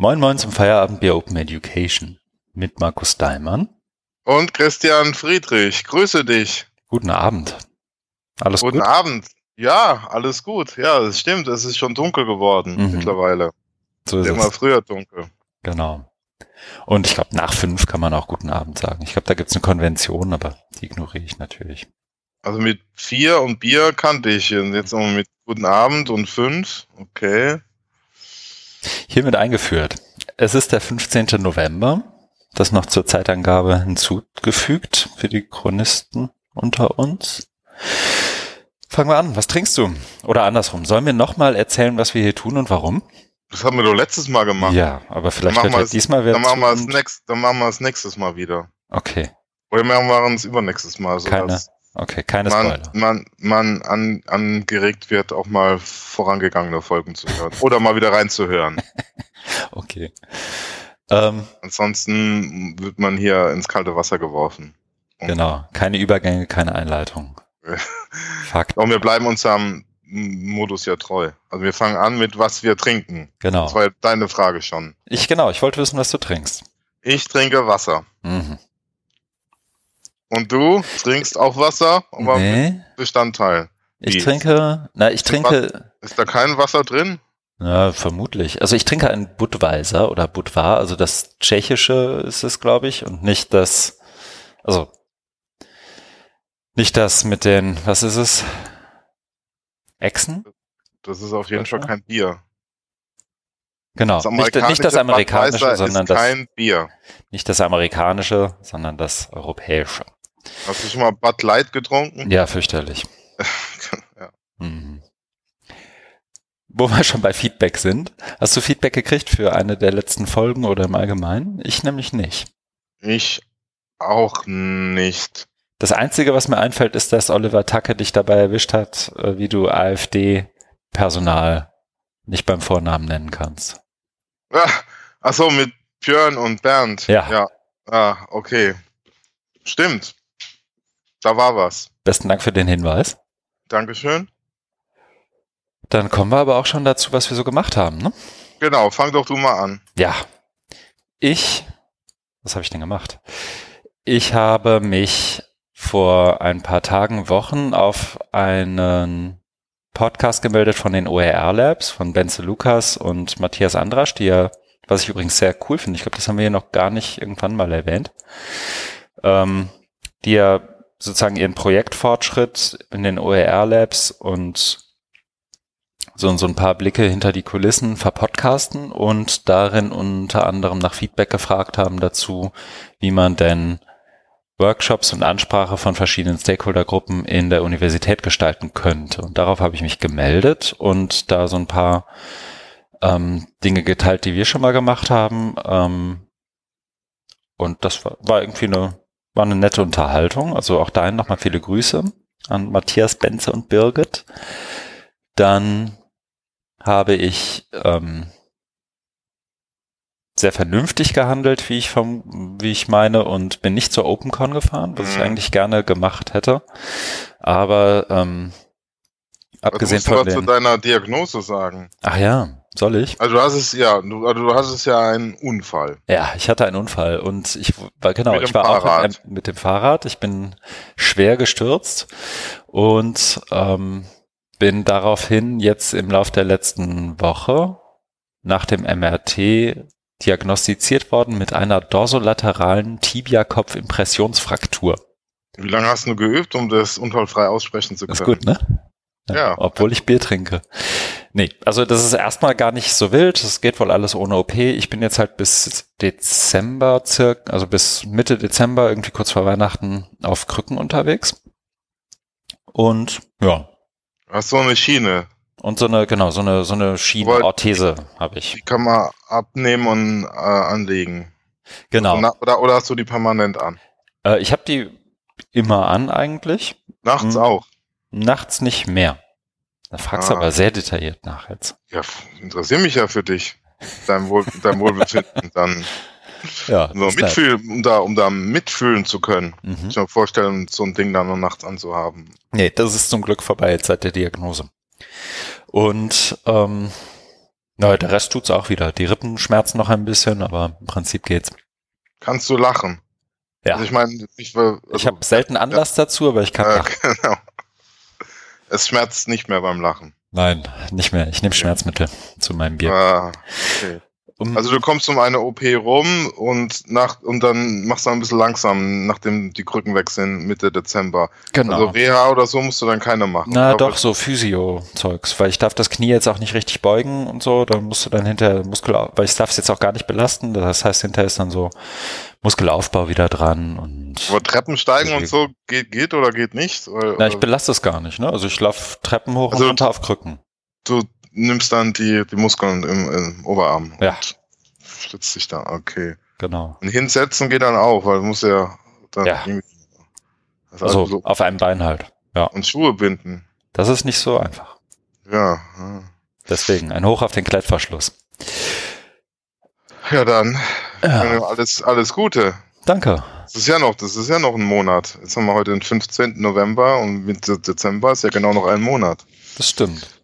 Moin Moin zum Feierabendbier Open Education mit Markus Daimann. Und Christian Friedrich, grüße dich. Guten Abend. Alles Guten gut? Abend. Ja, alles gut. Ja, es stimmt, es ist schon dunkel geworden Mhm. mittlerweile. So ist Immer es. früher dunkel. Genau. Und ich glaube, nach fünf kann man auch guten Abend sagen. Ich glaube, da gibt es eine Konvention, aber die ignoriere ich natürlich. Also mit vier und Bier kannte ich und jetzt noch mit Guten Abend und fünf. Okay. Hiermit eingeführt. Es ist der 15. November. Das noch zur Zeitangabe hinzugefügt für die Chronisten unter uns. Fangen wir an. Was trinkst du? Oder andersrum. Sollen wir nochmal erzählen, was wir hier tun und warum? Das haben wir doch letztes Mal gemacht. Ja, aber vielleicht Dann es- diesmal wer Dann machen wir es zu- next, dann machen wir es nächstes Mal wieder. Okay, Oder machen wir es übernächstes Mal, Keine sodass okay, keine man, Spoiler. man, man an, angeregt wird, auch mal vorangegangene Folgen zu hören. Oder mal wieder reinzuhören. Okay. Ähm, Ansonsten wird man hier ins kalte Wasser geworfen. genau, keine Übergänge, keine Einleitung. Fakt, Und wir bleiben unserem Modus ja treu. Also wir fangen an mit was wir trinken. Das genau. war ja deine Frage schon. Ich genau, ich wollte wissen, was du trinkst. Ich trinke Wasser. Mhm. Und du trinkst auch Wasser, aber mit Nee, Bestandteil. ich Wie? trinke, na, ich Ist trinke, Ist da kein Wasser drin? na, vermutlich. Also ich trinke einen Budweiser oder Budvar, also das tschechische ist es, glaube ich, und nicht das, also nicht das mit den, was ist es? Echsen? Das ist auf jeden Fall kein Bier. Genau, nicht, nicht das amerikanische Budweiser sondern das, kein Bier. nicht das amerikanische, sondern das europäische. Hast du schon mal Bud Light getrunken? Ja, fürchterlich. ja. Mhm. Wo wir schon bei Feedback sind. Hast du Feedback gekriegt für eine der letzten Folgen oder im Allgemeinen? Ich nämlich nicht. Ich auch nicht. Das Einzige, was mir einfällt, ist, dass Oliver Tacke dich dabei erwischt hat, äh, wie du AfD-Personal nicht beim Vornamen nennen kannst. Ah, ach so, mit Björn und Bernd. Ja. Ja. Ah, okay. Stimmt. Da war was. Besten Dank für den Hinweis. Dankeschön. Dann kommen wir aber auch schon dazu, was wir so gemacht haben. Ne? Genau, fang doch du mal an. Ja. Ich, was habe ich denn gemacht? Ich habe mich vor ein paar Tagen, Wochen auf einen Podcast gemeldet von den OER Labs, von Benze Lukas und Matthias Andrasch, die ja, was ich übrigens sehr cool finde, ich glaube, das haben wir hier noch gar nicht irgendwann mal erwähnt, ähm, die ja sozusagen ihren Projektfortschritt in den OER Labs und so, so ein paar Blicke hinter die Kulissen verpodcasten und darin unter anderem nach Feedback gefragt haben dazu, wie man denn Workshops und Ansprache von verschiedenen Stakeholdergruppen in der Universität gestalten könnte. Und darauf habe ich mich gemeldet und da so ein paar ähm, Dinge geteilt, die wir schon mal gemacht haben. Ähm, und das war, war irgendwie eine, war eine nette Unterhaltung. Also auch dahin nochmal viele Grüße an Matthias, Benze und Birgit. Dann habe ich ähm, sehr vernünftig gehandelt, wie ich vom, wie ich meine, und bin nicht zur OpenCon gefahren, was ich Mhm. eigentlich gerne gemacht hätte. Aber ähm, abgesehen von was zu den. deiner Diagnose sagen? Ach ja, soll ich? Also du hast es ja, du, also du hast es ja einen Unfall. Ja, ich hatte einen Unfall und ich war genau, Mit ich war auch Fahrrad. mit, mit dem Fahrrad. Ich bin schwer gestürzt und ähm, bin daraufhin jetzt im Lauf der letzten Woche nach dem MRT diagnostiziert worden mit einer dorsolateralen Tibia-Kopf-Impressionsfraktur. Wie lange hast du geübt, um das unfallfrei aussprechen zu können? Ist gut, ne? Ja. Obwohl ich Bier trinke. Nee, also das ist erstmal gar nicht so wild. Das geht wohl alles ohne OP. Ich bin jetzt halt bis Dezember circa, also bis Mitte Dezember, irgendwie kurz vor Weihnachten auf Krücken unterwegs. Und ja. Hast so eine Schiene. Und so eine, genau, so eine, so eine Schienenorthese habe ich. Die kann man abnehmen und äh, anlegen. Genau. Na, oder, oder hast du die permanent an? Äh, ich habe die immer an eigentlich. Nachts Mhm. auch. Nachts nicht mehr. Da fragst du Ah. aber sehr detailliert nach jetzt. Ja, interessiert mich ja für dich. Dein, Wohl, dein Wohlbefinden. Dann Ja. so mitfühlen, um da, um da mitfühlen zu können. Mhm. Ich kann mir vorstellen, so ein Ding dann nur nachts anzuhaben. Nee, das ist zum Glück vorbei jetzt seit der Diagnose. Und ähm, Ja, der Rest tut's auch wieder. Die Rippen schmerzen noch ein bisschen, aber im Prinzip geht's. Kannst du lachen? Ja. Also ich meine, ich, also, ich habe selten Anlass dazu, aber ich kann äh, lachen. genau. Es schmerzt nicht mehr beim Lachen. Nein, nicht mehr. Ich nehme Schmerzmittel zu meinem Bier. Ah, okay. Um, Also du kommst um eine OP rum und nach und dann machst du ein bisschen langsam, nachdem die Krücken weg sind, Mitte Dezember. genau. Also WH oder so musst du dann keine machen. Na doch, so Physio-Zeugs, weil ich darf das Knie jetzt auch nicht richtig beugen und so, dann musst du dann hinterher Muskel, weil ich darf es jetzt auch gar nicht belasten, das heißt hinterher ist dann so Muskelaufbau wieder dran und Aber Treppen steigen und so geht, geht oder geht nicht? Oder, na, ich belaste es gar nicht, ne? Also ich laufe Treppen hoch Also- und runter auf Krücken. du nimmst dann die, die Muskeln im, im Oberarm Ja. und stützt dich da. Okay. Genau. Und hinsetzen geht dann auch, weil du musst ja dann Ja. irgendwie- Also Also so, auf einem Bein halt. Ja. und Schuhe binden. Das ist nicht so einfach. Ja. ja. Deswegen ein Hoch auf den Klettverschluss. Ja, dann Ja, alles, alles Gute. danke. Das ist ja noch, das ist ja noch ein Monat. Jetzt haben wir heute den 15. November und Mitte Dezember ist ja genau noch ein Monat. Das stimmt.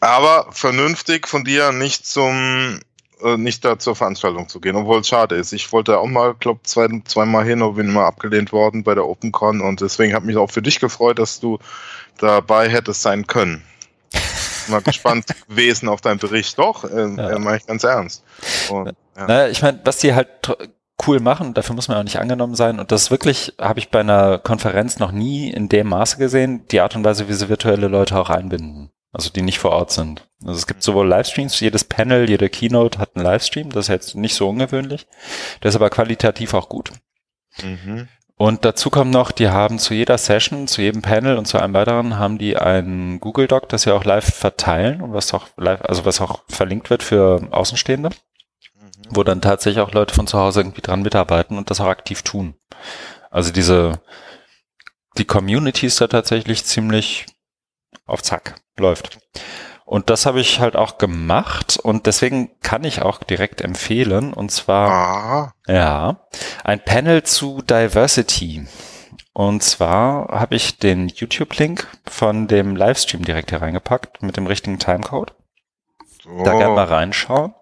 Aber vernünftig von dir nicht zum äh, nicht da zur Veranstaltung zu gehen, obwohl es schade ist. Ich wollte auch mal, glaube zwei, zweimal hin, aber bin immer abgelehnt worden bei der OpenCon und deswegen habe mich auch für dich gefreut, dass du dabei hättest sein können. Mal gespannt gewesen auf deinen Bericht. Doch, äh, Ja. ja. meine ich ganz ernst. Und, ja. Naja, ich meine, was die halt cool machen, dafür muss man auch nicht angenommen sein. Und das wirklich habe ich bei einer Konferenz noch nie in dem Maße gesehen, die Art und Weise, wie sie virtuelle Leute auch einbinden. Also die nicht vor Ort sind. Also es gibt sowohl Livestreams, jedes Panel, jede Keynote hat einen Livestream, das ist jetzt nicht so ungewöhnlich. Der ist aber qualitativ auch gut. Mhm. Und dazu kommt noch, die haben zu jeder Session, zu jedem Panel und zu einem weiteren haben die einen Google Doc, das sie auch live verteilen und was auch live, also was auch verlinkt wird für Außenstehende wo dann tatsächlich auch Leute von zu Hause irgendwie dran mitarbeiten und das auch aktiv tun. Also diese, die Community ist da tatsächlich ziemlich auf Zack, läuft. Und das habe ich halt auch gemacht und deswegen kann ich auch direkt empfehlen und zwar Ah, ja, ein Panel zu Diversity. Und zwar habe ich den YouTube-Link von dem Livestream direkt hier reingepackt mit dem richtigen Timecode. so. Da gerne mal reinschauen.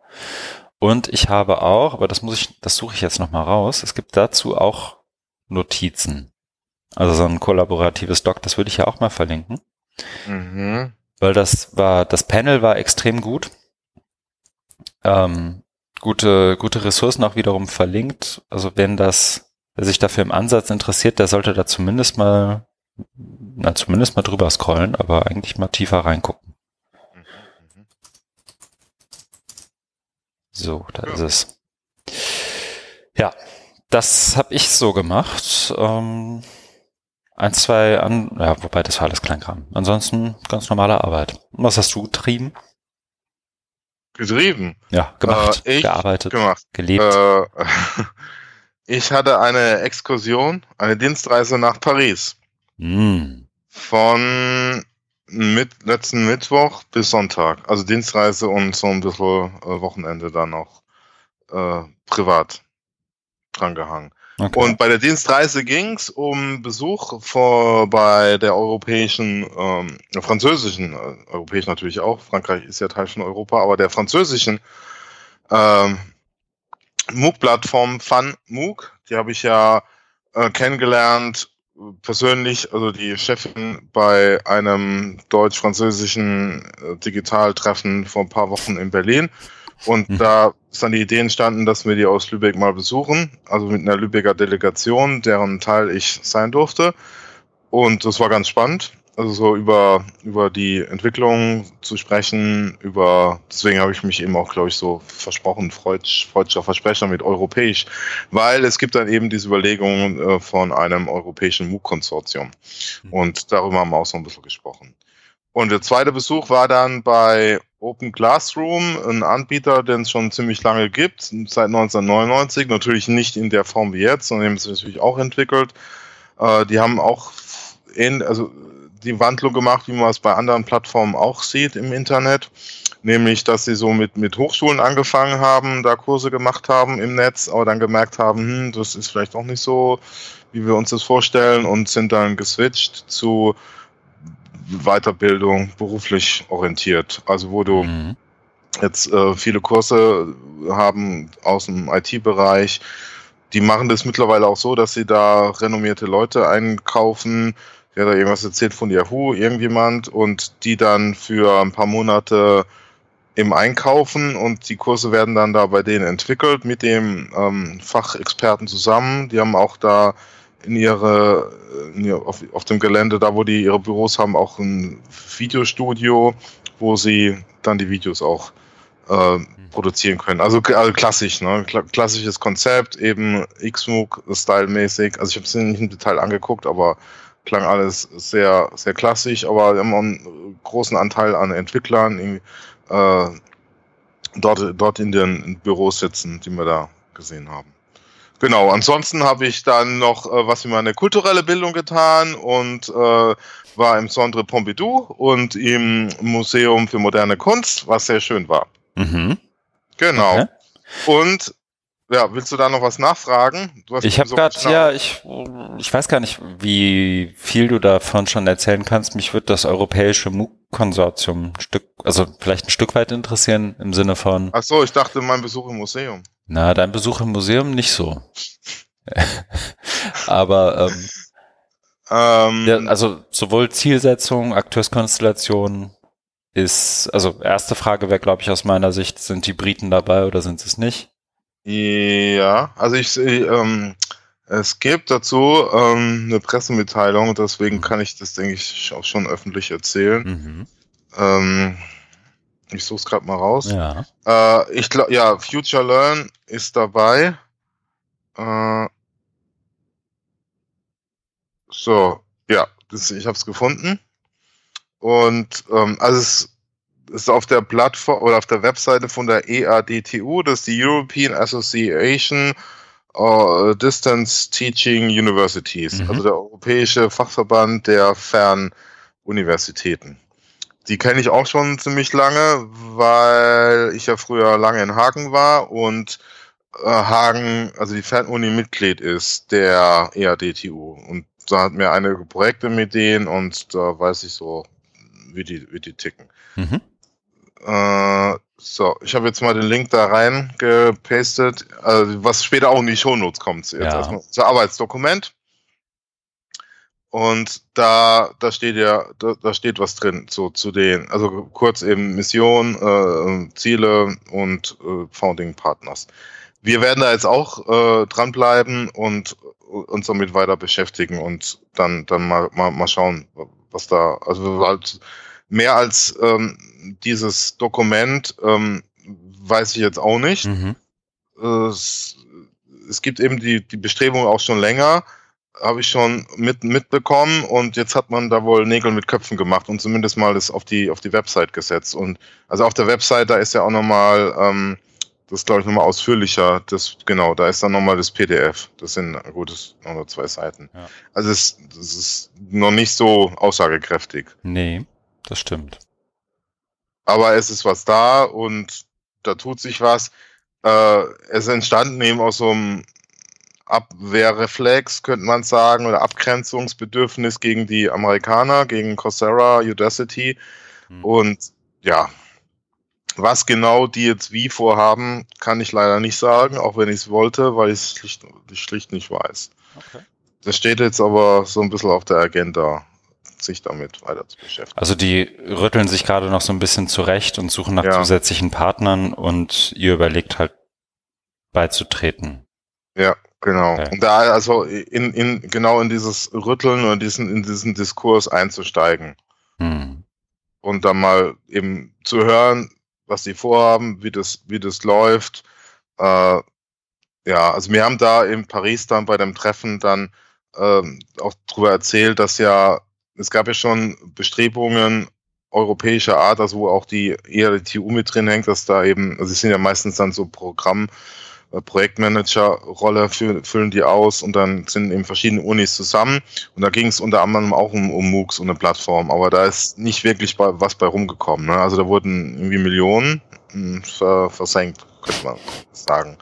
Und ich habe auch, aber das muss ich, das suche ich jetzt noch mal raus. Es gibt dazu auch Notizen. Also so ein kollaboratives Doc, das würde ich ja auch mal verlinken, Mhm. weil das war, das Panel war extrem gut. Ähm, gute, gute Ressourcen auch wiederum verlinkt. Also wenn das, wer sich dafür im Ansatz interessiert, der sollte da zumindest mal, na, zumindest mal drüber scrollen, aber eigentlich mal tiefer reingucken. So, da ist es. Ja, das habe ich so gemacht. Ähm, ein, zwei an, ja, wobei das war alles Kleinkram. Ansonsten ganz normale Arbeit. Was hast du getrieben? Getrieben. Ja, gemacht, Äh, ich gearbeitet, Gemacht. gelebt. Äh, ich hatte eine Exkursion, eine Dienstreise nach Paris. Hm. Von mit, letzten Mittwoch bis Sonntag. Also Dienstreise und so ein bisschen äh, Wochenende dann noch äh, privat drangehangen. Okay. Und bei der Dienstreise ging es um Besuch vor, bei der europäischen, ähm, französischen, äh, europäisch natürlich auch, Frankreich ist ja Teil von Europa, aber der französischen ähm, MOOC-Plattform Fun MOOC, die habe ich ja äh, kennengelernt persönlich, also die Chefin bei einem deutsch-französischen äh, Digitaltreffen vor ein paar Wochen in Berlin. Und Mhm. da ist dann die Idee entstanden, dass wir die aus Lübeck mal besuchen, also mit einer Lübecker Delegation, deren Teil ich sein durfte. Und das war ganz spannend, also so über, über die Entwicklung zu sprechen, über, deswegen habe ich mich eben auch, glaube ich, so versprochen, freudsch, freudscher Versprecher mit europäisch, weil es gibt dann eben diese Überlegungen äh, von einem europäischen MOOC-Konsortium. Und darüber haben wir auch so ein bisschen gesprochen. Und der zweite Besuch war dann bei Open Classroom, ein Anbieter, den es schon ziemlich lange gibt, seit 1999. Natürlich nicht in der Form wie jetzt, sondern haben es natürlich auch entwickelt. Äh, die haben auch ähn- also die Wandlung gemacht, wie man es bei anderen Plattformen auch sieht im Internet. Nämlich, dass sie so mit, mit Hochschulen angefangen haben, da Kurse gemacht haben im Netz, aber dann gemerkt haben, hm, das ist vielleicht auch nicht so, wie wir uns das vorstellen und sind dann geswitcht zu Weiterbildung beruflich orientiert. Also wo du Mhm. jetzt äh, viele Kurse haben aus dem IT-Bereich. Die machen das mittlerweile auch so, dass sie da renommierte Leute einkaufen. Der hat da irgendwas erzählt von Yahoo, irgendjemand, und die dann für ein paar Monate im Einkaufen und die Kurse werden dann da bei denen entwickelt mit dem ähm, Fachexperten zusammen. Die haben auch da in ihre, in ihr, auf, auf dem Gelände, da wo die ihre Büros haben, auch ein Videostudio, wo sie dann die Videos auch äh, produzieren können. Also, also klassisch, ne? klassisches Konzept, eben XMOOC-Style-mäßig. Also ich habe es nicht im Detail angeguckt, aber klang alles sehr, sehr klassisch, aber wir haben auch einen großen Anteil an Entwicklern äh, dort, dort in den Büros sitzen, die wir da gesehen haben. Genau, ansonsten habe ich dann noch äh, was für meine kulturelle Bildung getan und äh, war im Centre Pompidou und im Museum für moderne Kunst, was sehr schön war. Mhm. Genau. Okay. Und ja, willst du da noch was nachfragen? ich habe so gerade, ja, ich, ich weiß gar nicht, wie viel du davon schon erzählen kannst. Mich wird das europäische MOOC-Konsortium ein Stück, also vielleicht ein Stück weit interessieren im Sinne von. Ach so, ich dachte mein Besuch im Museum. Na, dein Besuch im Museum nicht so. Aber ähm, ähm, ja, also sowohl Zielsetzung, Akteurskonstellation ist, also erste Frage wäre, glaube ich, aus meiner Sicht, sind die Briten dabei oder sind es nicht? Ja, also ich ähm, es gibt dazu ähm, eine Pressemitteilung, deswegen kann ich das, denke ich, auch schon öffentlich erzählen. Mhm. Ähm, ich suche es gerade mal raus. Ja. Äh, ich glaube, ja, Future Learn ist dabei. Äh, so, ja, das, ich habe es gefunden. Und ähm, also es ist auf der Plattform oder auf der Webseite von der EADTU, das ist die European Association uh, Distance Teaching Universities, mhm. also der europäische Fachverband der Fernuniversitäten. Die kenne ich auch schon ziemlich lange, weil ich ja früher lange in Hagen war und äh, Hagen, also die Fernuni Mitglied ist der EADTU. Und da hat mir einige Projekte mit denen und da weiß ich so, wie die, wie die ticken. Mhm. Äh, so, ich habe jetzt mal den Link da rein gepastet, also was später auch in die Shownotes kommt. Jetzt ja. erstmal unser Arbeitsdokument. Und da, da steht ja, da, da steht was drin, so zu den, also kurz eben Mission, äh, Ziele und äh, Founding Partners. Wir werden da jetzt auch äh, dranbleiben und uns damit weiter beschäftigen und dann, dann mal, mal, mal schauen, was da, also halt mehr als ähm, dieses Dokument ähm, weiß ich jetzt auch nicht. Mhm. Es, es, gibt eben die, die Bestrebung auch schon länger, habe ich schon mit, mitbekommen und jetzt hat man da wohl Nägel mit Köpfen gemacht und zumindest mal das auf die, auf die Website gesetzt. Und also auf der Website, da ist ja auch nochmal, ähm, das glaube ich nochmal ausführlicher, das, genau, da ist dann nochmal das PDF. Das sind gutes, nur zwei Seiten. Ja. Also es, das ist noch nicht so aussagekräftig. Nee, das stimmt aber es ist was da und da tut sich was. Äh, es entstanden eben aus so einem Abwehrreflex, könnte man sagen, oder Abgrenzungsbedürfnis gegen die Amerikaner, gegen Coursera, Udacity. Mhm. Und ja, was genau die jetzt wie vorhaben, kann ich leider nicht sagen, auch wenn ich es wollte, weil ich es schlicht, schlicht nicht weiß. Okay. Das steht jetzt aber so ein bisschen auf der Agenda sich damit weiter zu beschäftigen. Also die rütteln sich gerade noch so ein bisschen zurecht und suchen nach ja. zusätzlichen Partnern und ihr überlegt halt beizutreten. Ja, genau. Okay. Und da also in, in genau in dieses Rütteln und diesen, in diesen Diskurs einzusteigen. Hm. Und dann mal eben zu hören, was sie vorhaben, wie das, wie das läuft. Äh, ja, also wir haben da in Paris dann bei dem Treffen dann ähm, auch darüber erzählt, dass ja es gab ja schon Bestrebungen europäischer Art, also wo auch die eher die TU mit drin hängt, dass da eben, also es sind ja meistens dann so Programm, äh, Projektmanager-Rolle füllen die aus und dann sind eben verschiedene Unis zusammen und da ging es unter anderem auch um, um MOOCs und eine Plattform, aber da ist nicht wirklich bei, was bei rumgekommen. Ne? Also da wurden irgendwie Millionen hm, versenkt, könnte man sagen.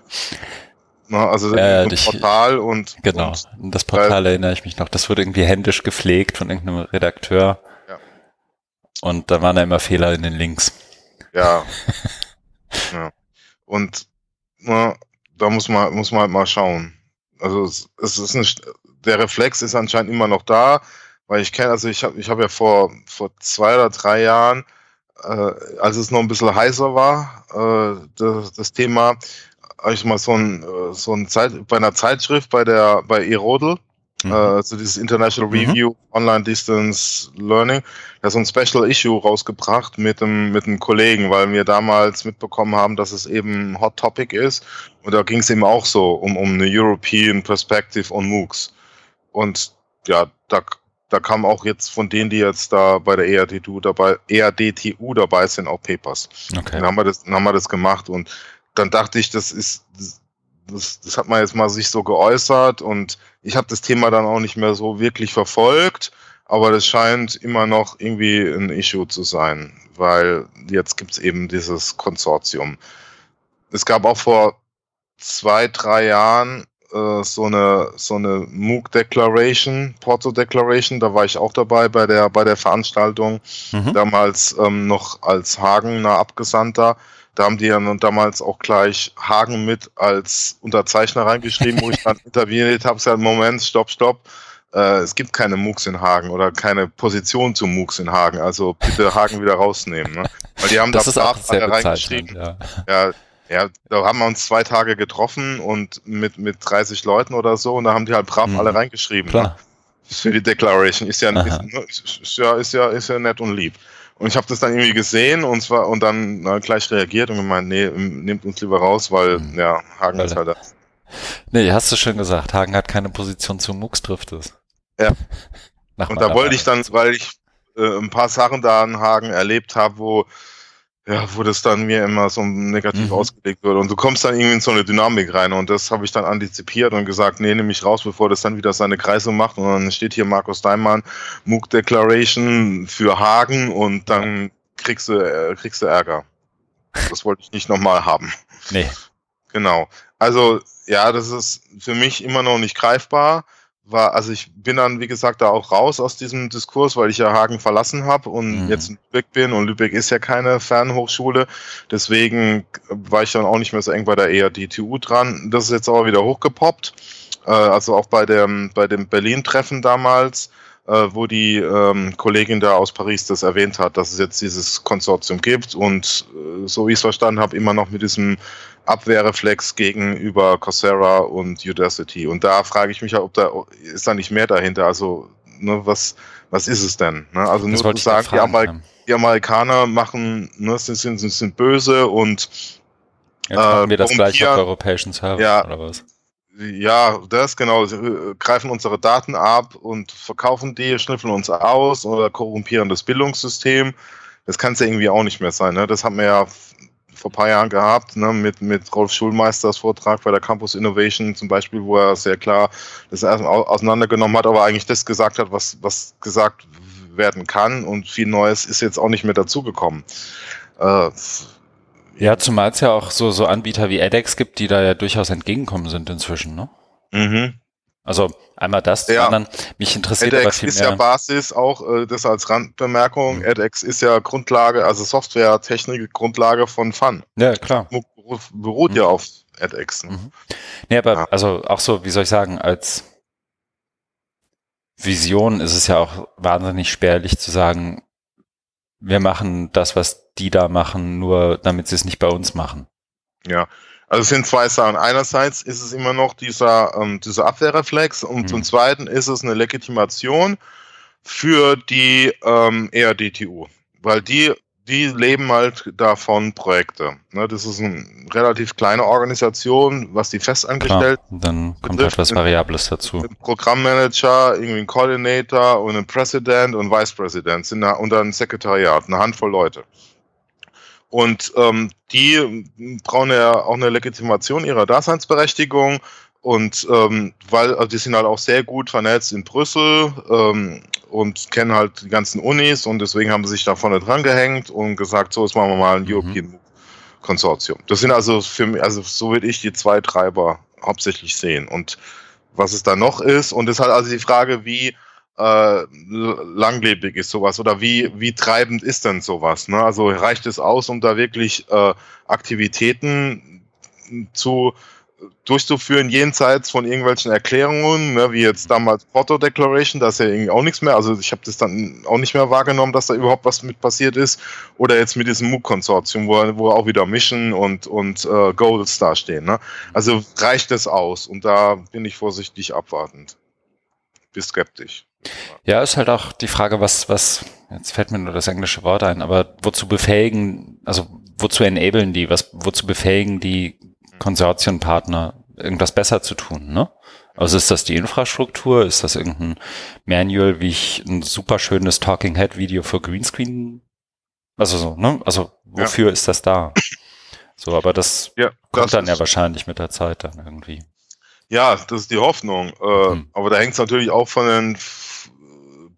Ne? Also äh, das Portal und genau. Und das Portal erinnere ich mich noch. Das wurde irgendwie händisch gepflegt von irgendeinem Redakteur. Ja. Und da waren da immer Fehler in den Links. Ja. Ja. Und na, da muss man, muss man halt mal schauen. Also es, es ist nicht, der Reflex ist anscheinend immer noch da, weil ich kenne, also ich habe ich hab ja vor, vor zwei oder drei Jahren, äh, als es noch ein bisschen heißer war, äh, das, das Thema, habe ich mal so ein, äh, so ein Zeit, bei einer Zeitschrift bei der, bei Erodel, mhm. äh, also dieses International mhm. Review Online Distance Learning, da so ein Special Issue rausgebracht mit einem, mit einem Kollegen, weil wir damals mitbekommen haben, dass es eben Hot Topic ist. Und da ging es eben auch so um, um eine European Perspective on MOOCs. Und ja, da, da kam auch jetzt von denen, die jetzt da bei der ERDTU dabei, ERDTU dabei sind, auch Papers. Okay. Dann haben wir das, dann haben wir das gemacht und dann dachte ich, das ist, das, das hat man jetzt mal sich so geäußert und ich habe das Thema dann auch nicht mehr so wirklich verfolgt, aber das scheint immer noch irgendwie ein Issue zu sein, weil jetzt gibt es eben dieses Konsortium. Es gab auch vor zwei, drei Jahren äh, so eine so eine MOOC Declaration, Porto Declaration, da war ich auch dabei bei der bei der Veranstaltung, mhm. damals ähm, noch als Hagener Abgesandter. Da haben die ja nun damals auch gleich Hagen mit als Unterzeichner reingeschrieben, wo ich dann interveniert habe, ja, Moment, stopp, stopp. Äh, es gibt keine MOOCs in Hagen oder keine Position zu MOOCs in Hagen. Also bitte Hagen wieder rausnehmen. Ne? Weil die haben das da brav alle reingeschrieben. Ja. ja, ja, da haben wir uns zwei Tage getroffen und mit, mit 30 Leuten oder so und da haben die halt brav mhm. alle reingeschrieben. Ne? Klar. Ne? Für die Declaration. Ist ja, ist, ne, ist, ja, ist, ja, ist ja nett und lieb. Und ich habe das dann irgendwie gesehen und zwar und dann na, gleich reagiert und gemeint, nee, nehmt uns lieber raus, weil mhm. ja, Hagen weil, ist halt das. Nee, hast du schon gesagt, Hagen hat keine Position zu MOOCs trifft es. Ja. und da wollte ich dann, weil ich äh, ein paar Sachen da in Hagen erlebt habe, wo ja, wo das dann mir immer so negativ mhm. ausgelegt wird. Und du kommst dann irgendwie in so eine Dynamik rein und das habe ich dann antizipiert und gesagt, nee, nehme ich raus, bevor das dann wieder seine Kreise macht. Und dann steht hier Markus Daimann, MOOC Declaration für Hagen und dann kriegst du, äh, kriegst du Ärger. Das wollte ich nicht nochmal haben. Nee. Genau. Also, ja, das ist für mich immer noch nicht greifbar war, also ich bin dann, wie gesagt, da auch raus aus diesem Diskurs, weil ich ja Hagen verlassen habe und mhm. jetzt in Lübeck bin und Lübeck ist ja keine Fernhochschule. Deswegen war ich dann auch nicht mehr so eng bei der ERDTU dran. Das ist jetzt aber wieder hochgepoppt. Äh, also auch bei dem, bei dem Berlin-Treffen damals, äh, wo die ähm, Kollegin da aus Paris das erwähnt hat, dass es jetzt dieses Konsortium gibt und äh, so wie ich es verstanden habe, immer noch mit diesem Abwehrreflex gegenüber Coursera und Udacity. Und da frage ich mich ja, ob da ist da nicht mehr dahinter. Also, ne, was, was ist es denn? Ne? Also das nur zu sagen, die, Amer ja. die, Amerikaner machen, ne, sind, sind, sind böse und Jetzt machen wir das gleich auf europäischen Server ja, oder was? Ja, das genau. Sie äh, greifen unsere Daten ab und verkaufen die, schnüffeln uns aus oder korrumpieren das Bildungssystem. Das kann es ja irgendwie auch nicht mehr sein. Ne? Das haben wir ja vor ein paar Jahren gehabt, ne, mit, mit Rolf Schulmeisters Vortrag bei der Campus Innovation zum Beispiel, wo er sehr klar das auseinandergenommen hat, aber eigentlich das gesagt hat, was, was gesagt werden kann und viel Neues ist jetzt auch nicht mehr dazugekommen. Äh, ja, zumal es ja auch so, so Anbieter wie edX gibt, die da ja durchaus entgegenkommen sind inzwischen, ne? Mhm. Also einmal das, ja. anderen mich interessiert edX aber viel ist mehr. ja Basis auch, äh, das als Randbemerkung. Mhm. edX ist ja Grundlage, also Software-Technik, Grundlage von Fun. Ja, klar. Beruht mhm. ja auf edX. Ne? Mhm. Nee, aber ja. also auch so, wie soll ich sagen, als Vision ist es ja auch wahnsinnig spärlich zu sagen, wir machen das, was die da machen, nur damit sie es nicht bei uns machen. Ja, also es sind zwei Sachen. Einerseits ist es immer noch dieser, ähm, dieser Abwehrreflex und mhm. zum Zweiten ist es eine Legitimation für die ähm, ERDTU, weil die, die leben halt davon Projekte. Ne, das ist eine relativ kleine Organisation, was die festangestellt. Klar, dann kommt betrifft. etwas Variables dazu. Ein Programmmanager, irgendwie ein Coordinator und ein President und Vice President sind da unter ein Sekretariat, eine Handvoll Leute. Und ähm, die brauchen ja auch eine Legitimation ihrer Daseinsberechtigung. Und ähm, weil also die sind halt auch sehr gut vernetzt in Brüssel ähm, und kennen halt die ganzen Unis und deswegen haben sie sich da vorne dran gehängt und gesagt, so jetzt machen wir mal ein mhm. European Konsortium. Das sind also für mich, also so würde ich die zwei Treiber hauptsächlich sehen. Und was es da noch ist, und es ist halt also die Frage, wie äh, langlebig ist sowas oder wie, wie treibend ist denn sowas? Ne? Also reicht es aus, um da wirklich äh, Aktivitäten zu durchzuführen, jenseits von irgendwelchen Erklärungen, ne, wie jetzt damals Porto Declaration, da ist ja irgendwie auch nichts mehr. Also ich habe das dann auch nicht mehr wahrgenommen, dass da überhaupt was mit passiert ist. Oder jetzt mit diesem MOOC-Konsortium, wo, wo auch wieder Mission und, und äh, Goals dastehen. Ne? Also reicht es aus? Und da bin ich vorsichtig abwartend. Bin skeptisch. Ja, ist halt auch die Frage, was, was, jetzt fällt mir nur das englische Wort ein, aber wozu befähigen, also wozu enablen die, was, wozu befähigen die Konsortienpartner, irgendwas besser zu tun, ne? Also ist das die Infrastruktur? Ist das irgendein Manual, wie ich ein super schönes Talking Head Video für Greenscreen? Also so, ne? Also wofür ja. ist das da? So, aber das ja, kommt das dann ja wahrscheinlich mit der Zeit dann irgendwie. Ja, das ist die Hoffnung. Äh, hm. Aber da hängt es natürlich auch von den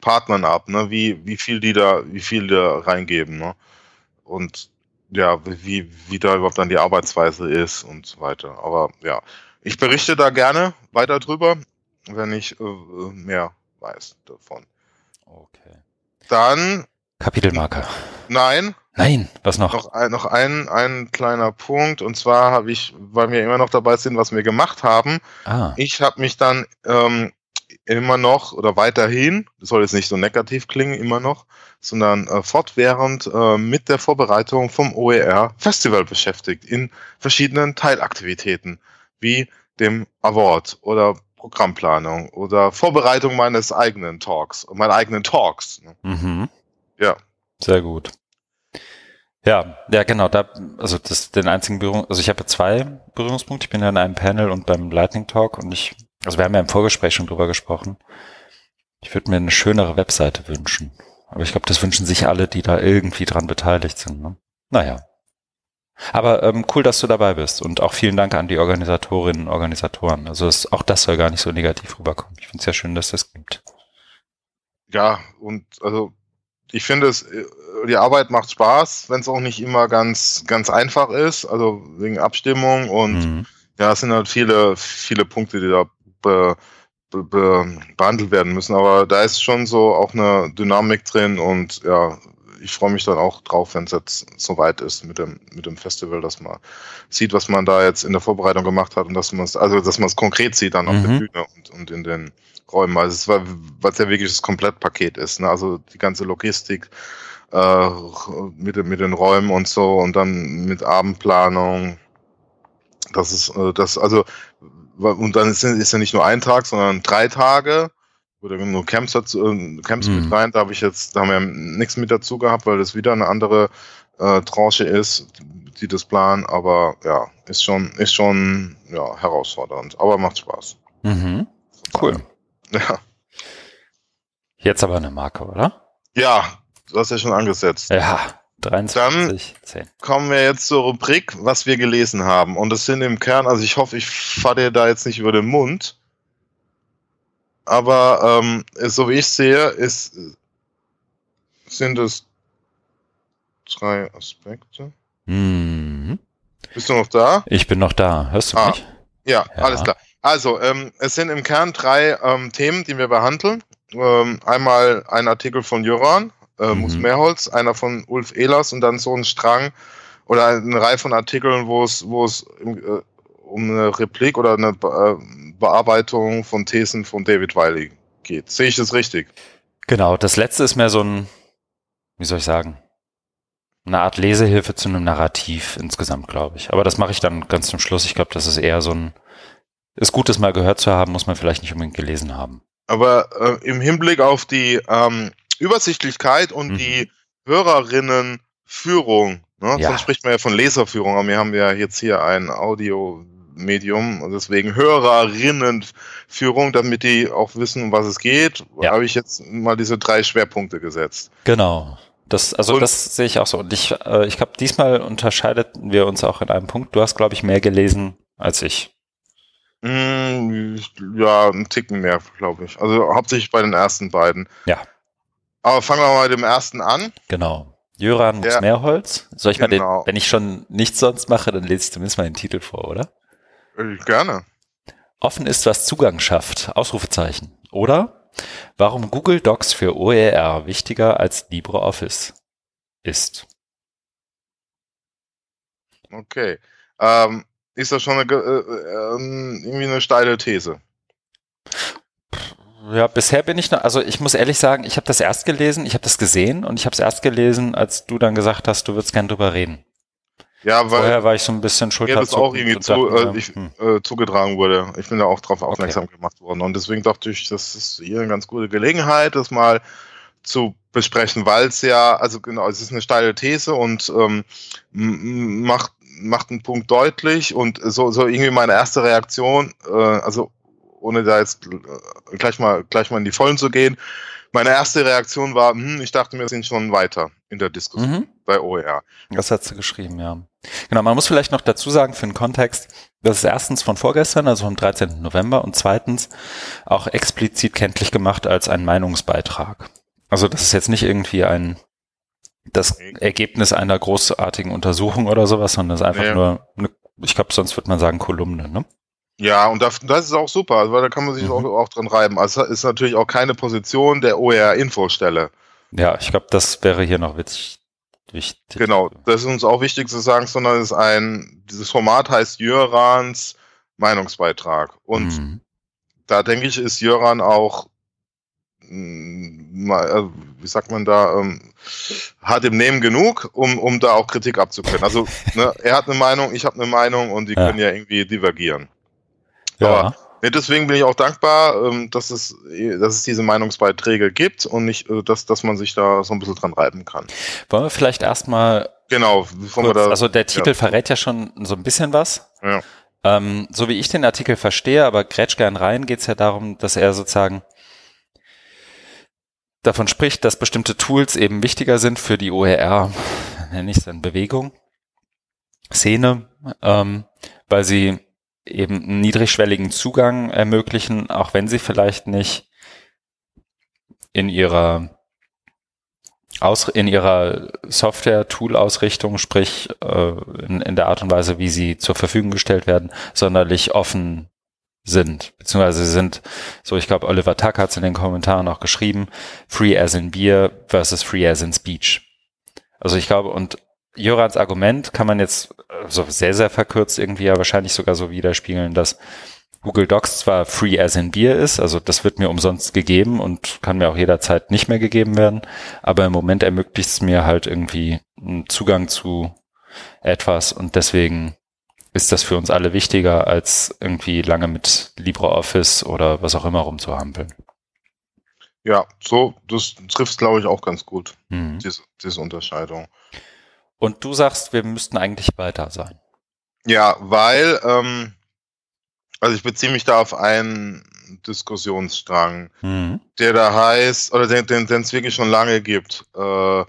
Partnern ab, ne? Wie, wie viel die da, wie viel da reingeben, ne? Und ja, wie, wie da überhaupt dann die Arbeitsweise ist und so weiter. Aber ja, ich berichte da gerne weiter drüber, wenn ich äh, mehr weiß davon. Okay. Dann. Kapitelmarker. Nein. Nein, was noch? Noch ein, noch ein, ein kleiner Punkt. Und zwar habe ich, weil wir immer noch dabei sind, was wir gemacht haben. Ah. Ich habe mich dann ähm, immer noch oder weiterhin, das soll jetzt nicht so negativ klingen, immer noch, sondern äh, fortwährend äh, mit der Vorbereitung vom OER Festival beschäftigt in verschiedenen Teilaktivitäten, wie dem Award oder Programmplanung oder Vorbereitung meines eigenen Talks, meiner eigenen Talks. Ne? Mhm. Ja. Sehr gut. Ja, ja, genau, da, also das den einzigen Berührung, also ich habe zwei Berührungspunkte. Ich bin ja in einem Panel und beim Lightning Talk und ich also wir haben ja im Vorgespräch schon drüber gesprochen. Ich würde mir eine schönere Webseite wünschen. Aber ich glaube, das wünschen sich alle, die da irgendwie dran beteiligt sind. Ne? Naja. Aber ähm, cool, dass du dabei bist. Und auch vielen Dank an die Organisatorinnen und Organisatoren. Also es, auch das soll gar nicht so negativ rüberkommen. Ich finde es ja schön, dass das gibt. Ja, und also ich finde es, äh, die Arbeit macht Spaß, wenn es auch nicht immer ganz, ganz einfach ist. Also wegen Abstimmung und mhm. ja, es sind halt viele, viele Punkte, die da be, be, behandelt werden müssen. Aber da ist schon so auch eine Dynamik drin und ja, ich freue mich dann auch drauf, wenn es jetzt soweit ist mit dem, mit dem Festival, dass man sieht, was man da jetzt in der Vorbereitung gemacht hat und dass man es, also dass man es konkret sieht dann auf mhm. der Bühne und, und in den Räumen. Also es war, was ja wirklich das Komplettpaket ist, ne? Also die ganze Logistik äh, mit, mit den Räumen und so und dann mit Abendplanung. Das ist äh, das, also und dann ist, ist ja nicht nur ein Tag, sondern drei Tage. Oder nur Camps, dazu, äh, Camps mhm. mit rein, da habe ich jetzt, da haben wir nichts mit dazu gehabt, weil das wieder eine andere äh, Tranche ist, die das planen, aber ja, ist schon, ist schon ja, herausfordernd, aber macht Spaß. Mhm. Cool. Ja. Jetzt aber eine Marke, oder? Ja, du hast ja schon angesetzt. Ja, 23, Dann 10. kommen wir jetzt zur Rubrik, was wir gelesen haben. Und das sind im Kern, also ich hoffe, ich fahre dir da jetzt nicht über den Mund. Aber ähm, so wie ich sehe, ist, sind es drei Aspekte. Mhm. Bist du noch da? Ich bin noch da. Hörst du ah, mich? Ja, ja, alles klar. Also, ähm, es sind im Kern drei ähm, Themen, die wir behandeln. Ähm, einmal ein Artikel von Jöran, äh, mhm. Mus Mehrholz, einer von Ulf Ehlers und dann so ein Strang oder eine Reihe von Artikeln, wo es, wo es äh, um eine Replik oder eine Be äh, Bearbeitung von Thesen von David Wiley geht. Sehe ich das richtig? Genau, das letzte ist mehr so ein, wie soll ich sagen, eine Art Lesehilfe zu einem Narrativ insgesamt, glaube ich. Aber das mache ich dann ganz zum Schluss. Ich glaube, das ist eher so ein, ist gut, das mal gehört zu haben, muss man vielleicht nicht unbedingt gelesen haben. Aber äh, im Hinblick auf die ähm, Übersichtlichkeit und mhm. die Hörerinnenführung. Ne? Ja. Sonst spricht man ja von Leserführung, aber wir haben ja jetzt hier ein Audio-Medium deswegen Hörerinnenführung, damit die auch wissen, um was es geht, ja. habe ich jetzt mal diese drei Schwerpunkte gesetzt. Genau. Das, also und, das sehe ich auch so. Und ich, äh, ich glaube, diesmal unterscheideten wir uns auch in einem Punkt. Du hast, glaube ich, mehr gelesen als ich. Mm, ja, einen Ticken mehr, glaube ich. Also hauptsächlich bei den ersten beiden. Ja. Aber fangen wir mal mit dem ersten an. Genau. Jöran muss Mehrholz. Soll ich genau. mal den, genau. wenn ich schon nichts sonst mache, dann lese ich zumindest mal den Titel vor, oder? Äh, gerne. Offen ist, was Zugang schafft. Ausrufezeichen. Oder? warum Google Docs für OER wichtiger als LibreOffice ist. Okay. Ähm, ist das schon eine, äh, äh, irgendwie eine steile These? Ja, bisher bin ich noch, also ich muss ehrlich sagen, ich habe das erst gelesen, ich habe das gesehen und ich habe es erst gelesen, als du dann gesagt hast, du würdest gern drüber reden. Ja, weil Vorher war ich so ein bisschen mir das auch irgendwie zu, dachte äh, ich, hm, äh, zugetragen wurde. Ich bin da auch drauf aufmerksam gemacht worden. Und deswegen dachte ich, das ist hier eine ganz gute Gelegenheit, das mal zu besprechen, weil es ja, also genau, es ist eine steile These und ähm, macht, macht einen Punkt deutlich und so, so irgendwie meine erste Reaktion, äh, also ohne da jetzt äh, gleich mal, gleich mal in die Vollen zu gehen, meine erste Reaktion war, hm, ich dachte, wir sind schon weiter in der Diskussion mhm. bei OER. Das hat sie geschrieben, ja. Genau, man muss vielleicht noch dazu sagen, für den Kontext, das ist erstens von vorgestern, also vom 13. November und zweitens auch explizit kenntlich gemacht als ein Meinungsbeitrag. Also das ist jetzt nicht irgendwie ein das Ergebnis einer großartigen Untersuchung oder sowas, sondern das ist einfach Nee. nur, eine, ich glaube, sonst würde man sagen Kolumne, ne? Ja, und das, das ist auch super, weil da kann man sich Mhm. auch, auch dran reiben. Also ist natürlich auch keine Position der OER-Infostelle. Ja, ich glaube, das wäre hier noch witzig. Wichtig. Genau, das ist uns auch wichtig zu sagen, sondern es ist ein, dieses Format heißt Jörans Meinungsbeitrag. Und Mhm. da denke ich, ist Jöran auch, mm, äh, wie sagt man da, ähm, hat im Nehmen genug, um, um da auch Kritik abzukönnen. Also ne, er hat eine Meinung, ich habe eine Meinung und die Ja. können ja irgendwie divergieren. Ja. aber- deswegen bin ich auch dankbar, ähm, dass, es, dass es diese Meinungsbeiträge gibt und nicht, äh, dass, dass man sich da so ein bisschen dran reiben kann. Wollen wir vielleicht erstmal Genau, bevor wir Kurz, da. also der Titel ja. verrät ja schon so ein bisschen was. Ja. Ähm, so wie ich den Artikel verstehe, aber grätsch gern rein, geht es ja darum, dass er sozusagen davon spricht, dass bestimmte Tools eben wichtiger sind für die OER, nenne ich es dann Bewegung, Szene, ähm, weil sie eben einen niedrigschwelligen Zugang ermöglichen, auch wenn sie vielleicht nicht in ihrer aus, in ihrer Software-Tool-Ausrichtung, sprich äh, in, in der Art und Weise, wie sie zur Verfügung gestellt werden, sonderlich offen sind. Beziehungsweise sie sind, so ich glaube, Oliver Tuck hat es in den Kommentaren auch geschrieben, free as in beer versus free as in speech. Also ich glaube, und Jörans Argument kann man jetzt äh, so sehr, sehr verkürzt irgendwie ja wahrscheinlich sogar so widerspiegeln, dass Google Docs zwar free as in beer ist, also das wird mir umsonst gegeben und kann mir auch jederzeit nicht mehr gegeben werden, aber im Moment ermöglicht es mir halt irgendwie einen Zugang zu etwas und deswegen ist das für uns alle wichtiger, als irgendwie lange mit LibreOffice oder was auch immer rumzuhampeln. Ja, so, das trifft, glaube ich, auch ganz gut, Mhm. diese, diese Unterscheidung. Und du sagst, wir müssten eigentlich weiter sein. Ja, weil, ähm, also ich beziehe mich da auf einen Diskussionsstrang, Mhm. der da heißt, oder den es wirklich schon lange gibt, äh,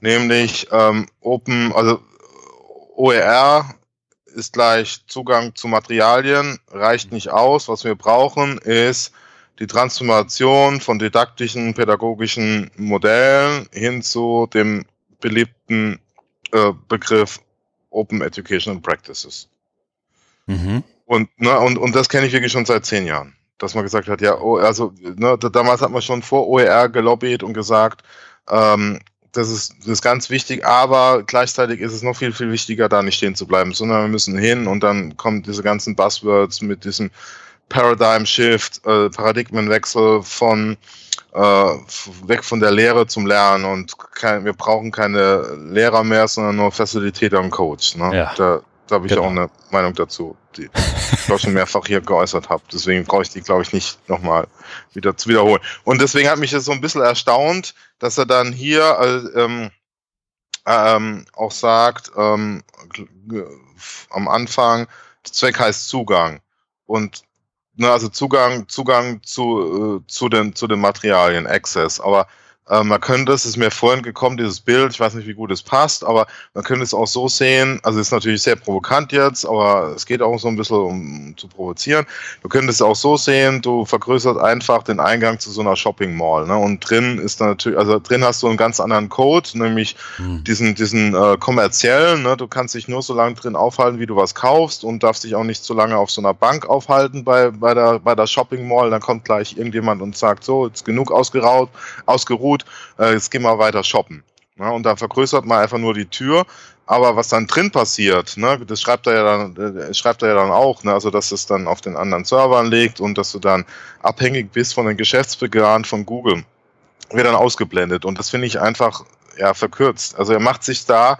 nämlich ähm, Open, also OER ist gleich Zugang zu Materialien, reicht nicht aus. Was wir brauchen, ist die Transformation von didaktischen, pädagogischen Modellen hin zu dem beliebten äh, Begriff Open Educational Practices. Mhm. Und, ne, und, und das kenne ich wirklich schon seit zehn Jahren. Dass man gesagt hat, ja, oh, also ne, da- damals hat man schon vor OER gelobbyt und gesagt, ähm, das, ist, das ist ganz wichtig, aber gleichzeitig ist es noch viel, viel wichtiger, da nicht stehen zu bleiben, sondern wir müssen hin und dann kommen diese ganzen Buzzwords mit diesem Paradigm Shift, äh, Paradigmenwechsel von weg von der Lehre zum Lernen und kein, wir brauchen keine Lehrer mehr, sondern nur Facilitator und Coach. Ne? Ja. Da, da habe ich Genau. auch eine Meinung dazu, die ich schon mehrfach hier geäußert habe. Deswegen brauche ich die, glaube ich, nicht nochmal wieder zu wiederholen. Und deswegen hat mich das so ein bisschen erstaunt, dass er dann hier äh, ähm, ähm, auch sagt, ähm, am Anfang, Zweck heißt Zugang. Und ne, also Zugang, Zugang zu, äh, zu, den, zu den Materialien, Access. Aber äh, man könnte, es ist mir vorhin gekommen, dieses Bild, ich weiß nicht, wie gut es passt, aber man könnte es auch so sehen, also es ist natürlich sehr provokant jetzt, aber es geht auch so ein bisschen um zu provozieren. Du könntest es auch so sehen, du vergrößert einfach den Eingang zu so einer Shopping Mall, ne? Und drin ist natürlich, also drin hast du einen ganz anderen Code, nämlich hm. diesen, diesen äh, kommerziellen, ne? Du kannst dich nur so lange drin aufhalten, wie du was kaufst und darfst dich auch nicht so lange auf so einer Bank aufhalten bei, bei der, bei der Shopping Mall, dann kommt gleich irgendjemand und sagt, so, jetzt genug ausgeraut, ausgeruht, gut, äh, jetzt gehen wir weiter shoppen. Ja, und dann vergrößert man einfach nur die Tür. Aber was dann drin passiert, ne, das schreibt er ja dann, äh, schreibt er ja dann auch, ne, also dass es dann auf den anderen Servern liegt und dass du dann abhängig bist von den Geschäftsbegehren von Google, wird dann ausgeblendet. Und das finde ich einfach ja verkürzt. Also er macht sich da,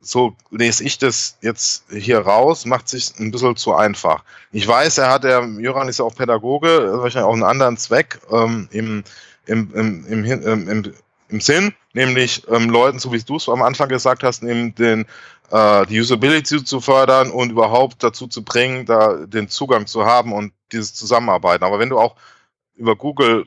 so lese ich das jetzt hier raus, macht sich ein bisschen zu einfach. Ich weiß, er hat, der Jöran ist ja auch Pädagoge, wahrscheinlich auch einen anderen Zweck. Ähm, im, im, im, im, im, im, im Sinn, nämlich ähm, Leuten, so wie du es am Anfang gesagt hast, eben den, äh, die Usability zu fördern und überhaupt dazu zu bringen, da den Zugang zu haben und dieses Zusammenarbeiten. Aber wenn du auch über Google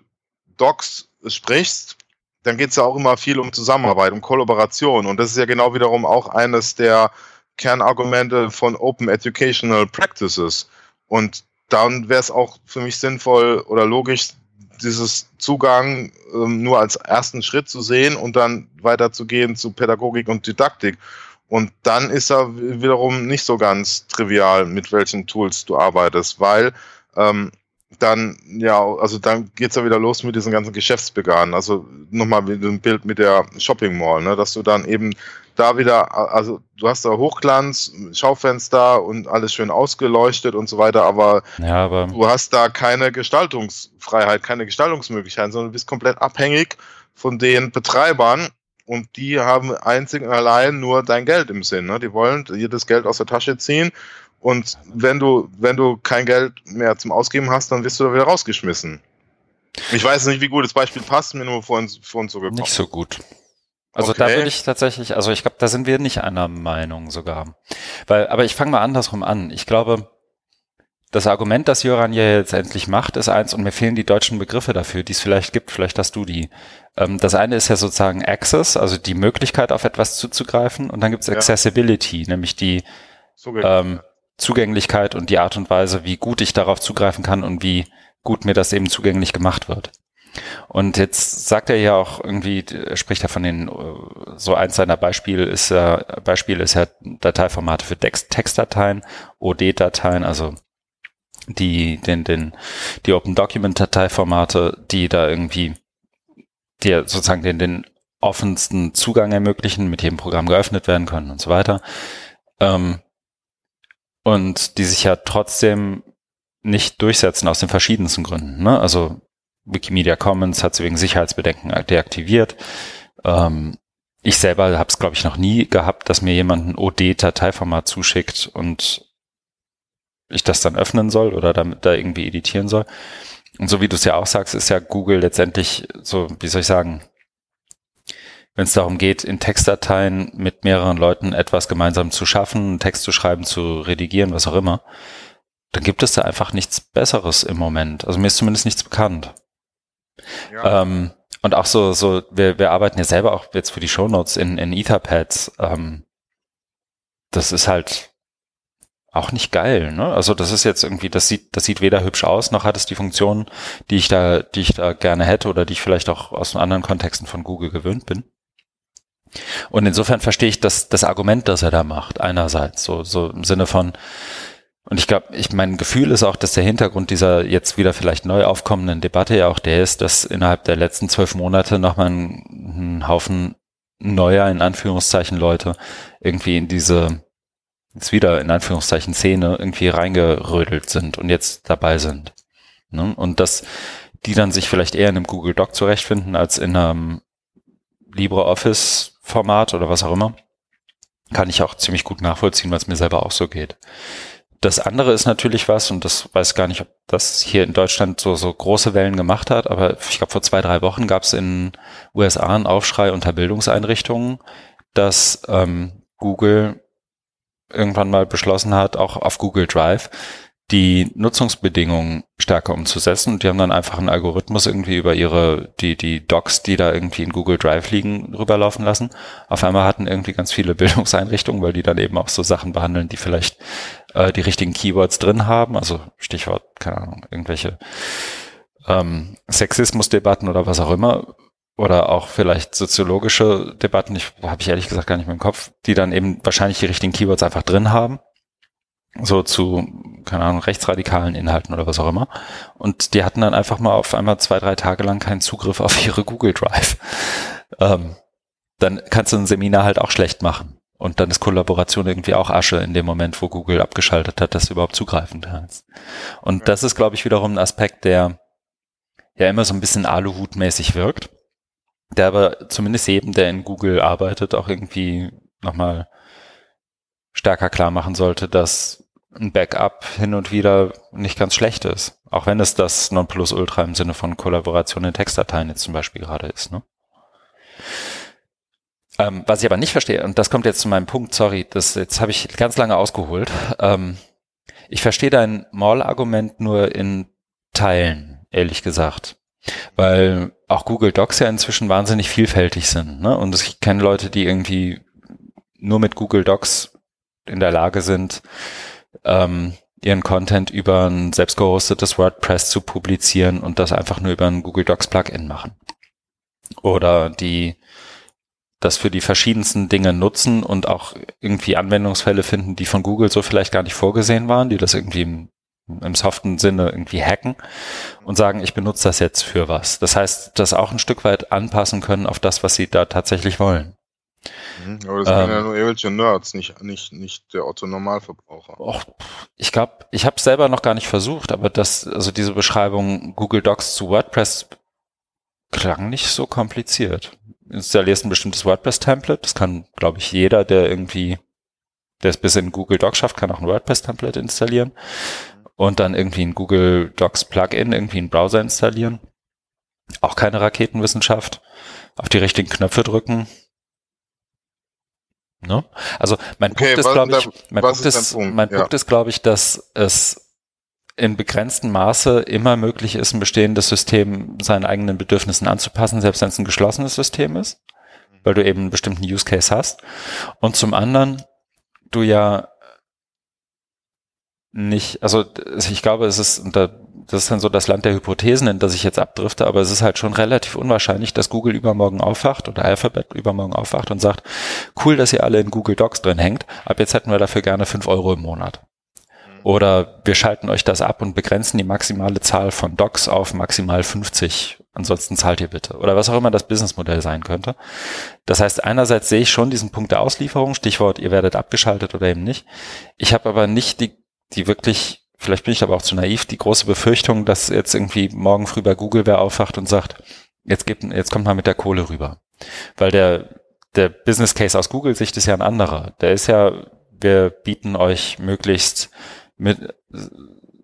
Docs sprichst, dann geht es ja auch immer viel um Zusammenarbeit, um Kollaboration. Und das ist ja genau wiederum auch eines der Kernargumente von Open Educational Practices. Und dann wäre es auch für mich sinnvoll oder logisch, dieses Zugang ähm, nur als ersten Schritt zu sehen und dann weiterzugehen zu Pädagogik und Didaktik. Und dann ist er wiederum nicht so ganz trivial, mit welchen Tools du arbeitest, weil ähm, dann, ja, also dann geht's ja wieder los mit diesen ganzen Geschäftsbeganen. Also nochmal mit dem Bild mit der Shopping Mall, ne, dass du dann eben da wieder, also du hast da Hochglanz, Schaufenster und alles schön ausgeleuchtet und so weiter, aber, ja, aber du hast da keine Gestaltungsfreiheit, keine Gestaltungsmöglichkeiten, sondern du bist komplett abhängig von den Betreibern und die haben einzig und allein nur dein Geld im Sinn. Ne? Die wollen dir das Geld aus der Tasche ziehen und wenn du, wenn du kein Geld mehr zum Ausgeben hast, dann wirst du da wieder rausgeschmissen. Ich weiß nicht, wie gut das Beispiel passt, mir nur vorhin, vorhin so gekommen. Nicht so gut. Also okay. da würde ich tatsächlich, also ich glaube, da sind wir nicht einer Meinung sogar. Weil, aber ich fange mal andersrum an. Ich glaube, das Argument, das Jöran ja jetzt endlich macht, ist eins, und mir fehlen die deutschen Begriffe dafür, die es vielleicht gibt, vielleicht hast du die. Ähm, das eine ist ja sozusagen Access, also die Möglichkeit, auf etwas zuzugreifen, und dann gibt es Accessibility, ja. nämlich die ähm, Zugänglichkeit und die Art und Weise, wie gut ich darauf zugreifen kann und wie gut mir das eben zugänglich gemacht wird. Und jetzt sagt er ja auch irgendwie, spricht er von den, so eins seiner Beispiele ist ja, Beispiel ist ja Dateiformate für Textdateien, OD-Dateien, also die, den, den, die Open Document Dateiformate, die da irgendwie, die sozusagen den, den offensten Zugang ermöglichen, mit jedem Programm geöffnet werden können und so weiter. Ähm, und die sich ja trotzdem nicht durchsetzen aus den verschiedensten Gründen. Ne? Also Wikimedia Commons hat sie wegen Sicherheitsbedenken deaktiviert. Ähm, ich selber habe es, glaube ich, noch nie gehabt, dass mir jemand ein OD-Dateiformat zuschickt und ich das dann öffnen soll oder damit da irgendwie editieren soll. Und so wie du es ja auch sagst, ist ja Google letztendlich so, wie soll ich sagen, wenn es darum geht, in Textdateien mit mehreren Leuten etwas gemeinsam zu schaffen, einen Text zu schreiben, zu redigieren, was auch immer, dann gibt es da einfach nichts Besseres im Moment. Also mir ist zumindest nichts bekannt. Ja. Ähm, und auch so, so, wir, wir arbeiten ja selber auch jetzt für die Shownotes in, in Etherpads. Ähm, das ist halt auch nicht geil, ne? Also das ist jetzt irgendwie, das sieht, das sieht weder hübsch aus, noch hat es die Funktion, die ich da, die ich da gerne hätte oder die ich vielleicht auch aus anderen Kontexten von Google gewöhnt bin. Und insofern verstehe ich das, das Argument, das er da macht, einerseits, so, so im Sinne von, und ich glaube, ich mein Gefühl ist auch, dass der Hintergrund dieser jetzt wieder vielleicht neu aufkommenden Debatte ja auch der ist, dass innerhalb der letzten zwölf Monate nochmal ein, ein Haufen neuer, in Anführungszeichen, Leute irgendwie in diese, jetzt wieder in Anführungszeichen Szene irgendwie reingerödelt sind und jetzt dabei sind. Ne? Und dass die dann sich vielleicht eher in einem Google Doc zurechtfinden als in einem LibreOffice Format oder was auch immer, kann ich auch ziemlich gut nachvollziehen, weil es mir selber auch so geht. Das andere ist natürlich was, und das weiß gar nicht, ob das hier in Deutschland so, so große Wellen gemacht hat, aber ich glaube, vor zwei, drei Wochen gab es in USA einen Aufschrei unter Bildungseinrichtungen, dass ähm, Google irgendwann mal beschlossen hat, auch auf Google Drive die Nutzungsbedingungen stärker umzusetzen. Und die haben dann einfach einen Algorithmus irgendwie über ihre, die, die Docs, die da irgendwie in Google Drive liegen, rüberlaufen lassen. Auf einmal hatten irgendwie ganz viele Bildungseinrichtungen, weil die dann eben auch so Sachen behandeln, die vielleicht äh, die richtigen Keywords drin haben. Also Stichwort, keine Ahnung, irgendwelche ähm, Sexismusdebatten oder was auch immer. Oder auch vielleicht soziologische Debatten, ich habe ich ehrlich gesagt gar nicht mehr im Kopf, die dann eben wahrscheinlich die richtigen Keywords einfach drin haben so zu, keine Ahnung, rechtsradikalen Inhalten oder was auch immer. Und die hatten dann einfach mal auf einmal zwei, drei Tage lang keinen Zugriff auf ihre Google Drive. Ähm, dann kannst du ein Seminar halt auch schlecht machen. Und dann ist Kollaboration irgendwie auch Asche in dem Moment, wo Google abgeschaltet hat, dass du überhaupt zugreifen kannst. Und das ist, glaube ich, wiederum ein Aspekt, der ja immer so ein bisschen Aluhut-mäßig wirkt, der aber zumindest jedem, der in Google arbeitet, auch irgendwie nochmal stärker klar machen sollte, dass ein Backup hin und wieder nicht ganz schlecht ist. Auch wenn es das Nonplusultra im Sinne von Kollaboration in Textdateien jetzt zum Beispiel gerade ist. Ne? Ähm, was ich aber nicht verstehe, und das kommt jetzt zu meinem Punkt, sorry, das jetzt habe ich ganz lange ausgeholt. Ähm, ich verstehe dein Mall-Argument nur in Teilen, ehrlich gesagt. Weil auch Google Docs ja inzwischen wahnsinnig vielfältig sind. Ne? Und ich kenne Leute, die irgendwie nur mit Google Docs in der Lage sind, ähm, ihren Content über ein selbst gehostetes WordPress zu publizieren und das einfach nur über ein Google Docs Plugin machen. Oder die das für die verschiedensten Dinge nutzen und auch irgendwie Anwendungsfälle finden, die von Google so vielleicht gar nicht vorgesehen waren, die das irgendwie im soften Sinne irgendwie hacken und sagen, ich benutze das jetzt für was. Das heißt, das auch ein Stück weit anpassen können auf das, was sie da tatsächlich wollen. Mhm, aber das ähm, sind ja nur irgendwelche Nerds, nicht, nicht, nicht der Otto-Normalverbraucher. Och, ich glaube, ich habe selber noch gar nicht versucht, aber das, also diese Beschreibung Google Docs zu WordPress klang nicht so kompliziert. Installierst ein bestimmtes WordPress-Template, das kann, glaube ich, jeder, der irgendwie, der es bis in Google Docs schafft, kann auch ein WordPress-Template installieren und dann irgendwie ein Google Docs Plugin, irgendwie einen Browser installieren. Auch keine Raketenwissenschaft. Auf die richtigen Knöpfe drücken, Ne? Also mein okay, Punkt ist, glaube ich, mein Punkt ist, Punkt? mein ja. Punkt ist, glaube ich, dass es in begrenztem Maße immer möglich ist, ein bestehendes System seinen eigenen Bedürfnissen anzupassen, selbst wenn es ein geschlossenes System ist, weil du eben einen bestimmten Use Case hast. Und zum anderen, du ja nicht, also ich glaube, es ist, das ist dann so das Land der Hypothesen, in das ich jetzt abdrifte, aber es ist halt schon relativ unwahrscheinlich, dass Google übermorgen aufwacht oder Alphabet übermorgen aufwacht und sagt, cool, dass ihr alle in Google Docs drin hängt, ab jetzt hätten wir dafür gerne fünf Euro im Monat. Mhm. Oder wir schalten euch das ab und begrenzen die maximale Zahl von Docs auf maximal 50. Ansonsten zahlt ihr bitte. Oder was auch immer das Businessmodell sein könnte. Das heißt, einerseits sehe ich schon diesen Punkt der Auslieferung, Stichwort, ihr werdet abgeschaltet oder eben nicht. Ich habe aber nicht die, die wirklich vielleicht bin ich aber auch zu naiv, die große Befürchtung, dass jetzt irgendwie morgen früh bei Google wer aufwacht und sagt, jetzt gibt, jetzt kommt mal mit der Kohle rüber. Weil der, der Business Case aus Google-Sicht ist ja ein anderer. Der ist ja, wir bieten euch möglichst mit,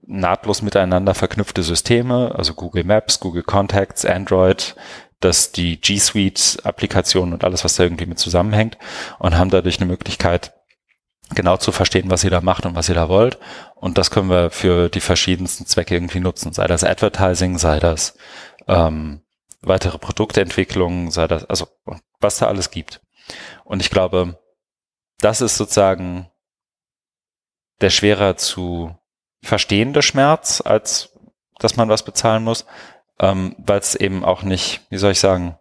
nahtlos miteinander verknüpfte Systeme, also Google Maps, Google Contacts, Android, dass die G Suite Applikationen und alles, was da irgendwie mit zusammenhängt und haben dadurch eine Möglichkeit, genau zu verstehen, was ihr da macht und was ihr da wollt. Und das können wir für die verschiedensten Zwecke irgendwie nutzen. Sei das Advertising, sei das ähm, weitere Produktentwicklung, sei das, also was da alles gibt. Und ich glaube, das ist sozusagen der schwerer zu verstehende Schmerz, als dass man was bezahlen muss, ähm, weil es eben auch nicht, wie soll ich sagen,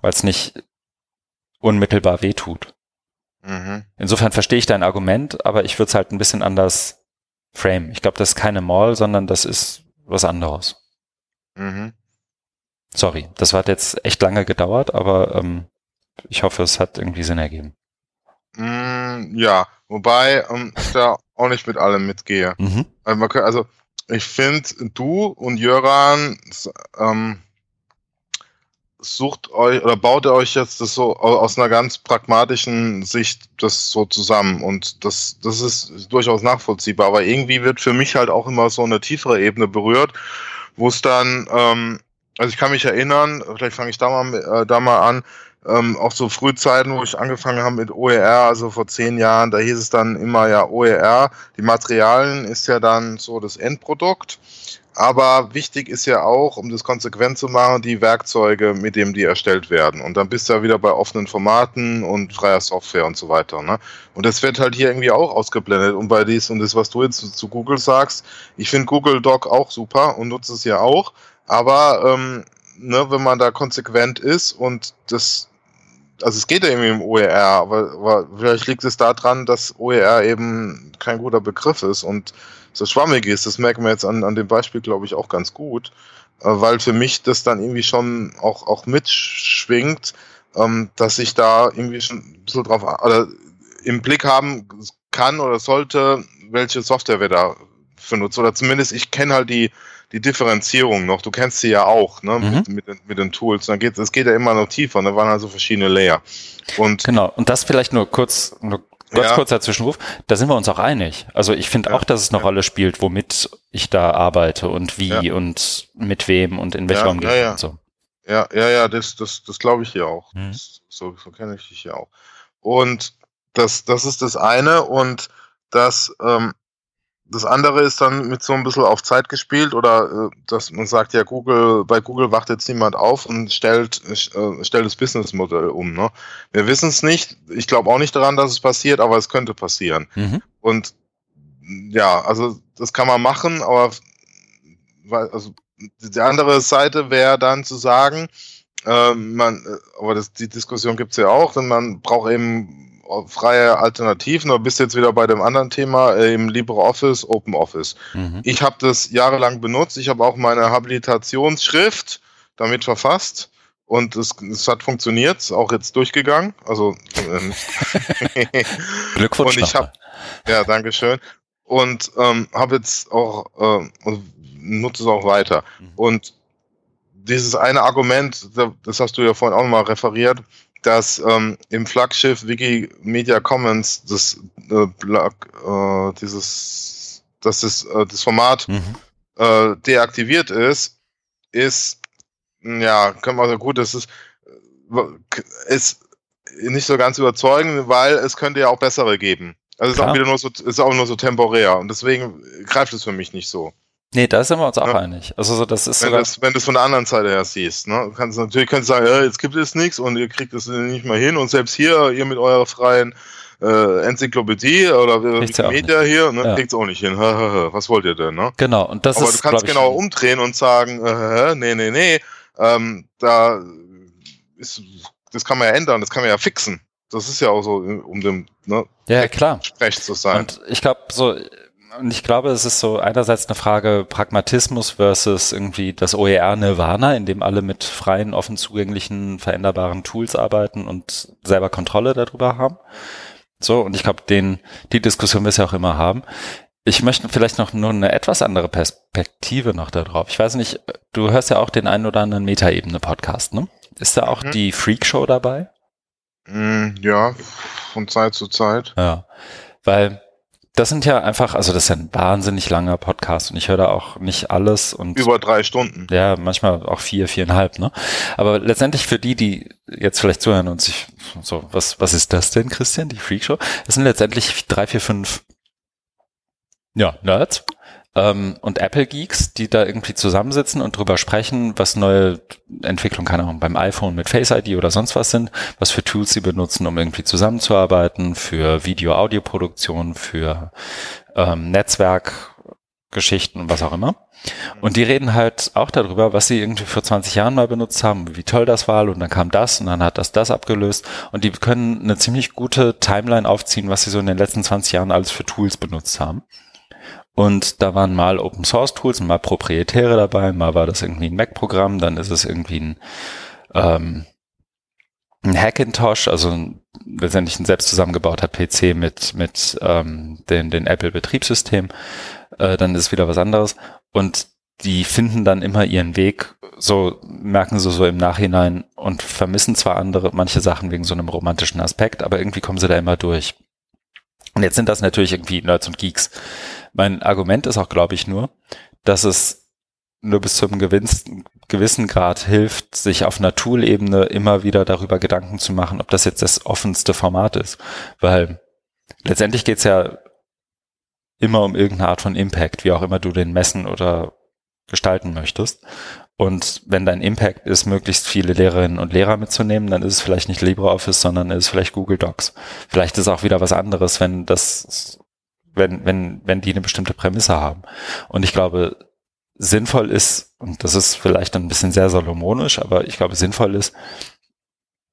weil es nicht unmittelbar wehtut. Mhm. Insofern verstehe ich dein Argument, aber ich würde es halt ein bisschen anders frame. Ich glaube, das ist keine Mall, sondern das ist was anderes. Mhm. Sorry, das hat jetzt echt lange gedauert, aber ähm, ich hoffe, es hat irgendwie Sinn ergeben. Mm, ja, wobei ähm, ich da auch nicht mit allem mitgehe. Mhm. Also, also ich finde, du und Jöran ähm, sucht euch oder baut ihr euch jetzt das so aus einer ganz pragmatischen Sicht das so zusammen und das, das ist durchaus nachvollziehbar, aber irgendwie wird für mich halt auch immer so eine tiefere Ebene berührt, wo es dann, ähm, also ich kann mich erinnern, vielleicht fange ich da mal, äh, da mal an, ähm, auch so Frühzeiten, wo ich angefangen habe mit OER, also vor zehn Jahren, da hieß es dann immer ja OER. Die Materialien ist ja dann so das Endprodukt. Aber wichtig ist ja auch, um das konsequent zu machen, die Werkzeuge, mit denen die erstellt werden. Und dann bist du ja wieder bei offenen Formaten und freier Software und so weiter. Ne? Und das wird halt hier irgendwie auch ausgeblendet. Und bei dies und das, was du jetzt zu, zu Google sagst, ich finde Google Doc auch super und nutze es ja auch. Aber ähm, ne, wenn man da konsequent ist und das also es geht ja irgendwie im OER, aber, aber vielleicht liegt es daran, dass OER eben kein guter Begriff ist und so schwammig ist. Das merken wir jetzt an, an dem Beispiel, glaube ich, auch ganz gut, äh, weil für mich das dann irgendwie schon auch, auch mitschwingt, ähm, dass ich da irgendwie schon ein bisschen drauf oder im Blick haben kann oder sollte, welche Software wir da für nutzen. Oder zumindest ich kenne halt die, die Differenzierung noch. Du kennst sie ja auch, ne, mhm. mit, mit, den, mit den Tools. Dann geht es geht ja immer noch tiefer. Da waren also verschiedene Layer. Und genau. Und das vielleicht nur kurz, nur ganz ja. kurzer Zwischenruf. Da sind wir uns auch einig. Also ich finde ja. auch, dass es eine ja. Rolle spielt, womit ich da arbeite und wie und mit wem und in welcher Umgebung und so. Ja, ja, ja, das, das, das glaube ich hier auch. Mhm. Das, so so kenne ich dich hier auch. Und das, das ist das eine und das, ähm, das andere ist dann mit so ein bisschen auf Zeit gespielt oder äh, dass man sagt, ja, Google, bei Google wacht jetzt niemand auf und stellt, äh, stellt das Businessmodell um. Ne? Wir wissen es nicht. Ich glaube auch nicht daran, dass es passiert, aber es könnte passieren. Mhm. Und ja, also das kann man machen, aber also die andere Seite wäre dann zu sagen, äh, man, aber das, die Diskussion gibt's ja auch, denn man braucht eben freie Alternativen. Du bist jetzt wieder bei dem anderen Thema äh, im LibreOffice, OpenOffice. Mhm. Ich habe das jahrelang benutzt. Ich habe auch meine Habilitationsschrift damit verfasst. Und es, es hat funktioniert, auch jetzt durchgegangen. Also äh, Glückwunsch. Und ich habe, ja, danke schön. Und ähm, habe jetzt auch äh, nutze es auch weiter. Mhm. Und dieses eine Argument, das hast du ja vorhin auch mal referiert, dass ähm, im Flaggschiff Wikimedia Commons das äh, äh, dieses dass das, äh, das Format mhm. äh, deaktiviert ist, ist ja, können wir sagen, gut, das ist, äh, ist nicht so ganz überzeugend, weil es könnte ja auch bessere geben. Also es ist auch wieder nur so, ist auch nur so temporär und deswegen greift es für mich nicht so. Nee, da sind wir uns auch ja. einig. Also so, das ist wenn, das, wenn du es von der anderen Seite her siehst, ne? kannst natürlich kannst du sagen, ja, jetzt gibt es nichts und ihr kriegt es nicht mal hin und selbst hier, ihr mit eurer freien äh, Enzyklopädie oder Wikimedia hier, ne, ja. kriegt es auch nicht hin. Was wollt ihr denn? Ne? Genau, und das Aber ist. Aber du kannst genau umdrehen und sagen, äh, nee, nee, nee, ähm, da ist, das kann man ja ändern, das kann man ja fixen. Das ist ja auch so, um dem ne, ja, klar. Sprech zu sein. Und ich glaube, so und ich glaube, es ist so einerseits eine Frage Pragmatismus versus irgendwie das OER Nirvana, in dem alle mit freien, offen zugänglichen, veränderbaren Tools arbeiten und selber Kontrolle darüber haben. So, und ich glaube, den, die Diskussion wirst du ja auch immer haben. Ich möchte vielleicht noch nur eine etwas andere Perspektive noch darauf. Ich weiß nicht, du hörst ja auch den einen oder anderen Metaebene-Podcast, ne? Ist da auch mhm. die Freak Show dabei? Mm, ja, von Zeit zu Zeit. Ja, weil das sind ja einfach, also das ist ja ein wahnsinnig langer Podcast und ich höre da auch nicht alles und. Über drei Stunden. Ja, manchmal auch vier, viereinhalb, ne? Aber letztendlich für die, die jetzt vielleicht zuhören und sich so, was, was ist das denn, Christian, die Freakshow? Das sind letztendlich drei, vier, fünf, ja, Nerds, ähm, und Apple Geeks, die da irgendwie zusammensitzen und drüber sprechen, was neue Entwicklungen, keine Ahnung, beim iPhone mit Face ID oder sonst was sind, was für Tools sie benutzen, um irgendwie zusammenzuarbeiten, für Video-Audio-Produktion, für ähm, Netzwerkgeschichten und was auch immer. Und die reden halt auch darüber, was sie irgendwie vor 20 Jahren mal benutzt haben, wie toll das war und dann kam das und dann hat das das abgelöst und die können eine ziemlich gute Timeline aufziehen, was sie so in den letzten 20 Jahren alles für Tools benutzt haben. Und da waren mal Open Source Tools und mal proprietäre dabei, mal war das irgendwie ein Mac-Programm, dann ist es irgendwie ein, ähm, ein Hackintosh, also letztendlich ein selbst zusammengebauter PC mit, mit ähm, den, den Apple-Betriebssystem. Äh, dann ist es wieder was anderes. Und die finden dann immer ihren Weg, so merken sie so im Nachhinein und vermissen zwar andere, manche Sachen wegen so einem romantischen Aspekt, aber irgendwie kommen sie da immer durch. Und jetzt sind das natürlich irgendwie Nerds und Geeks. Mein Argument ist auch, glaube ich, nur, dass es nur bis zum gewissen, gewissen Grad hilft, sich auf einer Tool-Ebene immer wieder darüber Gedanken zu machen, ob das jetzt das offenste Format ist. Weil letztendlich geht's ja immer um irgendeine Art von Impact, wie auch immer du den messen oder gestalten möchtest. Und wenn dein Impact ist, möglichst viele Lehrerinnen und Lehrer mitzunehmen, dann ist es vielleicht nicht LibreOffice, sondern ist vielleicht Google Docs. Vielleicht ist auch wieder was anderes, wenn das, wenn, wenn, wenn die eine bestimmte Prämisse haben. Und ich glaube, sinnvoll ist, und das ist vielleicht ein bisschen sehr salomonisch, aber ich glaube, sinnvoll ist,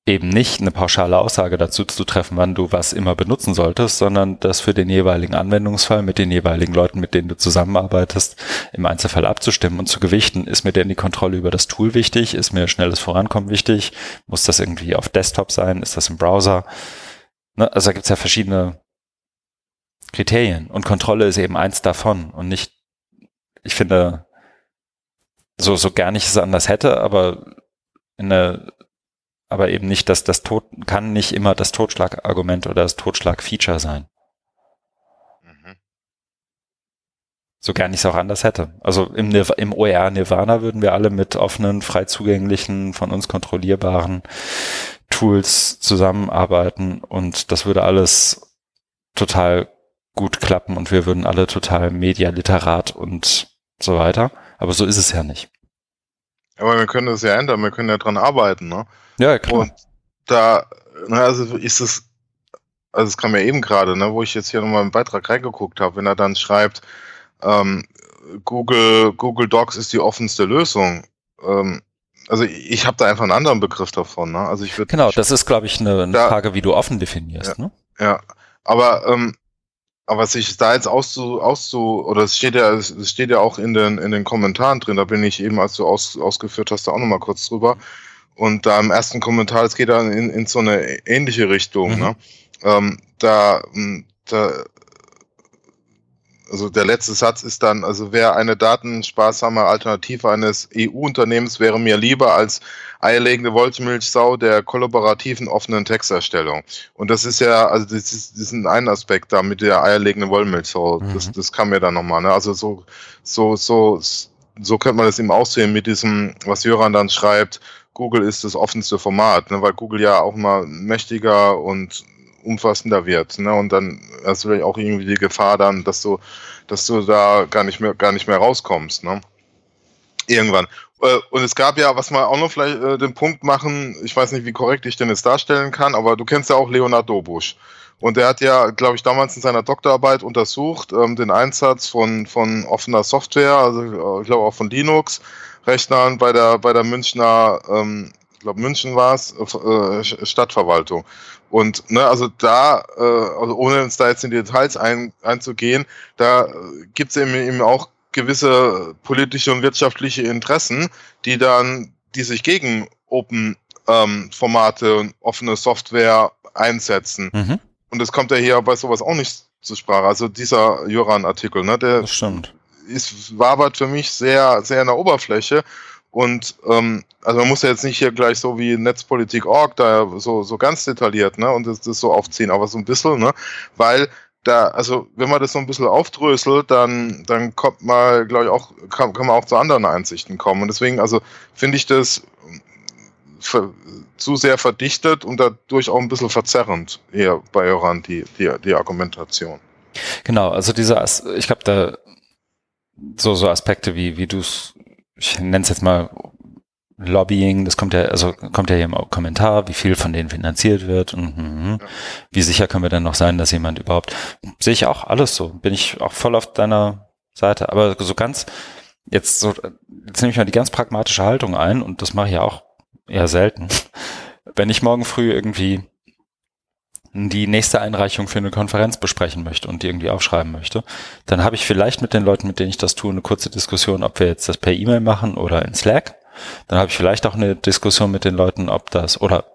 eben nicht eine pauschale Aussage dazu zu treffen, wann du was immer benutzen solltest, sondern das für den jeweiligen Anwendungsfall mit den jeweiligen Leuten, mit denen du zusammenarbeitest, im Einzelfall abzustimmen und zu gewichten. Ist mir denn die Kontrolle über das Tool wichtig? Ist mir schnelles Vorankommen wichtig? Muss das irgendwie auf Desktop sein? Ist das im Browser? Ne? Also da gibt es ja verschiedene Kriterien und Kontrolle ist eben eins davon und nicht, ich finde, so, so gern ich es anders hätte, aber in der aber eben nicht, dass das Tod kann nicht immer das Totschlagargument oder das Totschlag-Feature sein. Mhm. So gern ich es auch anders hätte. Also im, im OER Nirvana würden wir alle mit offenen, frei zugänglichen, von uns kontrollierbaren Tools zusammenarbeiten und das würde alles total gut klappen und wir würden alle total medialiterat und so weiter. Aber so ist es ja nicht. Aber wir können das ja ändern, wir können ja dran arbeiten, ne? Ja, klar. Und da, na, also ist es, also es kam ja eben gerade, ne, wo ich jetzt hier nochmal einen Beitrag reingeguckt habe, wenn er dann schreibt, ähm, Google, Google Docs ist die offenste Lösung. Ähm, also ich habe da einfach einen anderen Begriff davon. Ne? Also ich würde genau, das ist glaube ich eine, eine da, Frage, wie du offen definierst. Ja, ne? ja. aber ähm, aber sich da jetzt auszu, auszu oder es steht ja, es steht ja auch in den in den Kommentaren drin. Da bin ich eben, als du aus, ausgeführt hast, da auch nochmal kurz drüber. Und da im ersten Kommentar, es geht dann in, in so eine ähnliche Richtung. Mhm. Ne? Ähm, da, da, also der letzte Satz ist dann, also wer eine datensparsame Alternative eines EU-Unternehmens wäre mir lieber als eierlegende Wollmilchsau der kollaborativen offenen Texterstellung. Und das ist ja, also das ist, das ist ein Aspekt da mit der eierlegenden Wollmilchsau. Mhm. Das, das kam mir dann nochmal. Ne? Also so, so, so, so könnte man das eben aussehen mit diesem, was Jöran dann schreibt, Google ist das offenste Format, ne, weil Google ja auch mal mächtiger und umfassender wird. Ne, und dann hast du auch irgendwie die Gefahr dann, dass du, dass du da gar nicht mehr, gar nicht mehr rauskommst. Ne? Irgendwann. Äh, und es gab ja, was wir auch noch vielleicht äh, den Punkt machen, ich weiß nicht, wie korrekt ich den jetzt darstellen kann, aber du kennst ja auch Leonard Dobusch. Und er hat ja, glaube ich, damals in seiner Doktorarbeit untersucht, ähm, den Einsatz von, von offener Software, also äh, ich glaube auch von Linux, Rechnern bei der, bei der Münchner, ähm, ich glaube München war es, äh, Stadtverwaltung. Und ne, also da, äh, also ohne uns da jetzt in die Details ein, einzugehen, da gibt es eben, eben auch gewisse politische und wirtschaftliche Interessen, die dann, die sich gegen Open ähm, Formate und offene Software einsetzen. Mhm. Und das kommt ja hier bei sowas auch nicht zur Sprache. Also dieser Joran-Artikel, ne, der ist, wabert für mich sehr, sehr in der Oberfläche. Und ähm, also man muss ja jetzt nicht hier gleich so wie Netzpolitik.org da so, so ganz detailliert, ne, und das, das so aufziehen, aber so ein bisschen, ne, weil da, also wenn man das so ein bisschen aufdröselt, dann, dann kommt man, glaube ich, auch, kann, kann man auch zu anderen Einsichten kommen. Und deswegen, also finde ich das für, zu sehr verdichtet und dadurch auch ein bisschen verzerrend hier bei Joran die, die, die Argumentation. Genau, also dieser, ich glaube, da so, so Aspekte wie, wie du es, ich nenne es jetzt mal Lobbying, das kommt ja, also kommt ja hier im Kommentar, wie viel von denen finanziert wird und mm, ja. wie sicher können wir denn noch sein, dass jemand überhaupt, sehe ich auch alles so, bin ich auch voll auf deiner Seite, aber so ganz, jetzt so, jetzt nehme ich mal die ganz pragmatische Haltung ein und das mache ich ja auch eher selten. Wenn ich morgen früh irgendwie die nächste Einreichung für eine Konferenz besprechen möchte und die irgendwie aufschreiben möchte, dann habe ich vielleicht mit den Leuten, mit denen ich das tue, eine kurze Diskussion, ob wir jetzt das per E-Mail machen oder in Slack. Dann habe ich vielleicht auch eine Diskussion mit den Leuten, ob das oder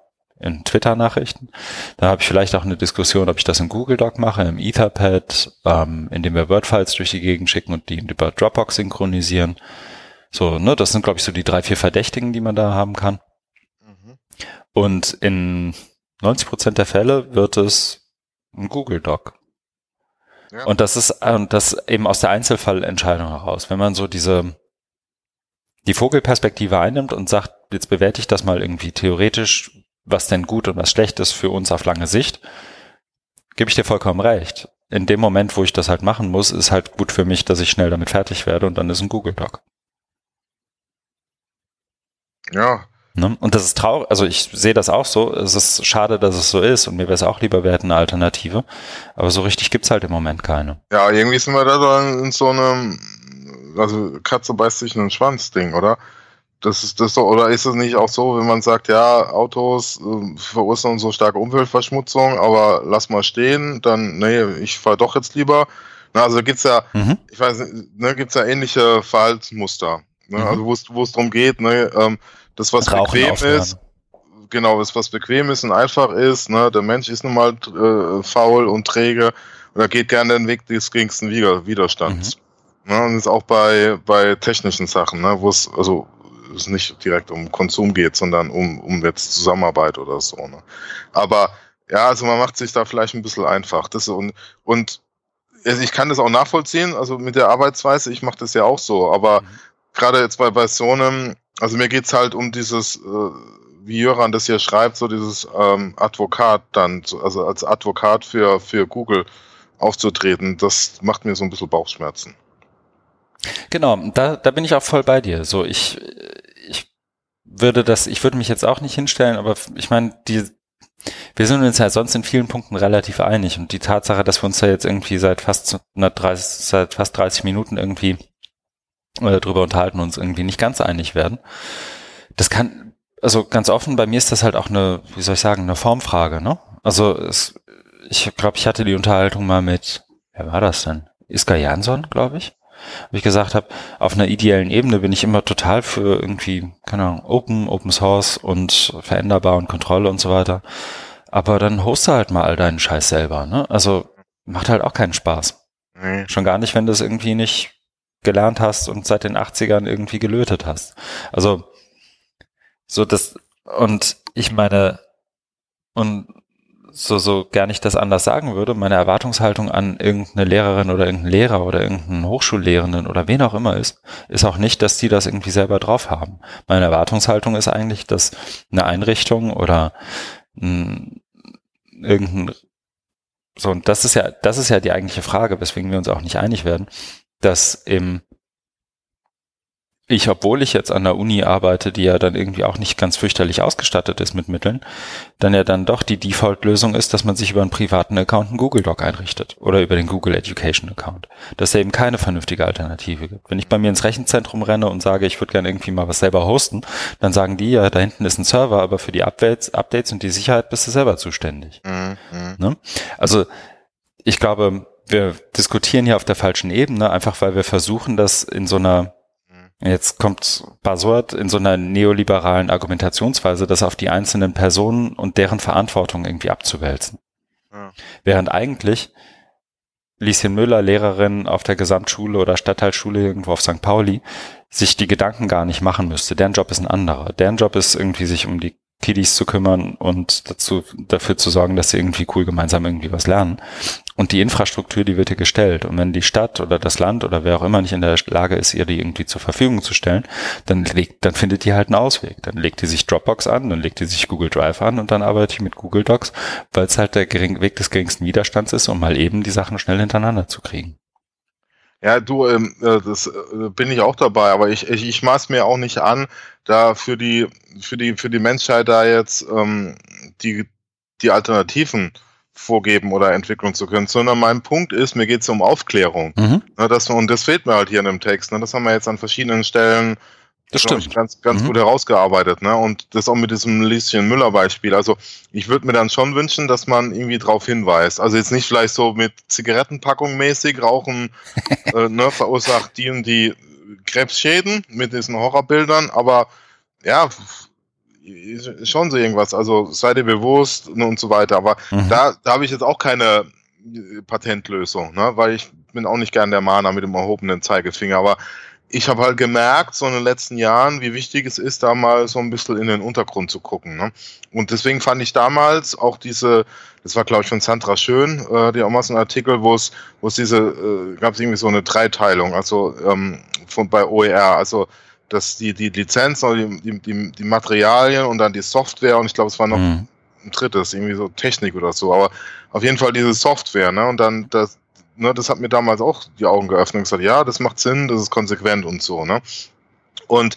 in Twitter-Nachrichten. Dann habe ich vielleicht auch eine Diskussion, ob ich das in Google Doc mache, im Etherpad, ähm, indem wir Word-Files durch die Gegend schicken und die über Dropbox synchronisieren. So, ne, das sind, glaube ich, so die drei, vier Verdächtigen, die man da haben kann. Mhm. Und in 90 Prozent der Fälle wird es ein Google Doc. Ja. Und das ist und das eben aus der Einzelfallentscheidung heraus. Wenn man so diese die Vogelperspektive einnimmt und sagt, jetzt bewerte ich das mal irgendwie theoretisch, was denn gut und was schlecht ist für uns auf lange Sicht, gebe ich dir vollkommen recht. In dem Moment, wo ich das halt machen muss, ist halt gut für mich, dass ich schnell damit fertig werde und dann ist ein Google Doc. Ja. Ne? Und das ist traurig, also ich sehe das auch so. Es ist schade, dass es so ist und mir wäre es auch lieber, wir hätten eine Alternative. Aber so richtig gibt's halt im Moment keine. Ja, irgendwie sind wir da dann in so einem, also Katze beißt sich in den Schwanz-Ding, oder? Das ist das doch, oder ist es nicht auch so, wenn man sagt, ja, Autos äh, verursachen so starke Umweltverschmutzung, aber lass mal stehen, dann, nee, ich fahre doch jetzt lieber. Na, also gibt's ja, mhm. ich weiß nicht, ne, gibt's ja ähnliche Verhaltensmuster. Ne? Mhm. Also wo es darum geht, ne, ähm, das, was Rauchen bequem aufhören. ist, genau, das, was bequem ist und einfach ist, ne, der Mensch ist nun mal äh, faul und träge oder geht gerne den Weg des geringsten Widerstands. Mhm. Ne, und das ist auch bei, bei technischen Sachen, ne, wo es, also es nicht direkt um Konsum geht, sondern um, um jetzt Zusammenarbeit oder so. Ne? Aber ja, also man macht sich da vielleicht ein bisschen einfach. Das und, und ich kann das auch nachvollziehen, also mit der Arbeitsweise, ich mache das ja auch so, aber mhm. gerade jetzt bei, bei so einem, also mir geht's halt um dieses, äh, wie Jöran das hier schreibt, so dieses ähm, Advokat dann, also als Advokat für, für Google aufzutreten, das macht mir so ein bisschen Bauchschmerzen. Genau, da, da bin ich auch voll bei dir. So, ich, ich würde das, ich würde mich jetzt auch nicht hinstellen, aber ich meine, die, wir sind uns ja sonst in vielen Punkten relativ einig und die Tatsache, dass wir uns da jetzt irgendwie seit fast 130, seit fast 30 Minuten irgendwie äh, drüber unterhalten und uns irgendwie nicht ganz einig werden, das kann, also ganz offen, bei mir ist das halt auch eine, wie soll ich sagen, eine Formfrage, ne? Also es, ich glaube, ich hatte die Unterhaltung mal mit, wer war das denn? Iska Jansson, glaube ich wie ich gesagt habe, auf einer ideellen Ebene bin ich immer total für irgendwie, keine Ahnung, Open, Open Source und veränderbar und Kontrolle und so weiter. Aber dann hoste halt mal all deinen Scheiß selber, ne? Also macht halt auch keinen Spaß. Nee. Schon gar nicht, wenn du es irgendwie nicht gelernt hast und seit den 80ern irgendwie gelötet hast. Also so das und ich meine und so, so gar nicht das anders sagen würde, meine Erwartungshaltung an irgendeine Lehrerin oder irgendeinen Lehrer oder irgendeinen Hochschullehrenden oder wen auch immer ist, ist auch nicht, dass die das irgendwie selber drauf haben. Meine Erwartungshaltung ist eigentlich, dass eine Einrichtung oder ein, irgendein, so, und das ist ja, das ist ja die eigentliche Frage, weswegen wir uns auch nicht einig werden, dass im ich, obwohl ich jetzt an der Uni arbeite, die ja dann irgendwie auch nicht ganz fürchterlich ausgestattet ist mit Mitteln, dann ja dann doch die Default-Lösung ist, dass man sich über einen privaten Account einen Google Doc einrichtet oder über den Google Education Account. Dass es eben keine vernünftige Alternative gibt. Wenn ich bei mir ins Rechenzentrum renne und sage, ich würde gerne irgendwie mal was selber hosten, dann sagen die ja, da hinten ist ein Server, aber für die Updates, Updates und die Sicherheit bist du selber zuständig. Mhm. Ne? Also ich glaube, wir diskutieren hier auf der falschen Ebene, einfach weil wir versuchen, das in so einer Jetzt kommt Buzzword in so einer neoliberalen Argumentationsweise, das auf die einzelnen Personen und deren Verantwortung irgendwie abzuwälzen. Ja. Während eigentlich Lieschen Müller, Lehrerin auf der Gesamtschule oder Stadtteilschule irgendwo auf St. Pauli, sich die Gedanken gar nicht machen müsste. Deren Job ist ein anderer. Deren Job ist irgendwie sich um die Kiddies zu kümmern und dazu, dafür zu sorgen, dass sie irgendwie cool gemeinsam irgendwie was lernen. Und die Infrastruktur, die wird ihr gestellt. Und wenn die Stadt oder das Land oder wer auch immer nicht in der Lage ist, ihr die irgendwie zur Verfügung zu stellen, dann legt, dann findet die halt einen Ausweg. Dann legt die sich Dropbox an, dann legt die sich Google Drive an und dann arbeite ich mit Google Docs, weil es halt der gering, Weg des geringsten Widerstands ist, um mal eben die Sachen schnell hintereinander zu kriegen. Ja, du, ähm, äh, das äh, bin ich auch dabei, aber ich, ich, ich maß mir auch nicht an, da für die, für die, für die Menschheit da jetzt ähm, die, die Alternativen vorgeben oder entwickeln zu können, sondern mein Punkt ist, mir geht es um Aufklärung. Mhm. Na, das, und das fehlt mir halt hier in dem Text. Ne? Das haben wir jetzt an verschiedenen Stellen das stimmt. Ganz, ganz mhm. gut herausgearbeitet, ne? Und das auch mit diesem Lieschen Müller Beispiel. Also ich würde mir dann schon wünschen, dass man irgendwie darauf hinweist. Also jetzt nicht vielleicht so mit Zigarettenpackung mäßig rauchen, äh, ne, verursacht die und die Krebsschäden mit diesen Horrorbildern, aber ja, schon so irgendwas. Also seid ihr bewusst und so weiter. Aber mhm. da, da habe ich jetzt auch keine Patentlösung, ne? weil ich bin auch nicht gern der Mahner mit dem erhobenen Zeigefinger. Aber ich habe halt gemerkt, so in den letzten Jahren, wie wichtig es ist, da mal so ein bisschen in den Untergrund zu gucken. Ne? Und deswegen fand ich damals auch diese, das war glaube ich von Sandra Schön, äh, die auch mal so ein Artikel, wo es, wo es diese, äh, gab es irgendwie so eine Dreiteilung, also ähm, von bei OER, also dass die, die Lizenzen, die, die, die Materialien und dann die Software und ich glaube, es war noch mhm. ein drittes, irgendwie so Technik oder so, aber auf jeden Fall diese Software, ne? Und dann das, ne, das hat mir damals auch die Augen geöffnet und gesagt, ja, das macht Sinn, das ist konsequent und so, ne? Und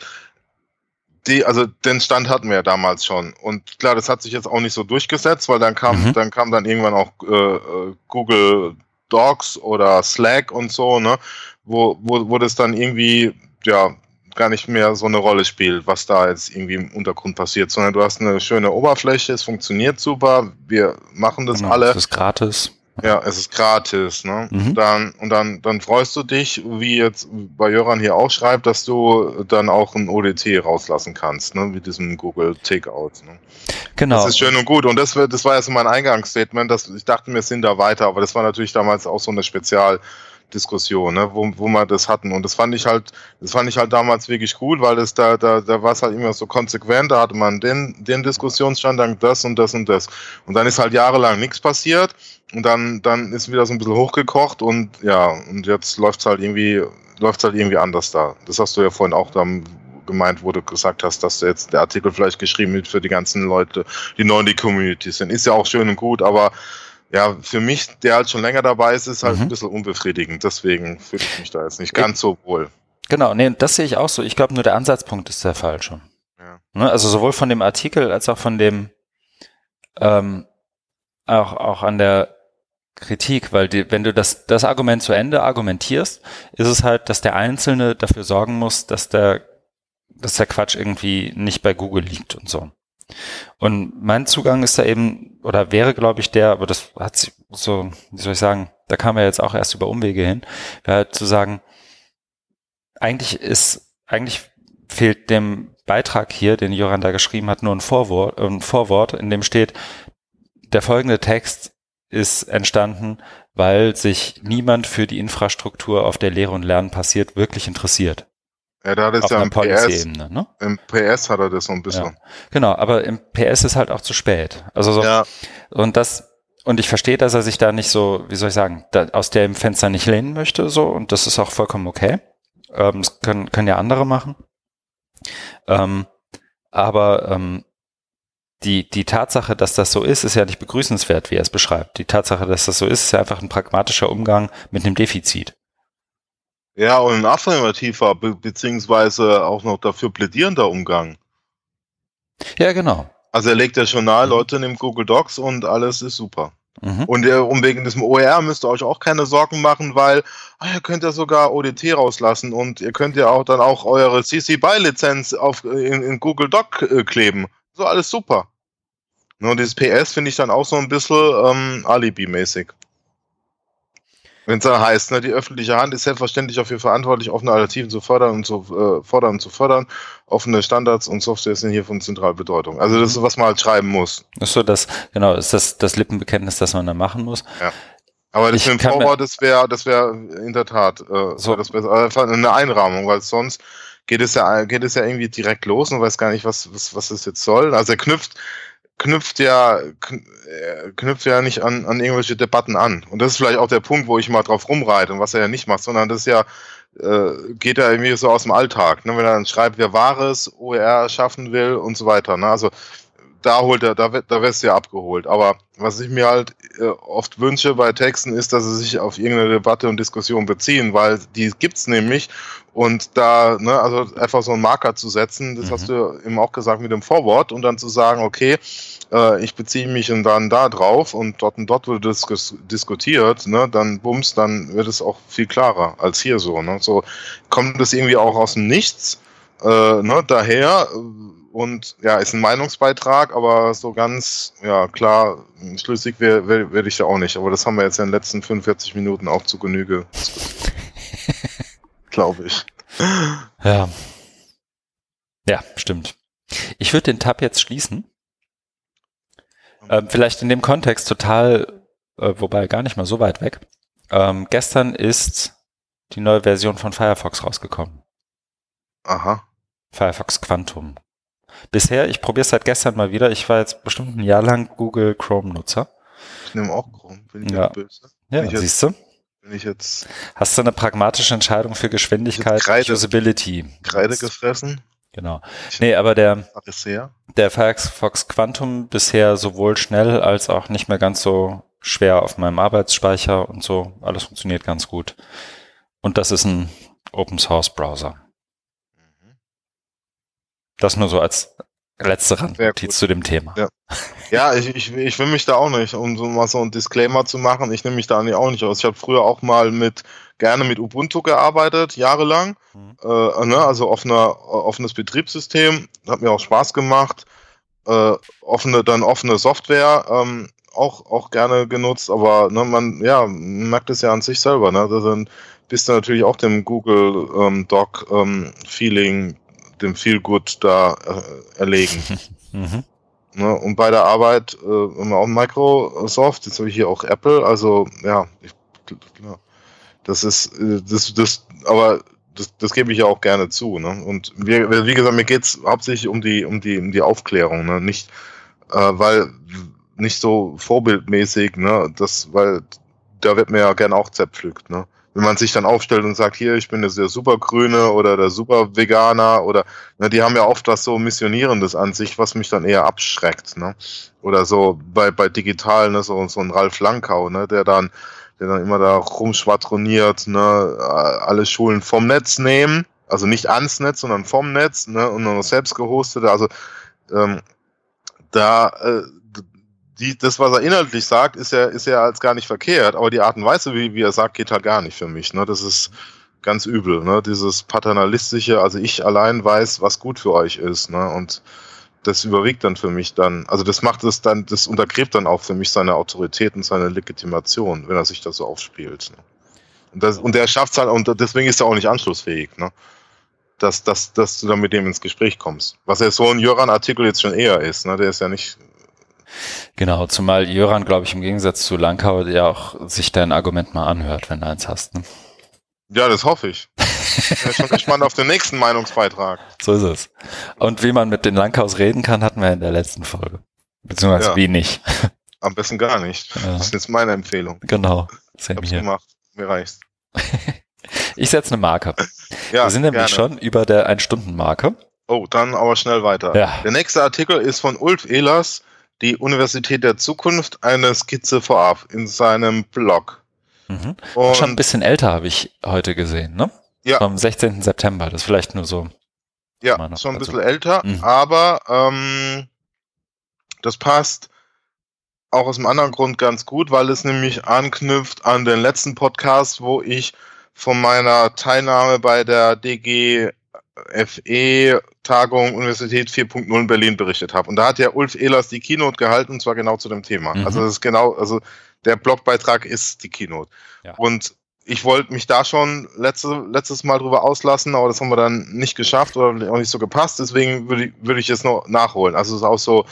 die, also den Stand hatten wir ja damals schon. Und klar, das hat sich jetzt auch nicht so durchgesetzt, weil dann kam, mhm. dann kam dann irgendwann auch äh, äh Google Docs oder Slack und so, ne, wo, wo, wo das dann irgendwie, ja, gar nicht mehr so eine Rolle spielt, was da jetzt irgendwie im Untergrund passiert, sondern du hast eine schöne Oberfläche, es funktioniert super, wir machen das genau, alle. Es ist gratis. Ja, es ist gratis, ne? Mhm. Dann, und dann, dann freust du dich, wie jetzt bei Jöran hier auch schreibt, dass du dann auch ein ODT rauslassen kannst, ne? Wie diesem Google Takeout. Ne? Genau. Das ist schön und gut. Und das, das war ja so mein Eingangsstatement, dass ich dachte, wir sind da weiter, aber das war natürlich damals auch so eine Spezial- Diskussion, ne, wo, wo wir das hatten. Und das fand ich halt, das fand ich halt damals wirklich gut, weil es da, da, da war es halt immer so konsequent, da hatte man den, den Diskussionsstand, dann das und das und das. Und dann ist halt jahrelang nichts passiert und dann, dann ist wieder so ein bisschen hochgekocht und ja, und jetzt läuft's halt irgendwie, läuft's halt irgendwie anders da. Das hast du ja vorhin auch dann gemeint, wo du gesagt hast, dass du jetzt der Artikel vielleicht geschrieben wird für die ganzen Leute, die neu in die Community sind. Ist ja auch schön und gut, aber ja, für mich, der halt schon länger dabei ist, ist halt mhm. ein bisschen unbefriedigend. Deswegen fühle ich mich da jetzt nicht ganz so wohl. Genau, nee, das sehe ich auch so. Ich glaube, nur der Ansatzpunkt ist der falsche. Ja. Ne, also sowohl von dem Artikel als auch von dem, ähm, auch, auch an der Kritik, weil die, wenn du das, das Argument zu Ende argumentierst, ist es halt, dass der Einzelne dafür sorgen muss, dass der, dass der Quatsch irgendwie nicht bei Google liegt und so. Und mein Zugang ist da eben, oder wäre, glaube ich, der, aber das hat sich so, wie soll ich sagen, da kam er jetzt auch erst über Umwege hin, wäre halt zu sagen, eigentlich ist, eigentlich fehlt dem Beitrag hier, den Joran da geschrieben hat, nur ein Vorwort, ein Vorwort, in dem steht, der folgende Text ist entstanden, weil sich niemand für die Infrastruktur, auf der Lehre und Lernen passiert, wirklich interessiert. Ja, da hat es ja im PS, ne? im PS hat er das so ein bisschen. Ja. Genau, aber im PS ist halt auch zu spät. Also so, ja. und das, und ich verstehe, dass er sich da nicht so, wie soll ich sagen, da, aus dem Fenster nicht lehnen möchte, so, und das ist auch vollkommen okay. Ähm, das können, können ja andere machen. Ähm, aber ähm, die, die Tatsache, dass das so ist, ist ja nicht begrüßenswert, wie er es beschreibt. Die Tatsache, dass das so ist, ist ja einfach ein pragmatischer Umgang mit einem Defizit. Ja, und ein affirmativer, be beziehungsweise auch noch dafür plädierender Umgang. Ja, genau. Also er legt ja schon nahe, mhm. Leute nimmt Google Docs und alles ist super. Mhm. Und äh, um wegen diesem OER müsst ihr euch auch keine Sorgen machen, weil ah, ihr könnt ja sogar ODT rauslassen und ihr könnt ja auch dann auch eure CC BY Lizenz auf in, in Google Doc äh, kleben. So alles super. Nur dieses PS finde ich dann auch so ein bisschen ähm, Alibi-mäßig. Wenn es da heißt, ne, die öffentliche Hand ist selbstverständlich dafür verantwortlich, offene Alternativen zu fördern und zu äh, fordern und zu fördern. Offene Standards und Software sind hier von zentraler Bedeutung. Also das ist, was man halt schreiben muss. Ist so das, genau, ist das das Lippenbekenntnis, das man da machen muss. Ja. Aber das mit dem Vorwort, das wäre, das wäre in der Tat, äh, so. das wäre einfach eine Einrahmung, weil sonst geht es ja, geht es ja irgendwie direkt los und weiß gar nicht, was, was, was es jetzt soll. Also er knüpft, knüpft ja, knüpft ja nicht an, an irgendwelche Debatten an. Und das ist vielleicht auch der Punkt, wo ich mal drauf rumreite und was er ja nicht macht, sondern das ist ja, äh, geht ja irgendwie so aus dem Alltag. Ne? Wenn er dann schreibt, wer Wahres, OER schaffen will und so weiter. Ne? Also da holt er, da, da wirst du ja abgeholt. Aber was ich mir halt äh, oft wünsche bei Texten ist, dass sie sich auf irgendeine Debatte und Diskussion beziehen, weil die gibt's nämlich. Und da, ne, also einfach so einen Marker zu setzen, das mhm. hast du eben auch gesagt mit dem Vorwort und dann zu sagen, okay, äh, ich beziehe mich und dann da drauf und dort und dort wird das diskutiert, ne, dann bums, dann wird es auch viel klarer als hier so. Ne? So kommt das irgendwie auch aus dem Nichts. Äh, ne, daher und ja, ist ein Meinungsbeitrag, aber so ganz, ja, klar, schlüssig werde wär, wär ich da auch nicht. Aber das haben wir jetzt in den letzten 45 Minuten auch zu Genüge. Glaube ich. Ja. Ja, stimmt. Ich würde den Tab jetzt schließen. Ähm, vielleicht in dem Kontext total, äh, wobei gar nicht mal so weit weg. Ähm, gestern ist die neue Version von Firefox rausgekommen. Aha. Firefox Quantum Bisher, ich probiere es seit gestern mal wieder. Ich war jetzt bestimmt ein Jahr lang Google Chrome-Nutzer. Ich nehme auch Chrome, bin ich ja. böse. Ja, siehst du. Wenn ich jetzt. Hast du eine pragmatische Entscheidung für Geschwindigkeit, Kreide, Usability? Kreide gefressen? Genau. Nee, aber der, der Firefox Quantum bisher sowohl schnell als auch nicht mehr ganz so schwer auf meinem Arbeitsspeicher und so. Alles funktioniert ganz gut. Und das ist ein Open Source Browser. Das nur so als letzte Randnotiz zu dem Thema. Ja, ja ich, ich, ich will mich da auch nicht, um so mal so ein Disclaimer zu machen, ich nehme mich da auch nicht aus. Ich habe früher auch mal mit gerne mit Ubuntu gearbeitet, jahrelang. Mhm. Äh, ne, also offener, offenes Betriebssystem, hat mir auch Spaß gemacht. Äh, offene, dann offene Software, ähm, auch, auch gerne genutzt, aber ne, man ja, merkt es ja an sich selber. Ne? Dann bist du natürlich auch dem Google ähm, Doc ähm, Feeling dem Feel Good da äh, erlegen. mhm. ne, und bei der Arbeit äh, immer auch Microsoft, jetzt habe ich hier auch Apple, also ja, ich, ja das ist, äh, das, das, aber das, das gebe ich ja auch gerne zu. Ne? Und wie, wie gesagt, mir geht es hauptsächlich um die, um die, um die Aufklärung, ne? Nicht, äh, weil nicht so vorbildmäßig, ne? Das, weil da wird mir ja gerne auch zerpflückt, ne? Wenn man sich dann aufstellt und sagt, hier, ich bin jetzt der Supergrüne oder der Superveganer oder, ne, die haben ja oft was so Missionierendes an sich, was mich dann eher abschreckt, ne? Oder so bei, bei digital, ne, so, so ein Ralf Lankau, ne, der dann, der dann immer da rumschwadroniert, ne, alle Schulen vom Netz nehmen, also nicht ans Netz, sondern vom Netz, ne, und nur selbst gehostete, also ähm, da äh, die, das, was er inhaltlich sagt, ist ja, ist ja als gar nicht verkehrt, aber die Art und Weise, wie, wie er sagt, geht halt gar nicht für mich. Ne? Das ist ganz übel, ne? Dieses paternalistische, also ich allein weiß, was gut für euch ist, ne? Und das überwiegt dann für mich dann, also das macht es dann, das untergräbt dann auch für mich seine Autorität und seine Legitimation, wenn er sich das so aufspielt. Ne? Und, das, und der schafft es halt, und deswegen ist er auch nicht anschlussfähig, ne? Dass, dass, dass du dann mit dem ins Gespräch kommst. Was ja so ein Jöran-Artikel jetzt schon eher ist, ne? Der ist ja nicht Genau, zumal Jöran, glaube ich, im Gegensatz zu Lankau ja auch sich dein Argument mal anhört, wenn du eins hast. Ne? Ja, das hoffe ich. ich bin schon gespannt auf den nächsten Meinungsbeitrag. So ist es. Und wie man mit den Langhaus reden kann, hatten wir in der letzten Folge. Beziehungsweise ja. wie nicht. Am besten gar nicht. Ja. Das ist jetzt meine Empfehlung. Genau. Ich hab's hier. gemacht. Mir reicht's. ich setze eine Marke. Ja, wir sind nämlich gerne. schon über der Ein-Stunden-Marke. Oh, dann aber schnell weiter. Ja. Der nächste Artikel ist von Ulf Ehlers die Universität der Zukunft eine Skizze vorab in seinem Blog. Mhm. Schon ein bisschen älter habe ich heute gesehen, ne? Ja. Vom 16. September, das ist vielleicht nur so. Ja, schon ein bisschen älter, mhm. aber ähm, das passt auch aus einem anderen Grund ganz gut, weil es nämlich anknüpft an den letzten Podcast, wo ich von meiner Teilnahme bei der DG FE-Tagung Universität 4.0 in Berlin berichtet habe. Und da hat ja Ulf Ehlers die Keynote gehalten, und zwar genau zu dem Thema. Mhm. Also das ist genau, also der Blogbeitrag ist die Keynote. Ja. Und ich wollte mich da schon letzte, letztes Mal drüber auslassen, aber das haben wir dann nicht geschafft oder auch nicht so gepasst. Deswegen würde ich, würde ich jetzt noch nachholen. Also es ist auch so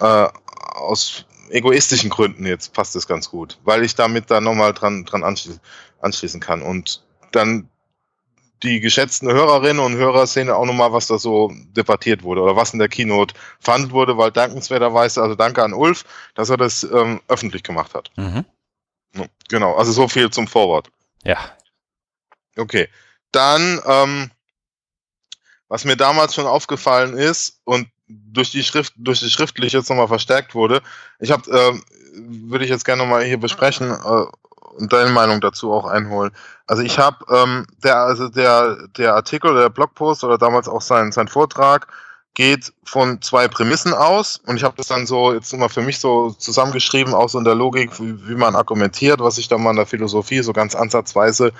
äh, aus egoistischen Gründen jetzt passt es ganz gut, weil ich damit dann nochmal dran, dran anschließen, anschließen kann. Und dann die geschätzten Hörerinnen und Hörer sehen auch nochmal, was da so debattiert wurde oder was in der Keynote verhandelt wurde, weil dankenswerterweise, also danke an Ulf, dass er das ähm, öffentlich gemacht hat. Mhm. Genau, also so viel zum Vorwort. Ja. Okay. Dann, ähm, was mir damals schon aufgefallen ist und durch die Schrift, durch die schriftlich jetzt nochmal verstärkt wurde, ich habe, äh, würde ich jetzt gerne nochmal hier besprechen, äh, und deine Meinung dazu auch einholen. Also ich habe ähm, der also der der Artikel der Blogpost oder damals auch sein sein Vortrag geht von zwei Prämissen aus und ich habe das dann so jetzt immer für mich so zusammengeschrieben, auch so in der Logik, wie, wie man argumentiert, was ich dann mal in der Philosophie so ganz ansatzweise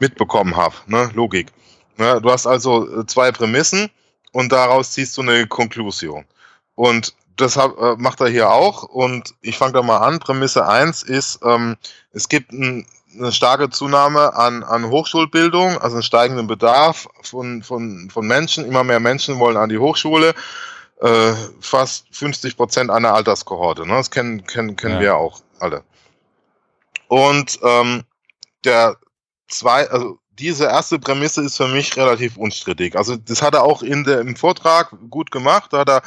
mitbekommen habe. Ne? Logik. Ne? Du hast also äh, zwei Prämissen und daraus ziehst du eine Konklusion. Und das hab, äh, macht er hier auch und ich fange da mal an. Prämisse eins ist, ähm, es gibt ein, eine starke Zunahme an, an Hochschulbildung, also einen steigenden Bedarf von, von, von Menschen. Immer mehr Menschen wollen an die Hochschule. Äh, fast 50 Prozent einer Alterskohorte. Ne? Das kennen, kennen, kennen ja. wir auch alle. Und ähm, der zwei, also diese erste Prämisse ist für mich relativ unstrittig. Also das hat er auch in der, im Vortrag gut gemacht. Da hat er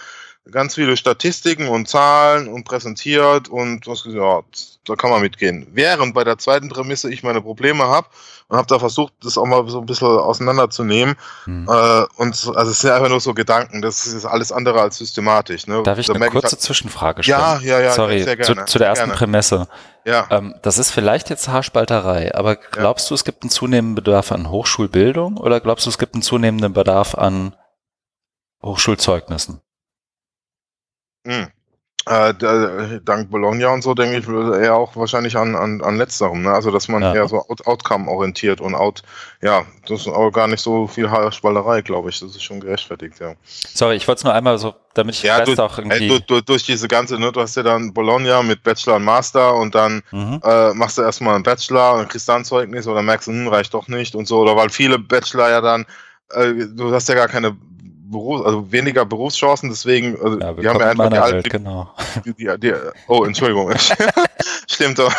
ganz viele Statistiken und Zahlen und präsentiert und was ja, da kann man mitgehen. Während bei der zweiten Prämisse ich meine Probleme habe und habe da versucht, das auch mal so ein bisschen auseinanderzunehmen. Hm. Äh, und also es sind einfach nur so Gedanken, das ist alles andere als systematisch. Ne? Darf ich da eine kurze halt, Zwischenfrage stellen? Ja, ja, ja. Sorry, sehr gerne, zu, zu der ersten gerne. Prämisse. Ja. Ähm, das ist vielleicht jetzt Haarspalterei, aber glaubst ja. du, es gibt einen zunehmenden Bedarf an Hochschulbildung oder glaubst du, es gibt einen zunehmenden Bedarf an Hochschulzeugnissen? Hm. Äh, dank Bologna und so denke ich eher auch wahrscheinlich an, an, an letzterem, ne? Also dass man ja. eher so out Outcome-orientiert und out, ja, das ist auch gar nicht so viel Spallerei, glaube ich. Das ist schon gerechtfertigt, ja. Sorry, ich wollte es nur einmal so, damit ich ja, durch, auch irgendwie. Ey, durch, durch, durch, diese ganze, ne, du hast ja dann Bologna mit Bachelor und Master und dann mhm. äh, machst du erstmal einen Bachelor und dann kriegst du ein Zeugnis oder merkst du, hm, reicht doch nicht und so, oder weil viele Bachelor ja dann äh, du hast ja gar keine Beruf, also weniger Berufschancen, deswegen, also ja, wir, wir haben ja einfach die alten, Welt, genau. Die, die, die, oh, Entschuldigung, stimmt doch.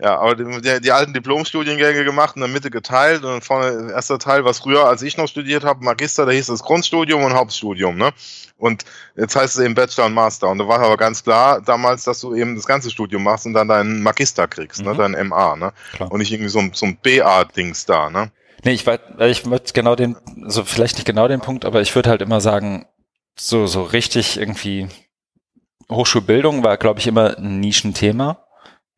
ja, aber die, die, alten Diplomstudiengänge gemacht, in der Mitte geteilt und vorne erster Teil, was früher, als ich noch studiert habe, Magister, da hieß es Grundstudium und Hauptstudium, ne? Und jetzt heißt es eben Bachelor und Master. Und da war aber ganz klar damals, dass du eben das ganze Studium machst und dann deinen Magister kriegst, ne? mhm. ne? Dein MA, ne? Klar. Und nicht irgendwie so, so ein BA-Dings da, ne? Nee, ich weiß, ich würde genau den, so vielleicht nicht genau den Punkt, aber ich würde halt immer sagen, so, so richtig irgendwie Hochschulbildung war, glaube ich, immer ein Nischenthema.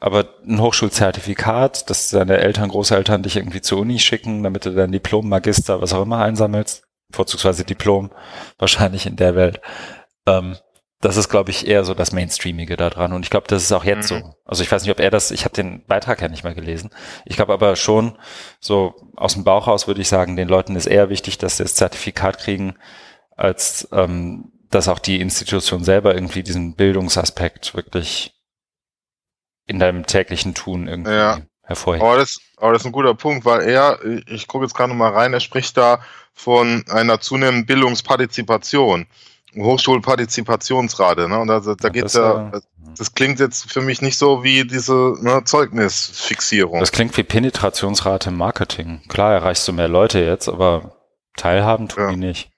Aber ein Hochschulzertifikat, dass deine Eltern, Großeltern dich irgendwie zur Uni schicken, damit du dein Diplom, Magister, was auch immer einsammelst, vorzugsweise Diplom, wahrscheinlich in der Welt, ähm, das ist, glaube ich, eher so das Mainstreamige da dran. Und ich glaube, das ist auch jetzt mhm. so. Also ich weiß nicht, ob er das, ich habe den Beitrag ja nicht mehr gelesen. Ich glaube aber schon, so aus dem Bauch aus würde ich sagen, den Leuten ist eher wichtig, dass sie das Zertifikat kriegen, als ähm, dass auch die Institution selber irgendwie diesen Bildungsaspekt wirklich in deinem täglichen Tun irgendwie ja. hervorhebt. Aber das, aber das ist ein guter Punkt, weil er, ich gucke jetzt gerade mal rein, er spricht da von einer zunehmenden Bildungspartizipation. Hochschulpartizipationsrate, ne? Und da, da geht es ja, das, das klingt jetzt für mich nicht so wie diese ne, Zeugnisfixierung. Das klingt wie Penetrationsrate im Marketing. Klar erreichst du mehr Leute jetzt, aber teilhaben tun ja. die nicht.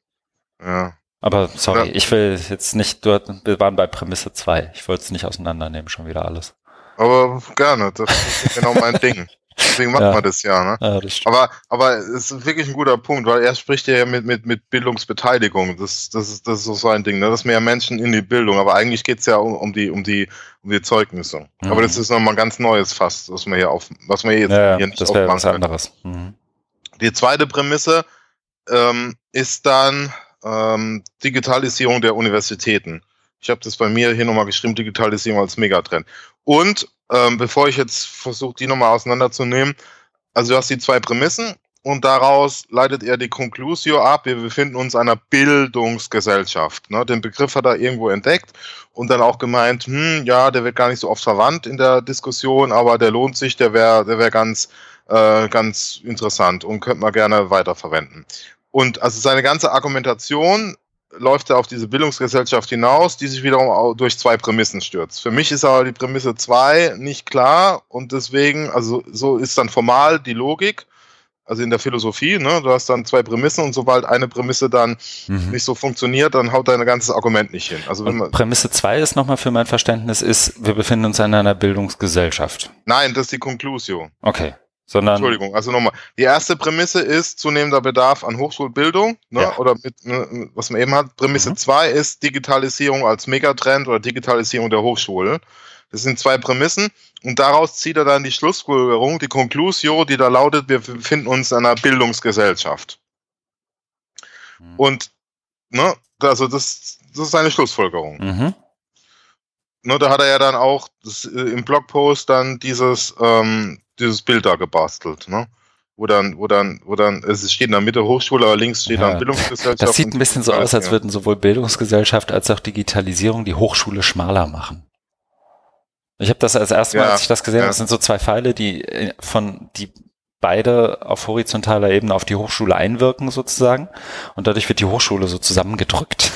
Ja. Aber sorry, ja. ich will jetzt nicht, wir waren bei Prämisse 2. Ich wollte es nicht auseinandernehmen, schon wieder alles. Aber gerne, das ist genau mein Ding. Deswegen macht ja. man das ja. Ne? ja das aber, aber es ist wirklich ein guter Punkt, weil er spricht ja mit, mit, mit Bildungsbeteiligung. Das, das, ist, das ist so ein Ding, ne? dass mehr Menschen in die Bildung. Aber eigentlich geht es ja um, um, die, um, die, um die Zeugnisse. Mhm. Aber das ist nochmal ein ganz neues Fass, was wir hier, auf, was wir jetzt ja, hier nicht das wäre was anderes. Mhm. Die zweite Prämisse ähm, ist dann ähm, Digitalisierung der Universitäten. Ich habe das bei mir hier nochmal geschrieben, Digitalisierung als Megatrend. Und ähm, bevor ich jetzt versuche, die nochmal auseinanderzunehmen, also du hast die zwei Prämissen und daraus leitet er die Conclusio ab. Wir befinden uns in einer Bildungsgesellschaft. Ne? Den Begriff hat er irgendwo entdeckt und dann auch gemeint, hm, ja, der wird gar nicht so oft verwandt in der Diskussion, aber der lohnt sich, der wäre der wär ganz, äh, ganz interessant und könnte man gerne weiterverwenden. Und also seine ganze Argumentation läuft er auf diese Bildungsgesellschaft hinaus, die sich wiederum durch zwei Prämissen stürzt. Für mich ist aber die Prämisse zwei nicht klar und deswegen, also so ist dann formal die Logik, also in der Philosophie, ne, du hast dann zwei Prämissen und sobald eine Prämisse dann mhm. nicht so funktioniert, dann haut dein ganzes Argument nicht hin. Also wenn man, Prämisse zwei ist nochmal für mein Verständnis ist, wir befinden uns in einer Bildungsgesellschaft. Nein, das ist die Conclusio. Okay. Sondern Entschuldigung, also nochmal. Die erste Prämisse ist zunehmender Bedarf an Hochschulbildung, ne? Ja. oder mit, ne, was man eben hat. Prämisse 2 mhm. ist Digitalisierung als Megatrend oder Digitalisierung der Hochschule. Das sind zwei Prämissen und daraus zieht er dann die Schlussfolgerung, die Conclusio, die da lautet, wir befinden uns in einer Bildungsgesellschaft. Mhm. Und, ne, also das, das ist eine Schlussfolgerung. Mhm. Ne, da hat er ja dann auch das, äh, im Blogpost dann dieses ähm, dieses Bild da gebastelt, ne? Wo dann, wo dann, wo dann, es steht in der Mitte Hochschule, aber links steht ja. dann Bildungsgesellschaft. Das sieht ein bisschen so aus, als würden sowohl Bildungsgesellschaft als auch Digitalisierung die Hochschule schmaler machen. Ich habe das als erstes Mal, ja, als ich das gesehen habe, ja. das sind so zwei Pfeile, die äh, von, die beide auf horizontaler Ebene auf die Hochschule einwirken sozusagen. Und dadurch wird die Hochschule so zusammengedrückt.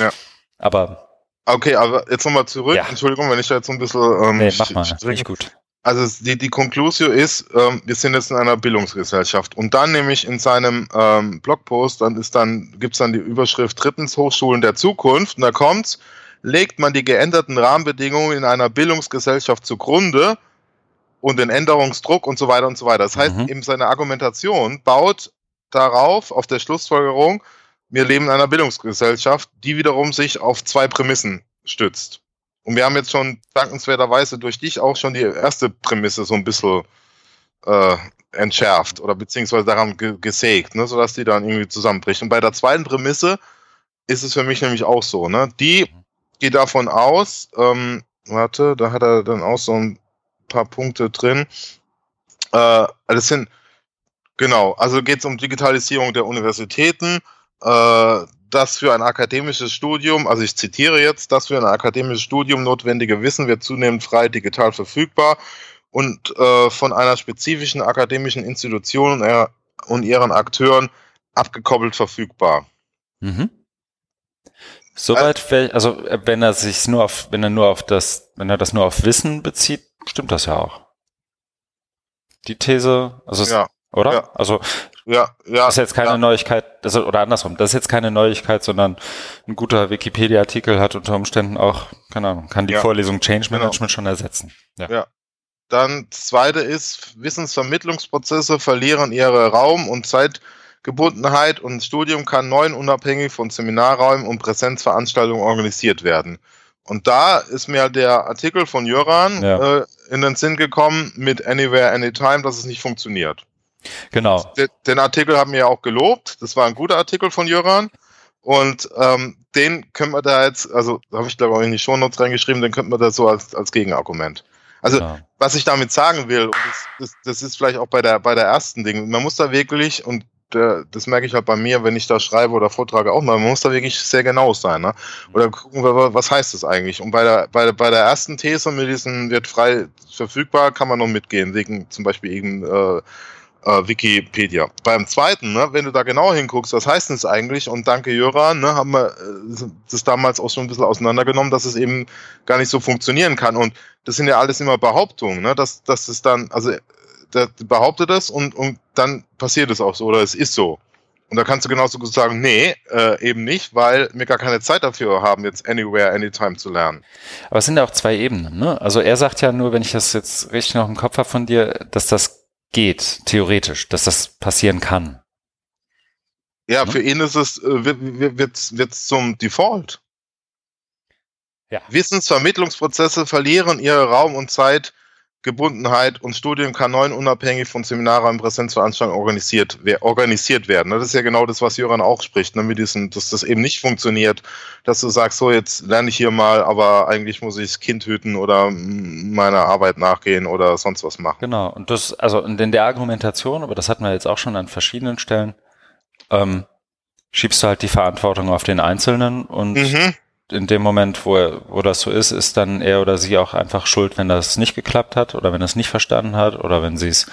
Ja. Aber. Okay, aber jetzt nochmal zurück. Ja. Entschuldigung, wenn ich da jetzt so ein bisschen, ähm, nee, mach mal, nicht gut Also die, die Conclusio ist, ähm, wir sind jetzt in einer Bildungsgesellschaft. Und dann nämlich in seinem ähm, Blogpost, dann ist dann, gibt's dann die Überschrift drittens Hochschulen der Zukunft. Und da kommt's, legt man die geänderten Rahmenbedingungen in einer Bildungsgesellschaft zugrunde und den Änderungsdruck und so weiter und so weiter. Das heißt, mhm. eben seine Argumentation baut darauf, auf der Schlussfolgerung, wir leben in einer Bildungsgesellschaft, die wiederum sich auf zwei Prämissen stützt. Und wir haben jetzt schon dankenswerterweise durch dich auch schon die erste Prämisse so ein bisschen äh, entschärft oder beziehungsweise daran ge gesägt, ne, sodass die dann irgendwie zusammenbricht. Und bei der zweiten Prämisse ist es für mich nämlich auch so. Ne? Die geht davon aus, ähm, warte, da hat er dann auch so ein paar Punkte drin. Äh, das sind, genau, also geht es um Digitalisierung der Universitäten, äh, das für ein akademisches Studium, also ich zitiere jetzt, das für ein akademisches Studium notwendige Wissen wird zunehmend frei digital verfügbar und äh, von einer spezifischen akademischen Institution und ihren Akteuren abgekoppelt verfügbar. Mhm. Soweit, also wenn er sich nur auf, wenn er nur auf das, wenn er das nur auf Wissen bezieht, stimmt das ja auch. Die These, also ja, oder? Ja. Also ja, ja, das ist jetzt keine ja. Neuigkeit, also, oder andersrum, das ist jetzt keine Neuigkeit, sondern ein guter Wikipedia-Artikel hat unter Umständen auch, keine Ahnung, kann die ja. Vorlesung Change genau. Management genau. schon ersetzen. Ja. ja. Dann zweite ist, Wissensvermittlungsprozesse verlieren ihre Raum- und Zeitgebundenheit und das Studium kann neu und unabhängig von Seminarräumen und Präsenzveranstaltungen organisiert werden. Und da ist mir der Artikel von Jöran ja. äh, in den Sinn gekommen mit Anywhere, Anytime, dass es nicht funktioniert. Genau. Den, Artikel haben wir ja auch gelobt. Das war ein guter Artikel von Jöran. Und ähm, den können wir da jetzt, also habe ich glaube ich in die Shownotes reingeschrieben, den könnten wir da so als, als Gegenargument. Also, ja. was ich damit sagen will, und das, das, das, ist vielleicht auch bei der, bei der ersten Ding, man muss da wirklich, und äh, das merke ich halt bei mir, wenn ich da schreibe oder vortrage auch mal, man muss da wirklich sehr genau sein. Ne? Oder gucken wir, was heißt das eigentlich? Und bei der, bei, bei der ersten These mit diesem wird frei verfügbar, kann man noch mitgehen, wegen zum Beispiel eben äh, äh, Wikipedia. Beim zweiten, ne, wenn du da genau hinguckst, was heißt das eigentlich? Und danke Jöran, ne, haben wir äh, das damals auch schon ein bisschen auseinandergenommen, dass es eben gar nicht so funktionieren kann. Und das sind ja alles immer Behauptungen, ne, dass, dass es dann, also der behauptet das und, und dann passiert es auch so oder es ist so. Und da kannst du genauso gut sagen, nee, äh, eben nicht, weil wir gar keine Zeit dafür haben, jetzt Anywhere, Anytime zu lernen. Aber es sind ja auch zwei Ebenen. Ne? Also er sagt ja nur, wenn ich das jetzt richtig noch im Kopf habe von dir, dass das geht, theoretisch, dass das passieren kann. Ja, ne? für ihn ist es, äh, wird, wird, wird zum Default. Ja. Wissensvermittlungsprozesse verlieren ihre Raum und Zeit Gebundenheit und Studium kann neun unabhängig von Seminaren und Präsenzveranstaltungen organisiert, organisiert werden. Das ist ja genau das, was Jöran auch spricht, ne, mit diesem, dass das eben nicht funktioniert, dass du sagst, so jetzt lerne ich hier mal, aber eigentlich muss ich das Kind hüten oder meiner Arbeit nachgehen oder sonst was machen. Genau, und das, also in der Argumentation, aber das hatten wir jetzt auch schon an verschiedenen Stellen, ähm, schiebst du halt die Verantwortung auf den Einzelnen und mhm in dem Moment, wo, er, wo das so ist, ist dann er oder sie auch einfach schuld, wenn das nicht geklappt hat oder wenn es nicht verstanden hat oder wenn sie es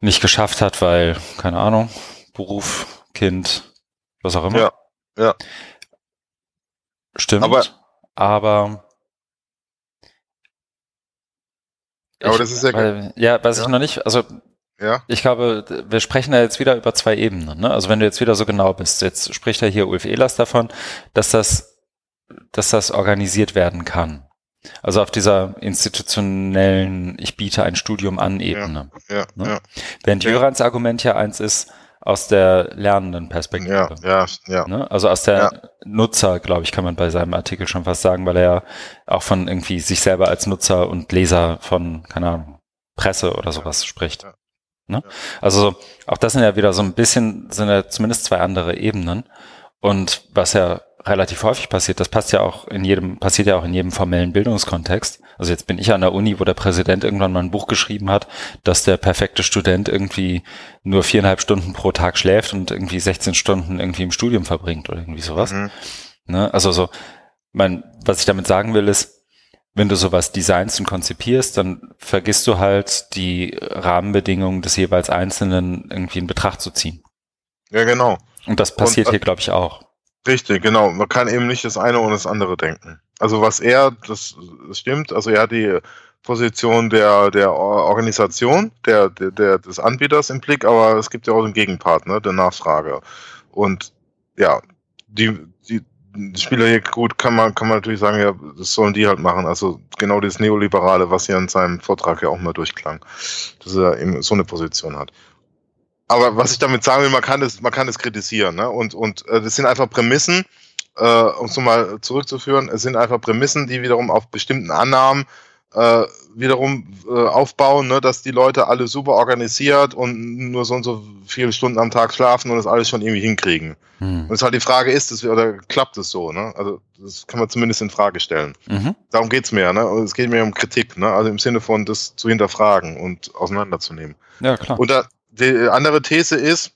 nicht geschafft hat, weil, keine Ahnung, Beruf, Kind, was auch immer. Ja, ja. Stimmt. Aber, aber aber ich, das ist ja, weil, ja, weiß ja. ich noch nicht, also ja. Ich glaube, wir sprechen da jetzt wieder über zwei Ebenen. Ne? Also wenn du jetzt wieder so genau bist, jetzt spricht ja hier Ulf Ehlers davon, dass das dass das organisiert werden kann. Also auf dieser institutionellen, ich biete ein Studium an Ebene. Ja, ja, ne? ja. Während ja. Jörans Argument ja eins ist, aus der lernenden Perspektive. Ja, ja, ja. Ne? Also aus der ja. Nutzer, glaube ich, kann man bei seinem Artikel schon fast sagen, weil er ja auch von irgendwie sich selber als Nutzer und Leser von, keine Ahnung, Presse oder sowas spricht. Ne? Also auch das sind ja wieder so ein bisschen, sind ja zumindest zwei andere Ebenen. Und was ja relativ häufig passiert. Das passt ja auch in jedem, passiert ja auch in jedem formellen Bildungskontext. Also jetzt bin ich an der Uni, wo der Präsident irgendwann mal ein Buch geschrieben hat, dass der perfekte Student irgendwie nur viereinhalb Stunden pro Tag schläft und irgendwie 16 Stunden irgendwie im Studium verbringt oder irgendwie sowas. Mhm. Ne? Also so, mein, was ich damit sagen will, ist, wenn du sowas designst und konzipierst, dann vergisst du halt die Rahmenbedingungen des jeweils Einzelnen irgendwie in Betracht zu ziehen. Ja, genau. Und das passiert und, hier, glaube ich, auch. Richtig, genau. Man kann eben nicht das eine ohne das andere denken. Also was er, das, das stimmt, also er hat die Position der, der Organisation, der, der, des Anbieters im Blick, aber es gibt ja auch den Gegenpart, ne, der Nachfrage. Und ja, die, die, die Spieler hier gut kann man, kann man natürlich sagen, ja, das sollen die halt machen. Also genau das Neoliberale, was hier in seinem Vortrag ja auch mal durchklang, dass er eben so eine Position hat. Aber was ich damit sagen will, man kann es, man kann es kritisieren, ne? Und, und äh, das sind einfach Prämissen, äh, um es nochmal zurückzuführen, es sind einfach Prämissen, die wiederum auf bestimmten Annahmen äh, wiederum äh, aufbauen, ne, dass die Leute alle super organisiert und nur so und so viele Stunden am Tag schlafen und das alles schon irgendwie hinkriegen. Hm. Und es ist halt die Frage, ist es oder klappt es so? Ne? Also das kann man zumindest in Frage stellen. Mhm. Darum geht's mehr. Ne? Es geht mehr um Kritik, ne? also im Sinne von das zu hinterfragen und auseinanderzunehmen. Ja, klar. Und da, die andere These ist,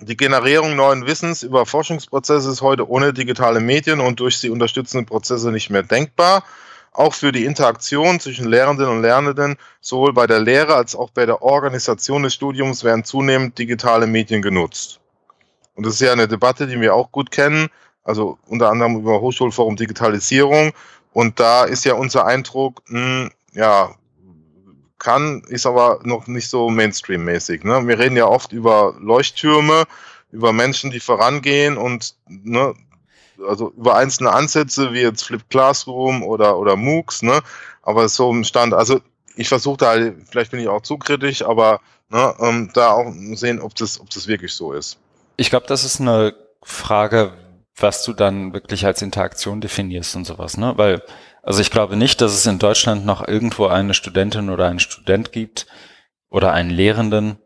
die Generierung neuen Wissens über Forschungsprozesse ist heute ohne digitale Medien und durch sie unterstützende Prozesse nicht mehr denkbar. Auch für die Interaktion zwischen Lehrenden und Lernenden, sowohl bei der Lehre als auch bei der Organisation des Studiums, werden zunehmend digitale Medien genutzt. Und das ist ja eine Debatte, die wir auch gut kennen, also unter anderem über Hochschulforum Digitalisierung. Und da ist ja unser Eindruck, mh, hm, ja, kann, ist aber noch nicht so Mainstream-mäßig. Ne? Wir reden ja oft über Leuchttürme, über Menschen, die vorangehen und ne, also über einzelne Ansätze wie jetzt Flip Classroom oder, oder MOOCs, ne? Aber so im Stand, also ich versuche da, vielleicht bin ich auch zu kritisch, aber ne, ähm, da auch sehen, ob das, ob das wirklich so ist. Ich glaube, das ist eine Frage, was du dann wirklich als Interaktion definierst und sowas, ne? Weil, also ich glaube nicht, dass es in Deutschland noch irgendwo eine Studentin oder einen Student gibt oder einen Lehrenden,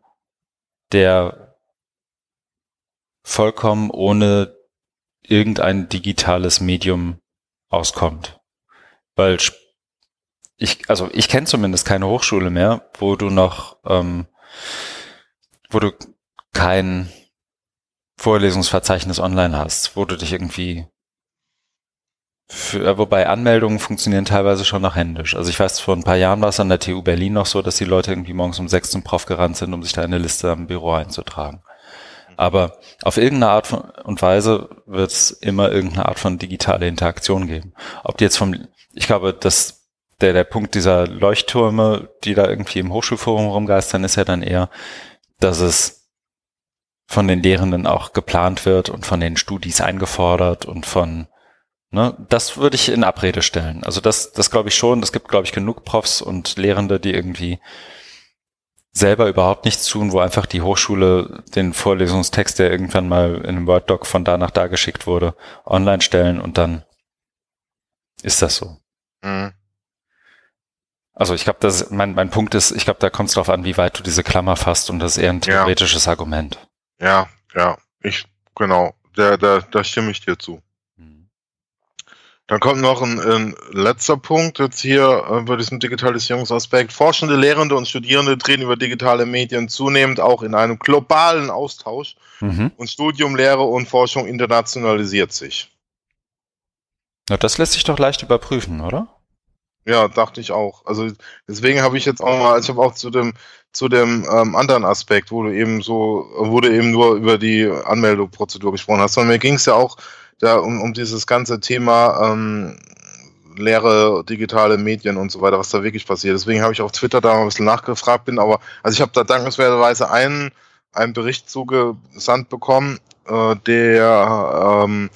der vollkommen ohne irgendein digitales Medium auskommt. Weil ich, also ich kenne zumindest keine Hochschule mehr, wo du noch, ähm, wo du kein Vorlesungsverzeichnis online hast, wo du dich irgendwie für, äh, wobei Anmeldungen funktionieren teilweise schon noch händisch. Also ich weiß, vor ein paar Jahren war es an der TU Berlin noch so, dass die Leute irgendwie morgens um sechs zum Prof gerannt sind, um sich da eine Liste am Büro einzutragen. Aber auf irgendeine Art von, und Weise wird es immer irgendeine Art von digitale Interaktion geben. Ob die jetzt vom, ich glaube, dass der, der Punkt dieser Leuchttürme, die da irgendwie im Hochschulforum rumgeistern, ist ja dann eher, dass es von den Lehrenden auch geplant wird und von den Studis eingefordert und von, ne, das würde ich in Abrede stellen. Also das, das glaube ich schon. Es gibt, glaube ich, genug Profs und Lehrende, die irgendwie selber überhaupt nichts tun, wo einfach die Hochschule den Vorlesungstext, der irgendwann mal in einem Word-Doc von da nach da geschickt wurde, online stellen und dann ist das so. Mhm. Also ich glaube, das mein, mein Punkt ist, ich glaube, da kommt es darauf an, wie weit du diese Klammer fasst und das ist eher ein theoretisches ja. Argument. Ja, ja, ich, genau, da, da, da stimme ich dir zu. Dann kommt noch ein, ein letzter Punkt jetzt hier äh, bei diesem Digitalisierungsaspekt. Forschende, Lehrende und Studierende treten über digitale Medien zunehmend auch in einem globalen Austausch mhm. und Studium, Lehre und Forschung internationalisiert sich. Na, das lässt sich doch leicht überprüfen, oder? Ja, dachte ich auch. Also deswegen habe ich jetzt auch mal, ich habe auch zu dem zu dem ähm, anderen Aspekt, wo du eben so, du eben nur über die Anmeldeprozedur gesprochen hast, sondern mir ging es ja auch da um, um dieses ganze Thema ähm, leere digitale Medien und so weiter, was da wirklich passiert. Deswegen habe ich auf Twitter da mal ein bisschen nachgefragt bin, aber also ich habe da dankenswerterweise einen, einen Bericht zugesandt bekommen, äh, der ähm,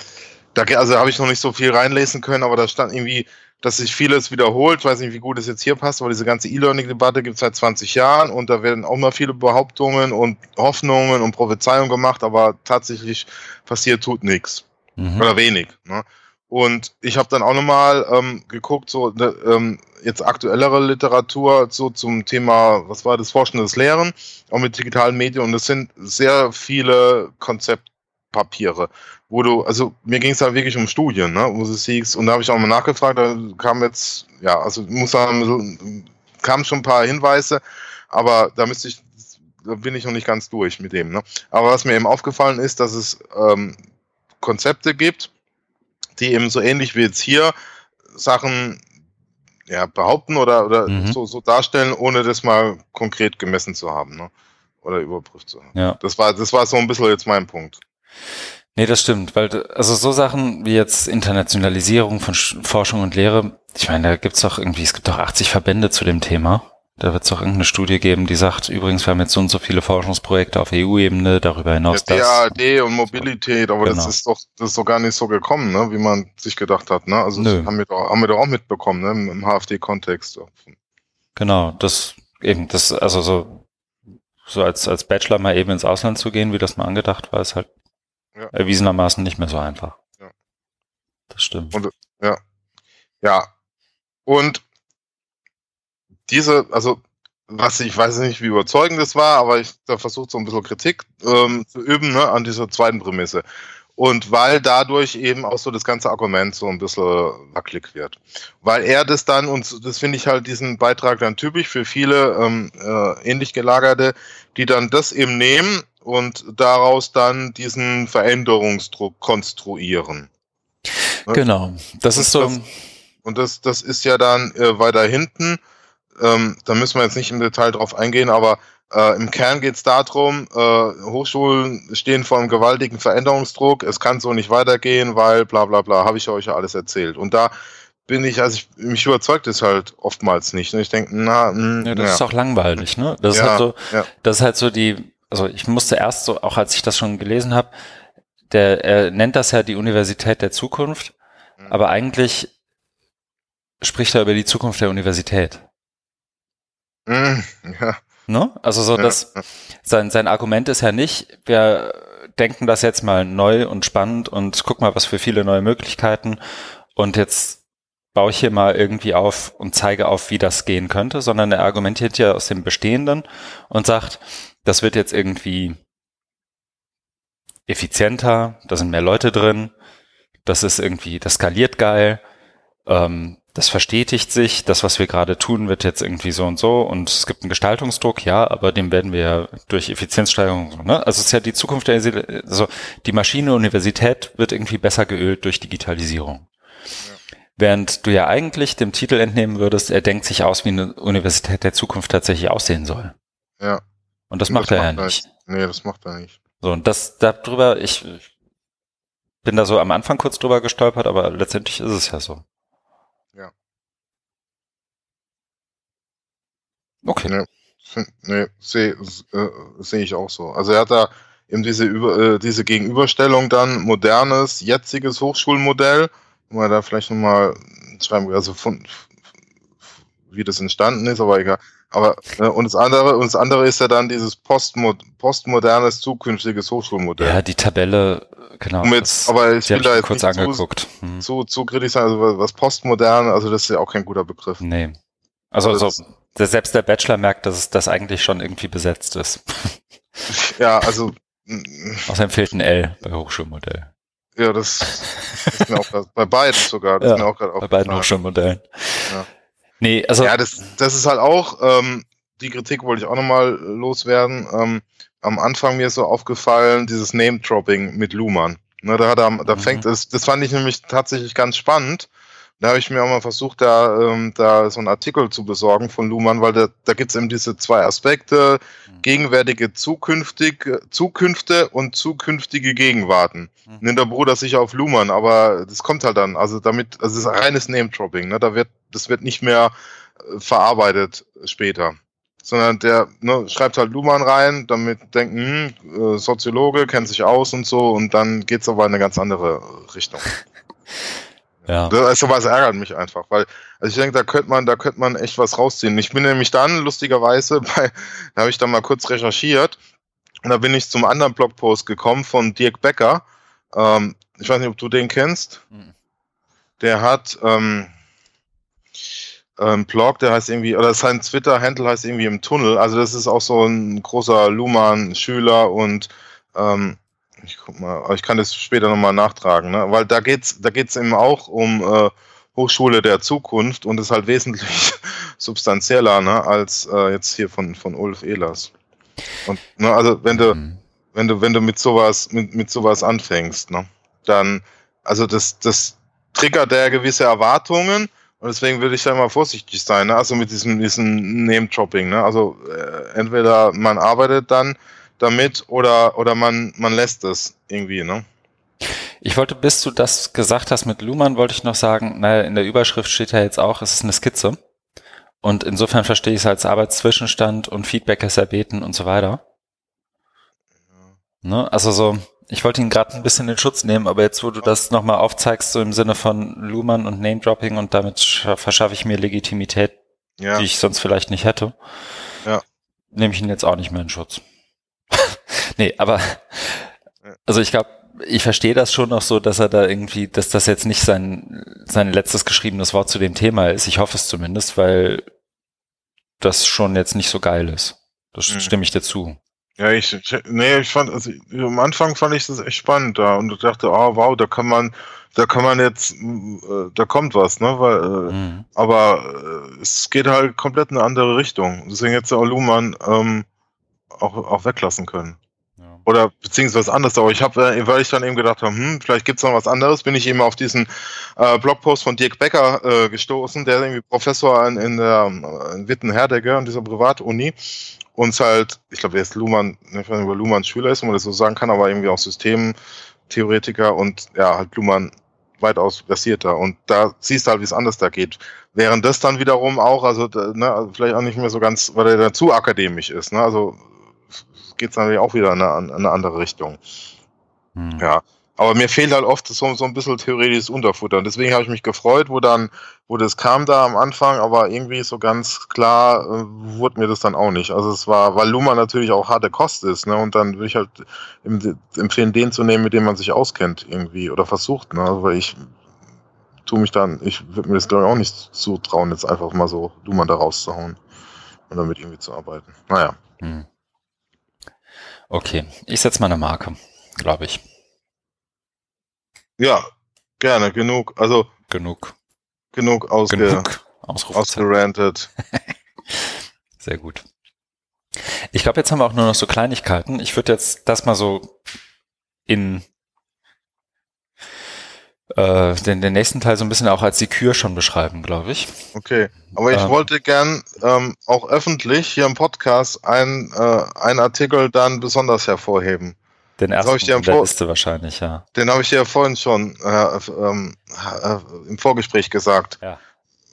da also habe ich noch nicht so viel reinlesen können, aber da stand irgendwie, dass sich vieles wiederholt. Ich weiß nicht, wie gut es jetzt hier passt, aber diese ganze E-Learning-Debatte gibt es seit 20 Jahren und da werden auch mal viele Behauptungen und Hoffnungen und Prophezeiungen gemacht, aber tatsächlich passiert tut nichts mhm. oder wenig. Ne? Und ich habe dann auch nochmal ähm, geguckt, so ne, ähm, jetzt aktuellere Literatur so zum Thema, was war das, forschendes Lehren, auch mit digitalen Medien. Und es sind sehr viele Konzeptpapiere, wo du, also mir ging es da wirklich um Studien, ne, wo du siehst, und da habe ich auch mal nachgefragt, da kam jetzt, ja, also muss sagen, kamen schon ein paar Hinweise, aber da müsste ich, da bin ich noch nicht ganz durch mit dem. Ne? Aber was mir eben aufgefallen ist, dass es ähm, Konzepte gibt, die eben so ähnlich wie jetzt hier Sachen ja, behaupten oder, oder mhm. so, so darstellen, ohne das mal konkret gemessen zu haben, ne? Oder überprüft zu haben. Ja. Das war, das war so ein bisschen jetzt mein Punkt. Nee, das stimmt, weil also so Sachen wie jetzt Internationalisierung von Forschung und Lehre, ich meine, da gibt's doch irgendwie, es gibt doch 80 Verbände zu dem Thema. Da wird es doch irgendeine Studie geben, die sagt, übrigens, wir haben jetzt so und so viele Forschungsprojekte auf EU-Ebene, darüber hinaus ja, das. DAD und Mobilität, aber genau. das ist doch, das ist doch gar nicht so gekommen, ne, wie man sich gedacht hat. Ne? Also haben wir, doch, haben wir doch auch mitbekommen, ne, im HFD-Kontext. Genau, das eben, das, also so, so als, als Bachelor mal eben ins Ausland zu gehen, wie das mal angedacht war, ist halt ja. erwiesenermaßen nicht mehr so einfach. Ja. Das stimmt. Und, ja. Ja. Und diese, also was ich weiß nicht, wie überzeugend das war, aber ich da versucht so ein bisschen Kritik ähm, zu üben ne, an dieser zweiten Prämisse. Und weil dadurch eben auch so das ganze Argument so ein bisschen wackelig wird. Weil er das dann, und das finde ich halt diesen Beitrag dann typisch für viele ähm, äh, ähnlich gelagerte, die dann das eben nehmen und daraus dann diesen Veränderungsdruck konstruieren. Ne? Genau, das und ist so. Das, und das, das ist ja dann äh, weiter hinten ähm, da müssen wir jetzt nicht im Detail drauf eingehen, aber äh, im Kern geht es darum, äh, Hochschulen stehen vor einem gewaltigen Veränderungsdruck, es kann so nicht weitergehen, weil bla bla bla, habe ich euch ja alles erzählt. Und da bin ich, also ich, mich überzeugt es halt oftmals nicht. Und ich denke, na, mh, hm, ja, das ja. ist auch langweilig, ne? Das ja, ist halt so, ja. das ist halt so die, also ich musste erst so, auch als ich das schon gelesen habe, der, er nennt das ja die Universität der Zukunft, mhm. aber eigentlich spricht er über die Zukunft der Universität. Mm, ja. Ne? Also so, ja. dass sein, sein Argument ist ja nicht, wir denken das jetzt mal neu und spannend und guck mal, was für viele neue Möglichkeiten und jetzt baue ich hier mal irgendwie auf und zeige auf, wie das gehen könnte, sondern er argumentiert ja aus dem Bestehenden und sagt, das wird jetzt irgendwie effizienter, da sind mehr Leute drin, das ist irgendwie, das skaliert geil, ähm, das verstetigt sich, das, was wir gerade tun, wird jetzt irgendwie so und so und es gibt einen Gestaltungsdruck, ja, aber dem werden wir durch Effizienzsteigerung, ne? Also es ist ja die Zukunft der, also die Maschine Universität wird irgendwie besser geölt durch Digitalisierung. Ja. Während du ja eigentlich dem Titel entnehmen würdest, er denkt sich aus, wie eine Universität der Zukunft tatsächlich aussehen soll. Ja. Und das, macht das er ja nicht. nicht. Nee, das macht er nicht. So, und das, darüber, ich bin da so am Anfang kurz drüber gestolpert, aber letztendlich ist es ja so. Okay. Nee, nee sehe äh, seh ich auch so. Also er hat da eben diese, Über, äh, diese Gegenüberstellung dann modernes, jetziges Hochschulmodell, wo man da vielleicht nochmal schreiben, also von wie das entstanden ist, aber egal. Aber äh, und das andere, und das andere ist ja dann dieses Postmod postmodernes zukünftiges Hochschulmodell. Ja, die Tabelle, genau. Um jetzt, aber ich will da jetzt kurz angeguckt. Zu, hm. zu, zu kritisch sein, also was postmodern, also das ist ja auch kein guter Begriff. Nee. Also, also selbst der Bachelor merkt, dass das eigentlich schon irgendwie besetzt ist. Ja, also. Außerdem fehlt ein L bei Hochschulmodell. Ja, das ist mir auch bei beiden sogar. Das ja, ist mir auch gerade Bei beiden Hochschulmodellen. Ja. Nee, also. Ja, das, das ist halt auch, ähm, die Kritik wollte ich auch nochmal loswerden. Ähm, am Anfang mir ist so aufgefallen, dieses Name-Dropping mit Luhmann. Ne, da, hat er, da mhm. fängt es, das fand ich nämlich tatsächlich ganz spannend, da habe ich mir auch mal versucht, da, ähm, da so einen Artikel zu besorgen von Luhmann, weil da, da gibt es eben diese zwei Aspekte, mhm. gegenwärtige zukünftig, Zukünfte und zukünftige Gegenwarten. Mhm. Nennt der Bruder sicher auf Luhmann, aber das kommt halt dann. Also damit, also es ist reines Name-Dropping, ne? Da wird, das wird nicht mehr äh, verarbeitet später. Sondern der ne, schreibt halt Luhmann rein, damit denken, hm, äh, Soziologe, kennt sich aus und so, und dann geht's aber in eine ganz andere Richtung. Ja. Das, also sowas ärgert mich einfach, weil also ich denke, da könnte man, da könnte man echt was rausziehen. Ich bin nämlich dann lustigerweise bei, da habe ich dann mal kurz recherchiert und da bin ich zum anderen Blogpost gekommen von Dirk Becker. Ähm, ich weiß nicht, ob du den kennst. Mhm. Der hat ähm, einen Blog, der heißt irgendwie, oder sein Twitter-Handle heißt irgendwie im Tunnel. Also das ist auch so ein großer Luhmann-Schüler und ähm, ich guck mal, ich kann das später nochmal nachtragen, ne? weil da geht's, da geht's eben auch um äh, Hochschule der Zukunft und ist halt wesentlich substanzieller ne, als äh, jetzt hier von, von Ulf Ehlers. Und ne, also wenn du, mhm. wenn du, wenn du mit sowas, mit, mit sowas anfängst, ne, dann, also das, das triggert der gewisse Erwartungen und deswegen würde ich da immer vorsichtig sein, ne? also mit diesem, diesem Name-Dropping. Ne? Also äh, entweder man arbeitet dann damit oder, oder man, man lässt es irgendwie, ne? Ich wollte, bis du das gesagt hast mit Luhmann, wollte ich noch sagen, naja, in der Überschrift steht ja jetzt auch, es ist eine Skizze. Und insofern verstehe ich es als Arbeitszwischenstand und Feedback ist erbeten und so weiter. Ne? Also so, ich wollte ihn gerade ein bisschen in Schutz nehmen, aber jetzt, wo du das nochmal aufzeigst, so im Sinne von Luhmann und Name-Dropping und damit verschaffe ich mir Legitimität, ja. die ich sonst vielleicht nicht hätte, ja. nehme ich ihn jetzt auch nicht mehr in Schutz. Nee, aber also ich glaube, ich verstehe das schon noch so, dass er da irgendwie, dass das jetzt nicht sein, sein letztes geschriebenes Wort zu dem Thema ist. Ich hoffe es zumindest, weil das schon jetzt nicht so geil ist. Das mhm. stimme ich dir zu. Ja, ich, nee, ich fand, also am Anfang fand ich das echt spannend da und dachte, oh wow, da kann man, da kann man jetzt, äh, da kommt was, ne, weil, äh, mhm. aber äh, es geht halt komplett in eine andere Richtung. Deswegen jetzt der Luhmann ähm, auch, auch weglassen können. Oder beziehungsweise was anderes, aber ich habe, äh, weil ich dann eben gedacht habe, hm, vielleicht gibt's noch was anderes, bin ich eben auf diesen äh, Blogpost von Dirk Becker äh, gestoßen, der irgendwie Professor in, in der in Witten-Herdecke an dieser Privatuni uns halt, ich glaube, er ist Luhmann, ich weiß nicht, über Luhmanns Schüler ist, wenn man das so sagen kann, aber irgendwie auch Systemtheoretiker und ja, halt Luhmann weitaus versierter. Und da siehst du halt, wie es anders da geht. Während das dann wiederum auch, also, ne, also vielleicht auch nicht mehr so ganz, weil er dann zu akademisch ist, ne? Also geht es natürlich auch wieder in eine, in eine andere Richtung. Hm. Ja. Aber mir fehlt halt oft so, so ein bisschen theoretisches Unterfutter. Und deswegen habe ich mich gefreut, wo dann, wo das kam da am Anfang, aber irgendwie so ganz klar äh, wurde mir das dann auch nicht. Also es war, weil Luma natürlich auch harte Kost ist, ne? Und dann würde ich halt empfehlen, den zu nehmen, mit dem man sich auskennt irgendwie oder versucht, ne? Also weil ich tue mich dann, ich würde mir das glaube ich auch nicht zutrauen, jetzt einfach mal so Luma da rauszuhauen und damit irgendwie zu arbeiten. Naja. Hm. Okay, ich setze mal eine Marke, glaube ich. Ja, gerne, genug. Also genug. Genug, ausge genug. ausgerantet. Sehr gut. Ich glaube, jetzt haben wir auch nur noch so Kleinigkeiten. Ich würde jetzt das mal so in äh, den, den nächsten Teil so ein bisschen auch als die Kür schon beschreiben, glaube ich. Okay, aber ich ähm, wollte gern ähm, auch öffentlich hier im Podcast äh, einen Artikel dann besonders hervorheben. Den ersten ich dir der Liste wahrscheinlich, ja. Den habe ich dir ja vorhin schon äh, ähm, äh, im Vorgespräch gesagt. Ja.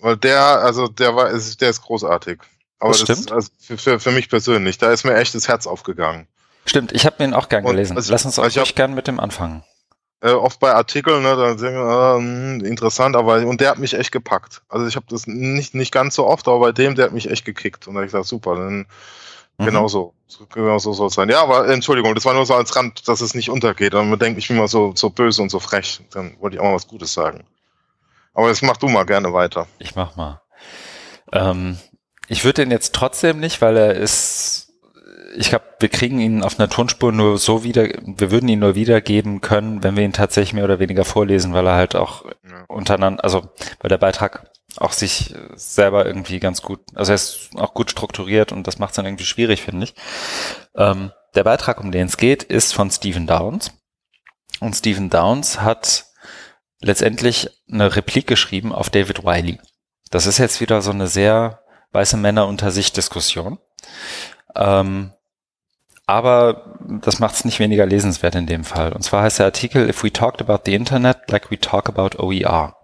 Weil der, also der war, der ist großartig. Aber das, das stimmt. also für, für, mich persönlich, da ist mir echt das Herz aufgegangen. Stimmt, ich habe ihn auch gern gelesen. Also, Lass uns auch also hab, gern mit dem anfangen. Äh, oft bei Artikeln, ne, da denke ich, äh, interessant, aber und der hat mich echt gepackt. Also ich habe das nicht, nicht ganz so oft, aber bei dem, der hat mich echt gekickt. Und da habe ich gesagt, super, dann Mhm. Genau so. Genau so soll es sein. Ja, aber Entschuldigung, das war nur so als Rand, dass es nicht untergeht. Und man denkt, ich bin mal so, so böse und so frech. Dann wollte ich auch mal was Gutes sagen. Aber jetzt mach du mal gerne weiter. Ich mach mal. Ähm, ich würde den jetzt trotzdem nicht, weil er ist, ich glaube, wir kriegen ihn auf einer Tonspur nur so wieder, wir würden ihn nur wiedergeben können, wenn wir ihn tatsächlich mehr oder weniger vorlesen, weil er halt auch ja. untereinander, also weil der Beitrag auch sich selber irgendwie ganz gut, also er ist auch gut strukturiert und das macht es dann irgendwie schwierig, finde ich. Ähm, der Beitrag, um den es geht, ist von Stephen Downs. Und Stephen Downs hat letztendlich eine Replik geschrieben auf David Wiley. Das ist jetzt wieder so eine sehr weiße Männer unter sich Diskussion. Ähm, aber das macht es nicht weniger lesenswert in dem Fall. Und zwar heißt der Artikel If we talked about the Internet like we talk about OER.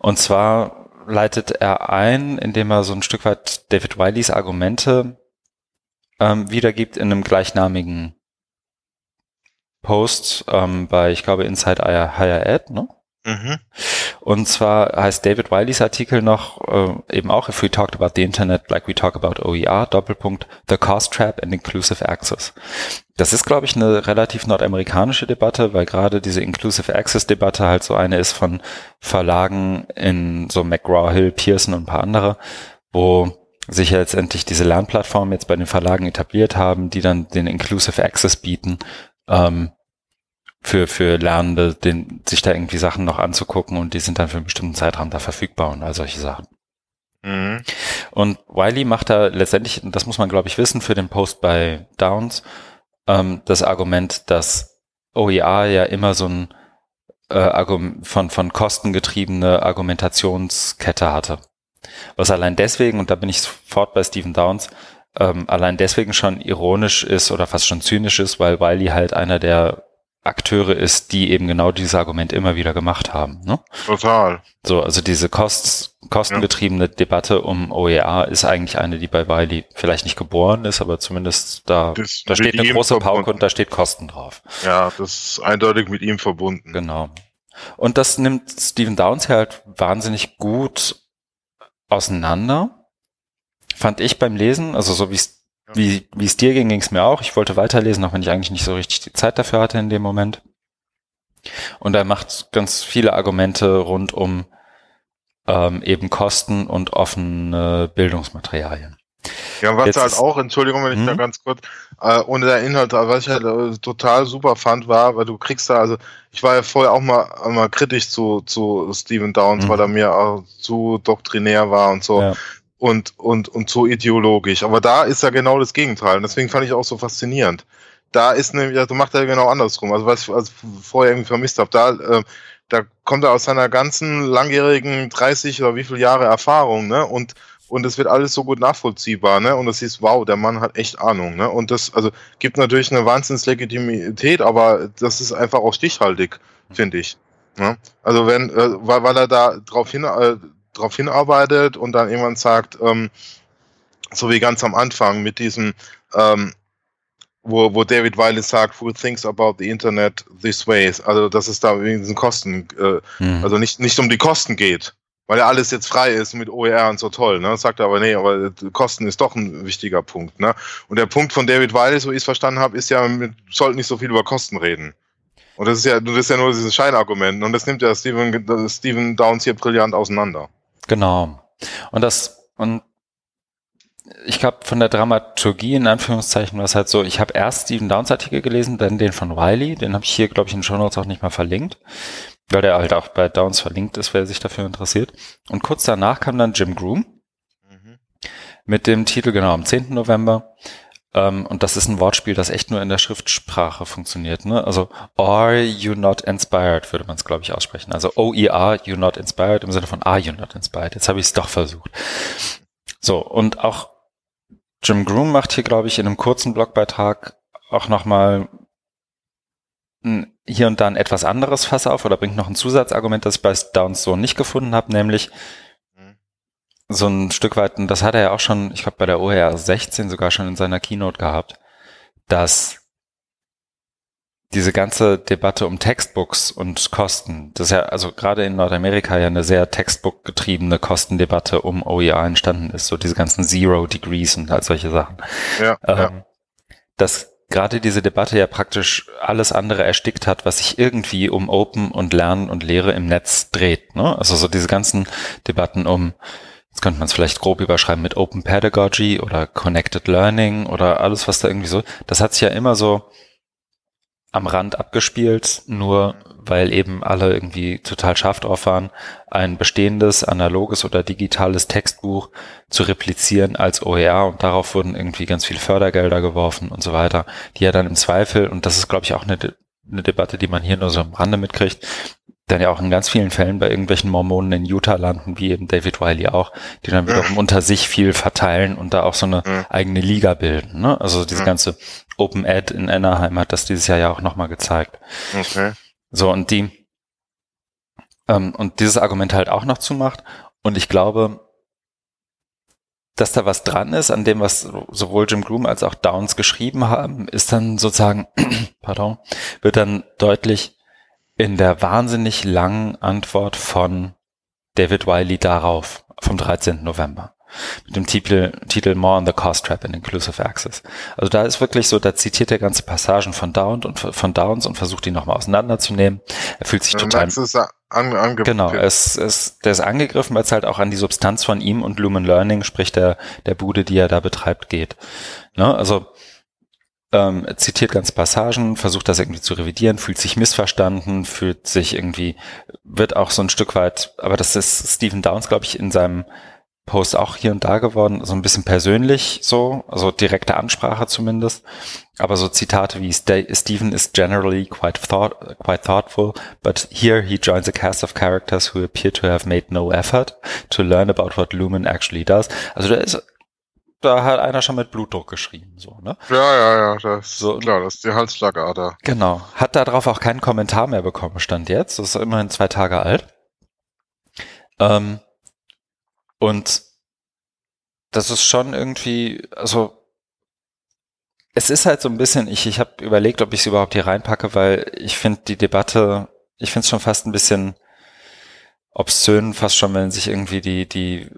Und zwar leitet er ein, indem er so ein Stück weit David Wileys Argumente ähm, wiedergibt in einem gleichnamigen Post ähm, bei, ich glaube, Inside Higher Ed, ne? Mhm. Und zwar heißt David Wileys Artikel noch äh, eben auch, if we talked about the Internet like we talk about OER, Doppelpunkt, the cost trap and inclusive access. Das ist, glaube ich, eine relativ nordamerikanische Debatte, weil gerade diese Inclusive Access Debatte halt so eine ist von Verlagen in so McGraw-Hill, Pearson und ein paar andere, wo sich ja letztendlich diese Lernplattformen jetzt bei den Verlagen etabliert haben, die dann den Inclusive Access bieten, ähm, für, für Lernende, den, sich da irgendwie Sachen noch anzugucken und die sind dann für einen bestimmten Zeitraum da verfügbar und all solche Sachen. Mhm. Und Wiley macht da letztendlich, das muss man glaube ich wissen, für den Post bei Downs, ähm, das Argument, dass OER ja immer so ein äh, von, von Kosten getriebene Argumentationskette hatte. Was allein deswegen, und da bin ich sofort bei Stephen Downs, ähm, allein deswegen schon ironisch ist oder fast schon zynisch ist, weil Wiley halt einer der Akteure ist, die eben genau dieses Argument immer wieder gemacht haben. Ne? Total. So, also diese Kost, kostengetriebene ja. Debatte um OER ist eigentlich eine, die bei Wiley vielleicht nicht geboren ist, aber zumindest da, da steht eine große verbunden. Pauke und da steht Kosten drauf. Ja, das ist eindeutig mit ihm verbunden. Genau. Und das nimmt Stephen Downs halt wahnsinnig gut auseinander. Fand ich beim Lesen, also so wie es wie, wie es dir ging, ging es mir auch. Ich wollte weiterlesen, auch wenn ich eigentlich nicht so richtig die Zeit dafür hatte in dem Moment. Und er macht ganz viele Argumente rund um ähm, eben Kosten und offene Bildungsmaterialien. Ja, was Jetzt halt auch, Entschuldigung, wenn ich hm? da ganz kurz, äh, ohne der Inhalt, was ich halt äh, total super fand, war, weil du kriegst da, also ich war ja vorher auch mal, mal kritisch zu, zu Stephen Downs, hm. weil er mir auch zu doktrinär war und so. Ja und, und, und so ideologisch. Aber da ist ja genau das Gegenteil. Und deswegen fand ich auch so faszinierend. Da ist nämlich, also macht er genau andersrum. Also was ich also vorher irgendwie vermisst habe, da, äh, da kommt er aus seiner ganzen langjährigen 30 oder wie viele Jahre Erfahrung, ne? Und, und es wird alles so gut nachvollziehbar, ne? Und das ist, wow, der Mann hat echt Ahnung, ne? Und das, also gibt natürlich eine Wahnsinnslegitimität, aber das ist einfach auch stichhaltig, finde ich. Ne? Also wenn, äh, weil, weil er da drauf hin, äh, darauf hinarbeitet und dann irgendwann sagt, ähm, so wie ganz am Anfang mit diesem, ähm, wo, wo David Wiley sagt, who thinks about the Internet this way, also dass es da wegen diesen Kosten, äh, mhm. also nicht, nicht um die Kosten geht, weil ja alles jetzt frei ist mit OER und so toll, ne? Sagt er aber, nee, aber Kosten ist doch ein wichtiger Punkt, ne? Und der Punkt von David Wiley, so ich es verstanden habe, ist ja, wir sollten nicht so viel über Kosten reden. Und das ist ja, das ist ja nur dieses Scheinargument. Und das nimmt ja Stephen, Stephen Downs hier brillant auseinander. Genau. Und das, und ich glaube, von der Dramaturgie in Anführungszeichen war es halt so, ich habe erst Steven Downs Artikel gelesen, dann den von Wiley, den habe ich hier, glaube ich, in den Show Notes auch nicht mal verlinkt, weil der halt auch bei Downs verlinkt ist, wer sich dafür interessiert. Und kurz danach kam dann Jim Groom mhm. mit dem Titel, genau, am 10. November, ähm, und das ist ein Wortspiel, das echt nur in der Schriftsprache funktioniert. Ne? Also are you not inspired, würde man es, glaube ich, aussprechen. Also O-E-R, you not inspired im Sinne von are you not inspired. Jetzt habe ich es doch versucht. So, und auch Jim Groom macht hier, glaube ich, in einem kurzen Blogbeitrag auch nochmal hier und da ein etwas anderes Fass auf oder bringt noch ein Zusatzargument, das ich bei Downs so nicht gefunden habe, nämlich so ein Stück weit, und das hat er ja auch schon, ich glaube bei der OER 16 sogar schon in seiner Keynote gehabt, dass diese ganze Debatte um Textbooks und Kosten, das ist ja also gerade in Nordamerika ja eine sehr Textbook-getriebene Kostendebatte um OER entstanden ist, so diese ganzen Zero Degrees und all solche Sachen. Ja, ähm, ja. Dass gerade diese Debatte ja praktisch alles andere erstickt hat, was sich irgendwie um Open und Lernen und Lehre im Netz dreht. Ne? Also so diese ganzen Debatten um Jetzt könnte man es vielleicht grob überschreiben mit Open Pedagogy oder Connected Learning oder alles, was da irgendwie so. Das hat sich ja immer so am Rand abgespielt, nur weil eben alle irgendwie total scharf drauf waren, ein bestehendes, analoges oder digitales Textbuch zu replizieren als OER und darauf wurden irgendwie ganz viele Fördergelder geworfen und so weiter, die ja dann im Zweifel, und das ist glaube ich auch eine, eine Debatte, die man hier nur so am Rande mitkriegt, dann ja auch in ganz vielen Fällen bei irgendwelchen Mormonen in Utah landen, wie eben David Wiley auch, die dann wiederum mhm. unter sich viel verteilen und da auch so eine mhm. eigene Liga bilden. Ne? Also diese mhm. ganze Open Ad in Anaheim hat das dieses Jahr ja auch nochmal gezeigt. Okay. So, und die, ähm, und dieses Argument halt auch noch zumacht. Und ich glaube, dass da was dran ist, an dem, was sowohl Jim Groom als auch Downs geschrieben haben, ist dann sozusagen, pardon, wird dann deutlich, in der wahnsinnig langen Antwort von David Wiley darauf vom 13. November mit dem Titel, Titel More on the Cost Trap in Inclusive Access. Also da ist wirklich so, da zitiert er ganze Passagen von Downs und von Downs und versucht die nochmal auseinanderzunehmen. Er fühlt sich ja, total. An, an, genau, es, es, der ist angegriffen, weil es halt auch an die Substanz von ihm und Lumen Learning, sprich der, der Bude, die er da betreibt, geht. Ne? Also ähm, zitiert ganz Passagen, versucht das irgendwie zu revidieren, fühlt sich missverstanden, fühlt sich irgendwie, wird auch so ein Stück weit, aber das ist Stephen Downs, glaube ich, in seinem Post auch hier und da geworden, so ein bisschen persönlich so, also direkte Ansprache zumindest. Aber so Zitate wie Stephen is generally quite, thought, quite thoughtful, but here he joins a cast of characters who appear to have made no effort to learn about what Lumen actually does. Also da ist da hat einer schon mit Blutdruck geschrieben, so, ne? Ja, ja, ja, das ist so, klar, das ist die Halsschlagader. Genau. Hat darauf auch keinen Kommentar mehr bekommen, stand jetzt. Das ist immerhin zwei Tage alt. Ähm, und das ist schon irgendwie, also es ist halt so ein bisschen, ich, ich habe überlegt, ob ich es überhaupt hier reinpacke, weil ich finde die Debatte, ich finde es schon fast ein bisschen obszön, fast schon, wenn sich irgendwie die, die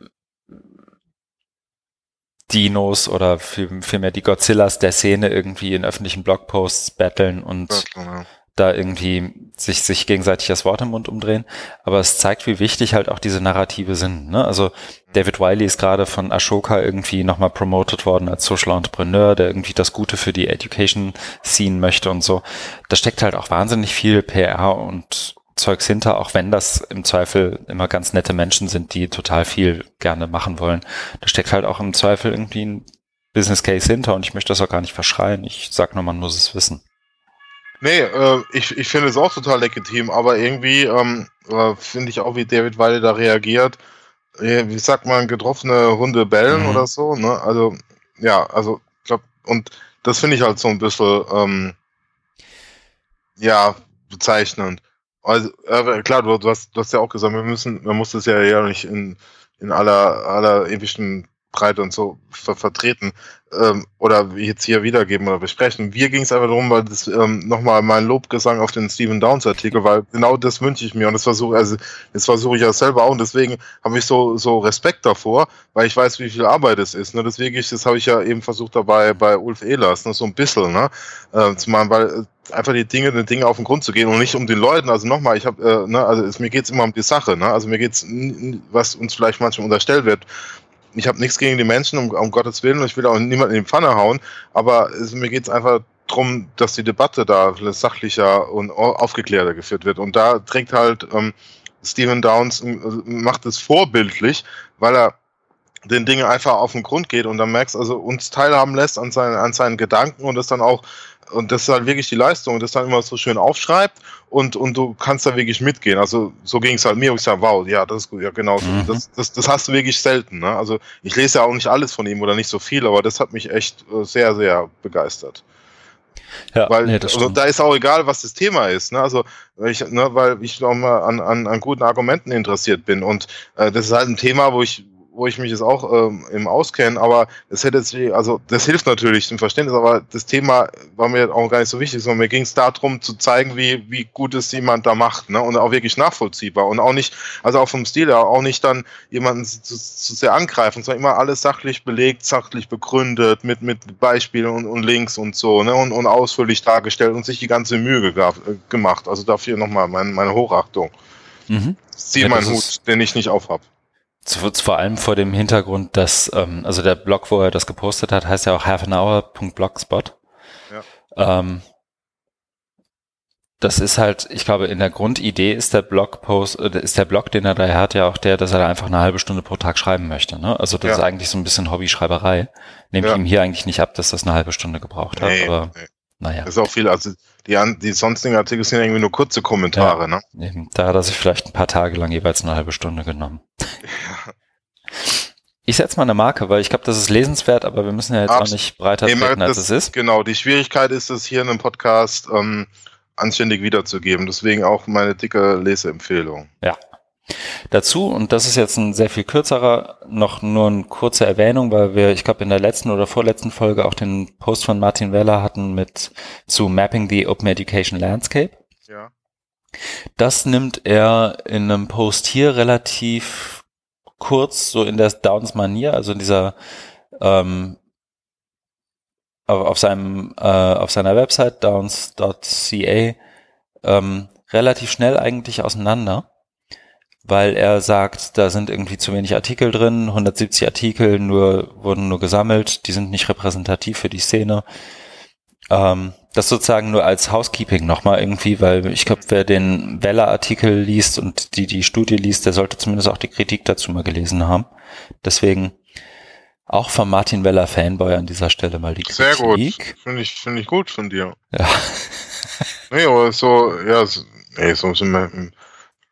Dinos oder vielmehr die Godzillas der Szene irgendwie in öffentlichen Blogposts battlen und ja, da irgendwie sich, sich gegenseitig das Wort im Mund umdrehen. Aber es zeigt, wie wichtig halt auch diese Narrative sind. Ne? Also David Wiley ist gerade von Ashoka irgendwie nochmal promoted worden als Social Entrepreneur, der irgendwie das Gute für die Education Scene möchte und so. Da steckt halt auch wahnsinnig viel PR und Zeugs hinter, auch wenn das im Zweifel immer ganz nette Menschen sind, die total viel gerne machen wollen. Da steckt halt auch im Zweifel irgendwie ein Business Case hinter und ich möchte das auch gar nicht verschreien. Ich sag nur, man muss es wissen. Nee, äh, ich, ich finde es auch total legitim, aber irgendwie ähm, äh, finde ich auch, wie David Weile da reagiert. Wie sagt man, getroffene Hunde bellen mhm. oder so, ne? Also, ja, also, ich glaube, und das finde ich halt so ein bisschen, ähm, ja, bezeichnend. Also, äh, klar, du, du, hast, du hast ja auch gesagt, wir müssen, man muss das ja ja nicht in, in aller, aller ewigen Breite und so ver vertreten ähm, oder jetzt hier wiedergeben oder besprechen. Wir ging es einfach darum, weil das ähm, nochmal mein Lobgesang auf den Stephen Downs Artikel, weil genau das wünsche ich mir und das versuche also das versuche ich ja selber auch und deswegen habe ich so so Respekt davor, weil ich weiß, wie viel Arbeit es ist. Ne? Deswegen das habe ich ja eben versucht dabei bei Ulf Ehlers, ne? so ein bisschen, ne, äh, zu machen, weil äh, einfach die Dinge, die Dinge auf den Grund zu gehen und nicht um den Leuten. Also nochmal, ich habe, äh, ne, also es, mir geht's immer um die Sache. Ne? Also mir geht's, was uns vielleicht manchmal unterstellt wird, ich habe nichts gegen die Menschen, um, um Gottes Willen, und ich will auch niemanden in die Pfanne hauen, aber es, mir geht es einfach darum, dass die Debatte da sachlicher und aufgeklärter geführt wird. Und da trägt halt ähm, Stephen Downs, äh, macht es vorbildlich, weil er den Dingen einfach auf den Grund geht und dann merkst also uns teilhaben lässt an seinen, an seinen Gedanken und das dann auch und das ist halt wirklich die Leistung, das dann immer so schön aufschreibt und, und du kannst da wirklich mitgehen. Also so ging es halt mir, und ich sage, wow, ja, das ist gut, ja genau, mhm. das, das, das hast du wirklich selten. Ne? Also ich lese ja auch nicht alles von ihm oder nicht so viel, aber das hat mich echt äh, sehr, sehr begeistert. Ja, weil nee, also, da ist auch egal, was das Thema ist. Ne? Also ich, ne, weil ich noch mal an, an, an guten Argumenten interessiert bin und äh, das ist halt ein Thema, wo ich wo ich mich jetzt auch ähm, im auskenne, aber das hätte jetzt, also das hilft natürlich im Verständnis, aber das Thema war mir auch gar nicht so wichtig, sondern mir ging es darum zu zeigen, wie, wie gut es jemand da macht, ne? Und auch wirklich nachvollziehbar und auch nicht, also auch vom Stil her, auch nicht dann jemanden zu, zu sehr angreifen, sondern immer alles sachlich belegt, sachlich begründet, mit, mit Beispielen und, und Links und so, ne? Und, und ausführlich dargestellt und sich die ganze Mühe ge gemacht. Also dafür nochmal meine, meine Hochachtung. Mhm. Zieh ja, meinen Hut, den ich nicht aufhab. Vor allem vor dem Hintergrund, dass, ähm, also der Blog, wo er das gepostet hat, heißt ja auch halfanhour.blogspot. Ja. Ähm, das ist halt, ich glaube, in der Grundidee ist der Blogpost, äh, ist der Blog, den er da hat, ja auch der, dass er da einfach eine halbe Stunde pro Tag schreiben möchte. Ne? Also das ja. ist eigentlich so ein bisschen Hobbyschreiberei. Nehme ja. ich ihm hier eigentlich nicht ab, dass das eine halbe Stunde gebraucht hat. Nee, aber nee. naja. Das ist auch viel, also die, die sonstigen Artikel sind irgendwie nur kurze Kommentare, ja, ne? Eben. Da hat er sich vielleicht ein paar Tage lang jeweils eine halbe Stunde genommen. Ja. Ich setze mal eine Marke, weil ich glaube, das ist lesenswert, aber wir müssen ja jetzt Abs auch nicht breiter treten, als es ist. Genau, die Schwierigkeit ist es hier in einem Podcast ähm, anständig wiederzugeben. Deswegen auch meine dicke Leseempfehlung. Ja, Dazu, und das ist jetzt ein sehr viel kürzerer, noch nur eine kurze Erwähnung, weil wir, ich glaube, in der letzten oder vorletzten Folge auch den Post von Martin Weller hatten mit zu Mapping the Open Education Landscape. Ja. Das nimmt er in einem Post hier relativ kurz, so in der Downs-Manier, also in dieser ähm, auf seinem äh, auf seiner Website downs.ca ähm, relativ schnell eigentlich auseinander weil er sagt, da sind irgendwie zu wenig Artikel drin, 170 Artikel nur, wurden nur gesammelt, die sind nicht repräsentativ für die Szene. Ähm, das sozusagen nur als Housekeeping nochmal irgendwie, weil ich glaube, wer den Weller-Artikel liest und die die Studie liest, der sollte zumindest auch die Kritik dazu mal gelesen haben. Deswegen auch vom Martin Weller Fanboy an dieser Stelle mal die Kritik. Sehr gut, finde ich, finde ich gut von dir. Ja. nee, aber so, ja, so, nee, so sind wir,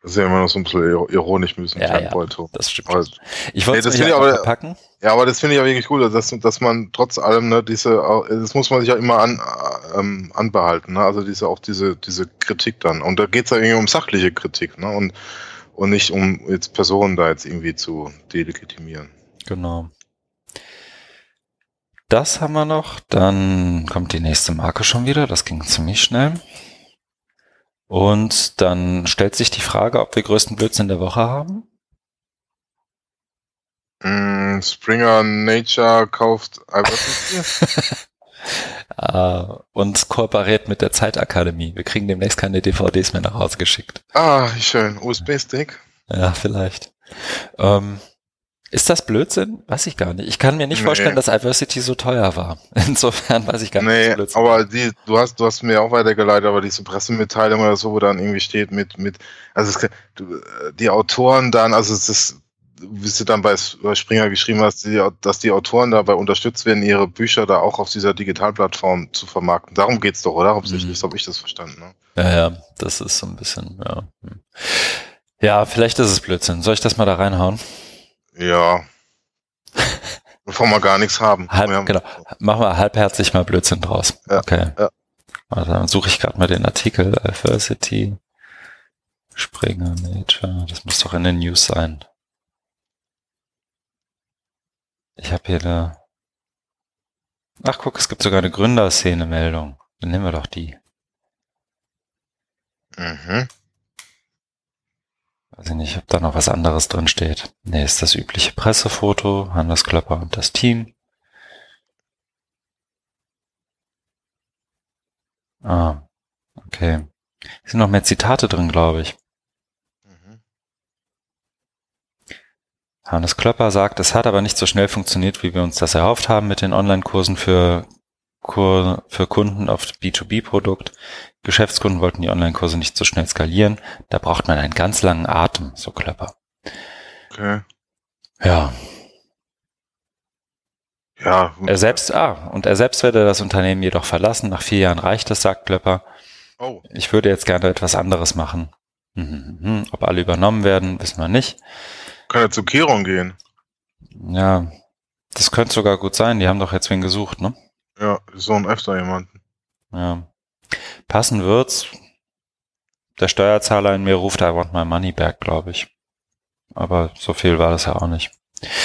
Das ist ja immer noch so ein bisschen ironisch müssen. Ja, ja, das stimmt. Aber, ich wollte nee, es ich aber- verpacken. ja, aber das finde ich ja wirklich gut, dass, dass man trotz allem, ne, diese, das muss man sich ja immer an, ähm, anbehalten, ne? Also diese, auch diese, diese Kritik dann. Und da geht's ja irgendwie um sachliche Kritik, ne? Und, und nicht um jetzt Personen da jetzt irgendwie zu delegitimieren. Genau. Das haben wir noch. Dann kommt die nächste Marke schon wieder. Das ging ziemlich schnell. Und dann stellt sich die Frage, ob wir größten Blödsinn der Woche haben. Mm, Springer Nature kauft Iversity. Äh, und kooperiert mit der Zeitakademie. Wir kriegen demnächst keine DVDs mehr nach Hause geschickt. ah, schön. USB-Stick. Ja, vielleicht. Ähm, ist das Blödsinn? Weiß ich gar nicht. Ich kann mir nicht Nee. vorstellen, dass Iversity so teuer war. Insofern weiß ich gar nicht, Nee, was Blödsinn aber die, du hast, du hast mir auch weitergeleitet, aber diese Pressemitteilung oder so, wo dann irgendwie steht mit, mit, also es, die Autoren dann, also es ist, wie du dann bei, Springer geschrieben hast, die, dass die Autoren dabei unterstützt werden, ihre Bücher da auch auf dieser Digitalplattform zu vermarkten. Darum geht's doch, oder? Hauptsächlich, Mhm. habe ich das verstanden. Ne? Ja, ja, das ist so ein bisschen, ja. Hm. Ja, vielleicht ist es Blödsinn. Soll ich das mal da reinhauen? Ja. Bevor wir gar nichts haben. Halb, Ja. genau. Machen wir halbherzig mal Blödsinn draus. Ja, okay. ja. Also dann suche ich gerade mal den Artikel Diversity Springer Nature. Das muss doch in den News sein. Ich habe hier eine. Ach guck, es gibt sogar eine Gründerszene-Meldung. Dann nehmen wir doch die. Mhm. Weiß ich nicht, ob da noch was anderes drin steht. Nee, ist das übliche Pressefoto, Hannes Klöpper und das Team. Ah, okay. Es sind noch mehr Zitate drin, glaube ich. Mhm. Hannes Klöpper sagt, es hat aber nicht so schnell funktioniert, wie wir uns das erhofft haben mit den Online-Kursen für, für Kunden auf B2B-Produkt. Geschäftskunden wollten die Online-Kurse nicht so schnell skalieren. Da braucht man einen ganz langen Atem, so Klöpper. Okay. Ja, Ja. er selbst, ah, und er selbst werde das Unternehmen jedoch verlassen. Nach vier Jahren reicht es, sagt Klöpper. Oh. Ich würde jetzt gerne etwas anderes machen. Mhm, mhm. Ob alle übernommen werden, wissen wir nicht. Kann er zu Kiron gehen? Ja, das könnte sogar gut sein. Die haben doch jetzt wen gesucht, ne? Ja, so ein öfter jemanden. Ja. Passen wird's. Der Steuerzahler in mir ruft, I want my money back, glaube ich. Aber so viel war das ja auch nicht.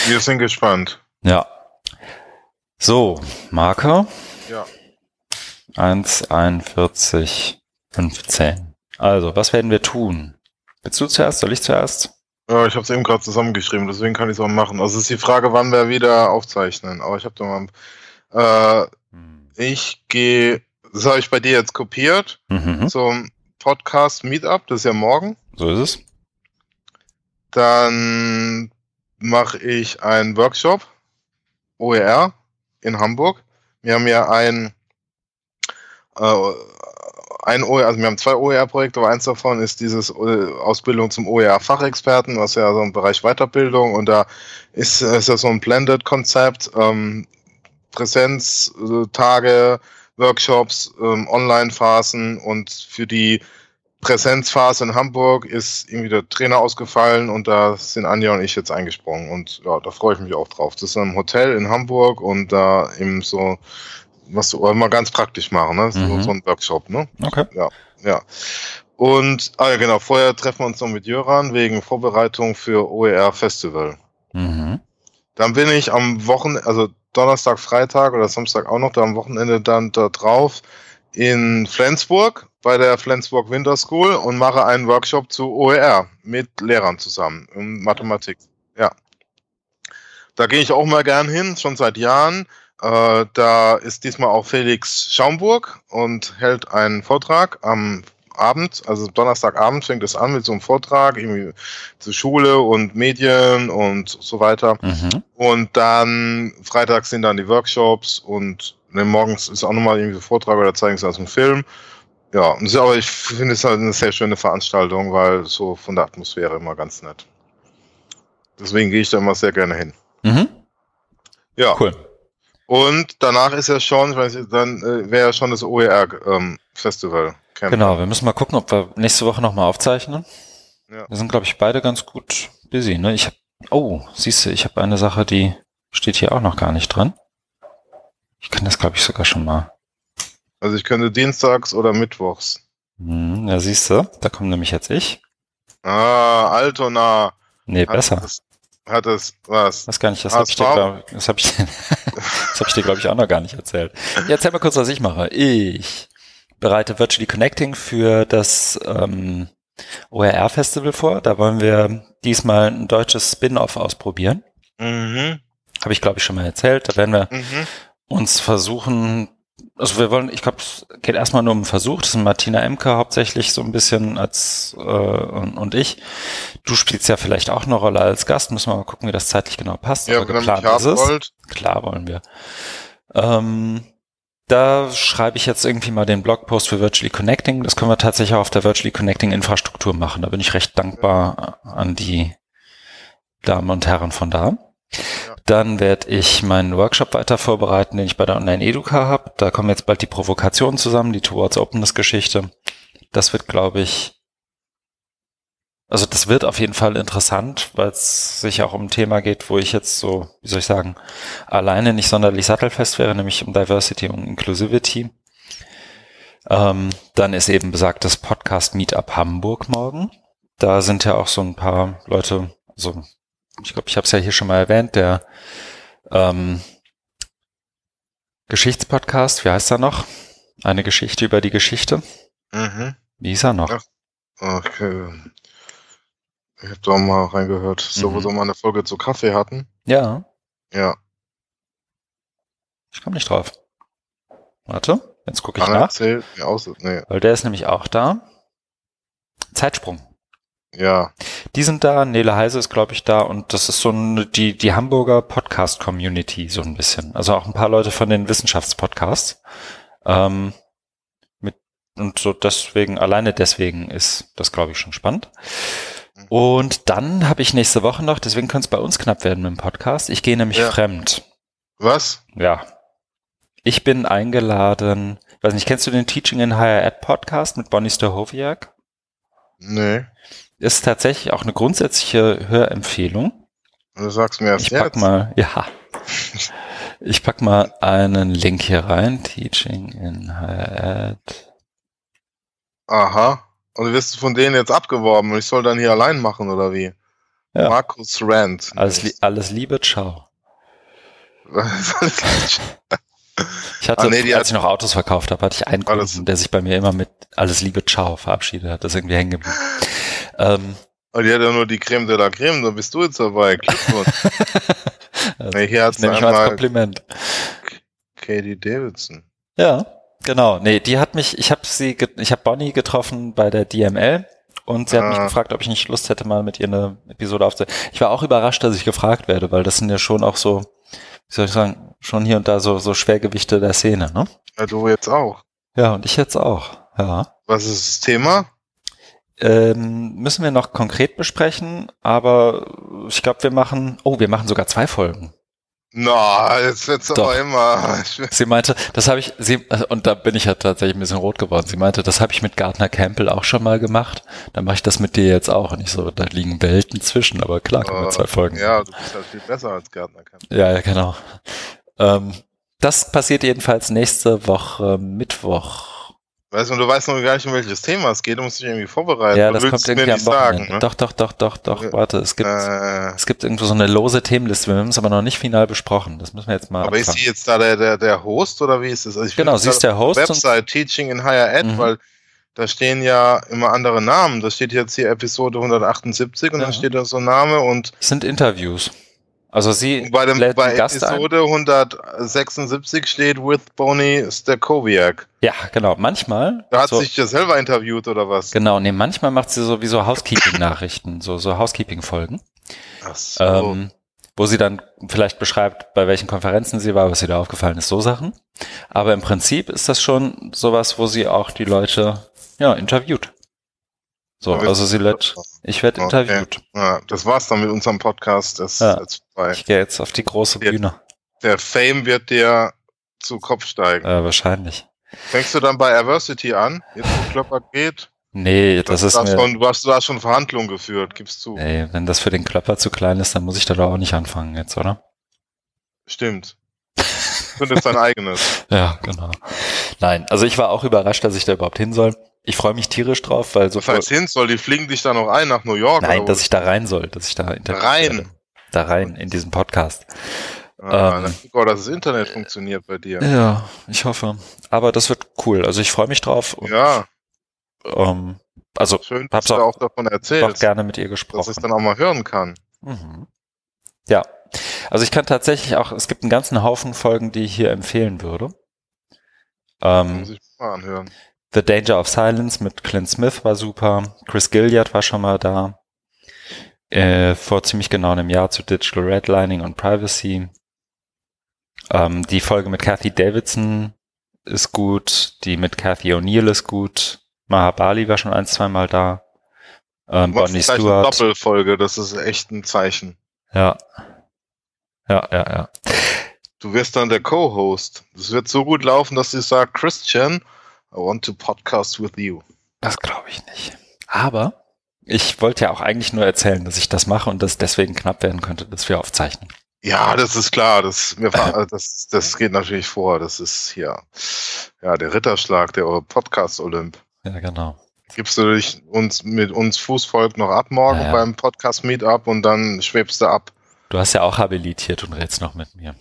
Wir sind gespannt. Ja. So, Marke Ja. 1,41,15. Also, was werden wir tun? Willst du zuerst? Soll ich zuerst? Ja, ich habe es eben gerade zusammengeschrieben, deswegen kann ich es auch machen. Also es ist die Frage, wann wir wieder aufzeichnen. Aber ich habe da mal. Äh. Ich gehe, das habe ich bei dir jetzt kopiert Mhm. zum Podcast Meetup. Das ist ja morgen. So ist es. Dann mache ich einen Workshop OER in Hamburg. Wir haben ja ein, äh, ein OER, also wir haben zwei OER-Projekte, aber eins davon ist dieses äh, Ausbildung zum OER-Fachexperten, was ja so ein Bereich Weiterbildung und da ist, ist ja so ein Blended-Konzept, ähm, Präsenztage, Workshops, ähm, Online-Phasen und für die Präsenzphase in Hamburg ist irgendwie der Trainer ausgefallen und da sind Anja und ich jetzt eingesprungen und ja, da freue ich mich auch drauf. Das ist ein Hotel in Hamburg und da eben so, was wir mal ganz praktisch machen, ne? So, Mhm. so ein Workshop, ne? Okay. Ja. Und, ah ja, genau, vorher treffen wir uns noch mit Jöran wegen Vorbereitung für OER Festival. Mhm. Dann bin ich am Wochenende, also Donnerstag, Freitag oder Samstag auch noch, da am Wochenende dann da drauf in Flensburg bei der Flensburg Winter School und mache einen Workshop zu OER mit Lehrern zusammen in Mathematik. Ja. Da gehe ich auch mal gern hin, schon seit Jahren. Äh, da ist diesmal auch Felix Schaumburg und hält einen Vortrag am Abend, also Donnerstagabend fängt es an mit so einem Vortrag irgendwie zu Schule und Medien und so weiter. Mhm. Und dann freitags sind dann die Workshops und ne, morgens ist auch nochmal irgendwie so ein Vortrag oder zeigen sie aus dem Film. Ja, aber ich finde es halt eine sehr schöne Veranstaltung, weil so von der Atmosphäre immer ganz nett. Deswegen gehe ich da immer sehr gerne hin. Mhm. Ja. Cool. Und danach ist ja schon, ich weiß nicht, dann äh, wäre ja schon das OER ähm, Festival. Camp. Genau, wir müssen mal gucken, ob wir nächste Woche nochmal aufzeichnen. Ja. Wir sind, glaube ich, beide ganz gut busy. Ne? Ich hab, oh, siehst du, ich habe eine Sache, die steht hier auch noch gar nicht drin. Ich kann das, glaube ich, sogar schon mal. Also ich könnte dienstags oder mittwochs. Hm, ja, siehst du, da kommt nämlich jetzt ich. Ah, Altona. Nee, Hat besser. Das, hat es was? Das gar nicht, das habe ich dir, glaub, das hab ich, das hab ich dir, glaube ich, auch noch gar nicht erzählt. Ja, erzähl mal kurz, was ich mache. Ich bereite Virtually Connecting für das ähm, OER-Festival vor. Da wollen wir diesmal ein deutsches Spin-off ausprobieren. Mhm. Habe ich, glaube ich, schon mal erzählt. Da werden wir Mhm. uns versuchen, also wir wollen, ich glaube, es geht erstmal nur um einen Versuch. Das sind Martina Emke hauptsächlich so ein bisschen als äh, und, und ich. Du spielst ja vielleicht auch eine Rolle als Gast. Müssen wir mal gucken, wie das zeitlich genau passt. Ja, Aber geplant ist es. wollt. Klar wollen wir. Ähm, da schreibe ich jetzt irgendwie mal den Blogpost für Virtually Connecting. Das können wir tatsächlich auch auf der Virtually Connecting Infrastruktur machen. Da bin ich recht dankbar an die Damen und Herren von da. Dann werde ich meinen Workshop weiter vorbereiten, den ich bei der Online Educa habe. Da kommen jetzt bald die Provokationen zusammen, die Towards Openness Geschichte. Das wird, glaube ich, also das wird auf jeden Fall interessant, weil es sich auch um ein Thema geht, wo ich jetzt so, wie soll ich sagen, alleine nicht sonderlich sattelfest wäre, nämlich um Diversity und Inclusivity. Ähm, dann ist eben besagtes Podcast Meetup Hamburg morgen. Da sind ja auch so ein paar Leute, also ich glaube, ich habe es ja hier schon mal erwähnt, der ähm, Geschichtspodcast, wie heißt er noch? Eine Geschichte über die Geschichte. Mhm. Wie hieß er noch? Ja. Okay. Ich habe da mal reingehört, so wo Mhm. sie mal eine Folge zu Kaffee hatten. Ja, Ja, ich komme nicht drauf. Warte, jetzt gucke ich Anna nach, erzählt mir aus. Nee, weil der ist nämlich auch da. Zeitsprung. ja. Die sind da, Nele Heise ist, glaube ich, da und das ist so eine, die, die Hamburger Podcast-Community so ein bisschen. Also auch ein paar Leute von den Wissenschaftspodcasts. Ähm, mit, und so deswegen, alleine deswegen ist das, glaube ich, schon spannend. Und dann habe ich nächste Woche noch, deswegen könnte es bei uns knapp werden mit dem Podcast. Ich gehe nämlich Ja. fremd. Was? Ja. Ich bin eingeladen, weiß nicht, kennst du den Teaching in Higher Ed Podcast mit Bonnie Stohoviak? Nee. Ist tatsächlich auch eine grundsätzliche Hörempfehlung. Du sagst mir erst Ich pack jetzt. mal, ja. Ich pack mal einen Link hier rein. Teaching in Higher Ed. Aha. Und du wirst von denen jetzt abgeworben und ich soll dann hier allein machen, oder wie? Ja. Markus Rand. Alles, li- alles Liebe, ciao. Ich hatte, Ah, nee, als ich noch Autos verkauft habe, hatte ich einen Alles- Kunden, der sich bei mir immer mit alles Liebe, ciao verabschiedet hat. Das ist irgendwie hängen geblieben. ähm, Und die hat ja nur die Creme de la Creme, da bist du jetzt dabei. Glückwunsch. das nee, hier hat's ich mal als einmal Kompliment. Katie Davidson. Ja, genau. Nee, die hat mich, ich habe sie, ich habe Bonnie getroffen bei der DML und sie hat mich Ah. gefragt, ob ich nicht Lust hätte, mal mit ihr eine Episode aufzunehmen. Ich war auch überrascht, dass ich gefragt werde, weil das sind ja schon auch so, wie soll ich sagen, schon hier und da so, so Schwergewichte der Szene, ne? Ja, du jetzt auch. Ja, und ich jetzt auch. Ja. Was ist das Thema? Ähm, müssen wir noch konkret besprechen, aber ich glaube, wir machen, oh, wir machen sogar zwei Folgen. Na, jetzt wird's Doch. aber immer. Sie meinte, das habe ich, sie, und da bin ich ja tatsächlich ein bisschen rot geworden. Sie meinte, das habe ich mit Gardner Campbell auch schon mal gemacht. Dann mache ich das mit dir jetzt auch. Und ich so, da liegen Welten zwischen, aber klar, können wir zwei Folgen. Ja, du bist halt viel besser als Gärtner. Campbell. ja, ja, genau. Ähm, das passiert jedenfalls nächste Woche Mittwoch. Weißt du, du weißt noch gar nicht, um welches Thema es geht. Du musst dich irgendwie vorbereiten. ja, Du das kommt irgendwie mir am nicht sagen. Ne? Doch, doch, doch, doch, doch. Warte, es gibt, Äh, es gibt irgendwo so eine lose Themenliste. Wir haben es aber noch nicht final besprochen. Das müssen wir jetzt mal aber ist abfangen. sie jetzt da der, der, der Host oder wie ist es? Also Genau, sie ist der Host Website Teaching in Higher Ed, Mhm. weil da stehen ja immer andere Namen. Da steht jetzt hier Episode 178 und Ja. dann steht da so ein Name und Es sind Interviews. Also sie bei, dem, lädt bei Gast ein. Episode 176 steht with Bonnie Stakowiak. Ja, genau. Manchmal. Da hat so, sich ja selber interviewt oder was? Genau, nee, manchmal macht sie sowieso Housekeeping-Nachrichten, so, so Housekeeping-Folgen, Ach so. ähm, wo sie dann vielleicht beschreibt, bei welchen Konferenzen sie war, was ihr da aufgefallen ist, so Sachen. Aber im Prinzip ist das schon sowas, wo sie auch die Leute, ja, interviewt. So, also sie lädt, ich werde Okay. interviewt. Ja, das war's dann mit unserem Podcast. Das Ja. ist vorbei. Ich gehe jetzt auf die große Ja. Bühne. Der Fame wird dir zu Kopf steigen. Äh, wahrscheinlich. Fängst du dann bei Adversity an, jetzt wo Klopper geht? Nee, das, Das ist mir, schon, du, hast, du hast schon Verhandlungen geführt, gibst zu. nee, wenn das für den Klöpper zu klein ist, dann muss ich da doch auch nicht anfangen jetzt, oder? Stimmt. Findest dein eigenes. Ja, genau. Nein, also ich war auch überrascht, dass ich da überhaupt hin soll. Ich freue mich tierisch drauf, weil so Was heißt hin soll? Die fliegen dich da noch ein nach New York? Nein, dass ich da rein soll, dass ich da Rein? werde. Da rein, in diesen Podcast. Ah, ähm, mal, dass das Internet funktioniert bei dir. Ja, ich hoffe. Aber das wird cool. Also ich freue mich drauf. Und, Ja, ähm, also schön, dass du auch- auch davon auch erzählst, gerne mit ihr dass ich gesprochen. es dann auch mal hören kann. Mhm. Ja, also ich kann tatsächlich auch, es gibt einen ganzen Haufen Folgen, die ich hier empfehlen würde. Ähm, Muss ich mal anhören. The Danger of Silence mit Clint Smith war super. Chris Gilliard war schon mal da. Äh, vor ziemlich genau einem Jahr zu Digital Redlining und Privacy. Ähm, die Folge mit Kathy Davidson ist gut. Die mit Kathy O'Neill ist gut. Mahabali war schon ein, zwei Mal da. Ähm, Bonnie gleich eine Stewart. Doppelfolge, das ist echt ein Zeichen. Ja. Ja, ja, ja. Du wirst dann der Co-Host. Das wird so gut laufen, dass sie sagt, Christian, I want to podcast with you. Das glaube ich nicht. Aber ich wollte ja auch eigentlich nur erzählen, dass ich das mache und das deswegen knapp werden könnte, dass wir aufzeichnen. Ja, das ist klar. Das, mir, das, das geht natürlich vor. Das ist hier ja der Ritterschlag, der Podcast-Olymp. Ja, genau. Gibst du dich uns mit uns Fußvolk noch ab morgen Ja, ja. beim Podcast-Meetup und dann schwebst du ab. Du hast ja auch habilitiert und redst noch mit mir.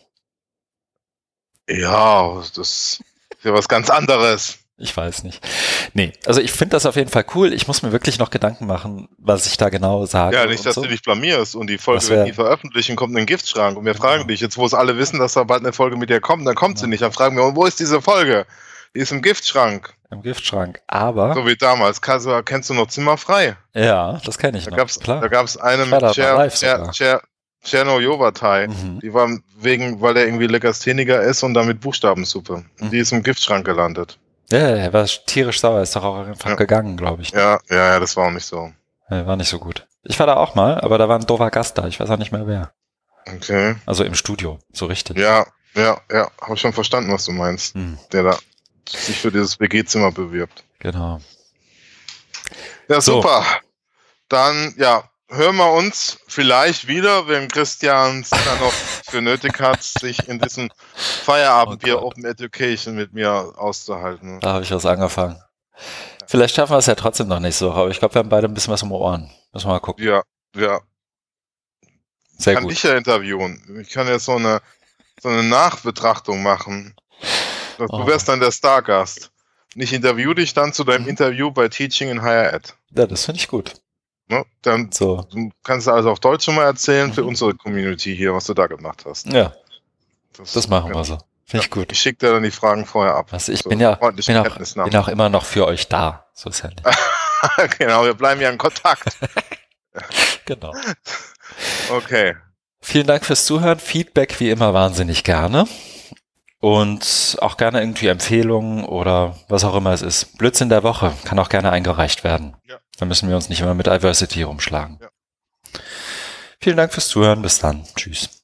Ja, das ist ja was ganz anderes. Ich weiß nicht. Nee, also ich finde das auf jeden Fall cool. Ich muss mir wirklich noch Gedanken machen, was ich da genau sage. Ja, nicht, dass so. du dich blamierst und die Folge wird nie veröffentlichen, kommt in den Giftschrank und wir Genau. fragen dich, jetzt wo es alle wissen, dass da bald eine Folge mit dir kommt, dann kommt sie Ja. nicht, dann fragen wir, wo ist diese Folge? Die ist im Giftschrank, im Giftschrank. Aber, so wie damals. Du, kennst du noch Zimmerfrei? ja, das kenne ich Da noch. gab's, Klar. da gab's eine mit. Cher, Cherno Jovatai. Mhm. Die war wegen, weil er irgendwie Legastheniker ist und damit Buchstabensuppe. Mhm. Die ist im Giftschrank gelandet. Ja, er war tierisch sauer, ist doch auch einfach Ja. gegangen, glaube ich. Ja, ja, ja, das war auch nicht so. Ja, War nicht so gut. Ich war da auch mal, aber da war ein doofer Gast da. Ich weiß auch nicht mehr wer. Okay. Also im Studio, so richtig. Ja, ja, ja, habe schon verstanden, was du meinst. Hm, Der da sich für dieses WG-Zimmer bewirbt. genau. Ja, So. super. Dann, ja, hören wir uns vielleicht wieder, wenn Christian es dann noch für nötig hat, sich in diesem Feierabendbier Oh Gott. Open Education mit mir auszuhalten. Da habe ich was angefangen. Vielleicht schaffen wir es ja trotzdem noch nicht so, aber ich glaube, wir haben beide ein bisschen was im Ohren. Müssen wir mal gucken. Ja, ja. Sehr kann gut. ich ja interviewen. Ich kann jetzt so eine, so eine Nachbetrachtung machen. Du Oh. wärst dann der Stargast. Und ich interview dich dann zu deinem Mhm. Interview bei Teaching in Higher Ed. Ja, das finde ich gut. Ne? Dann So. du kannst du also auf Deutsch schon mal erzählen für Mhm. unsere Community hier, was du da gemacht hast. Ja, das machen wir so. Finde ich gut. Ich schicke dir dann die Fragen vorher ab. Also ich So, bin ja bin auch, bin auch immer noch für euch da. So ist ja nicht. genau, wir bleiben ja in Kontakt. genau. Okay. Vielen Dank fürs Zuhören. Feedback wie immer wahnsinnig gerne. Und auch gerne irgendwie Empfehlungen oder was auch immer es ist. Blödsinn der Woche kann auch gerne eingereicht werden. Ja. Dann müssen wir uns nicht immer mit Diversity rumschlagen. Ja. Vielen Dank fürs Zuhören. Bis dann. Tschüss.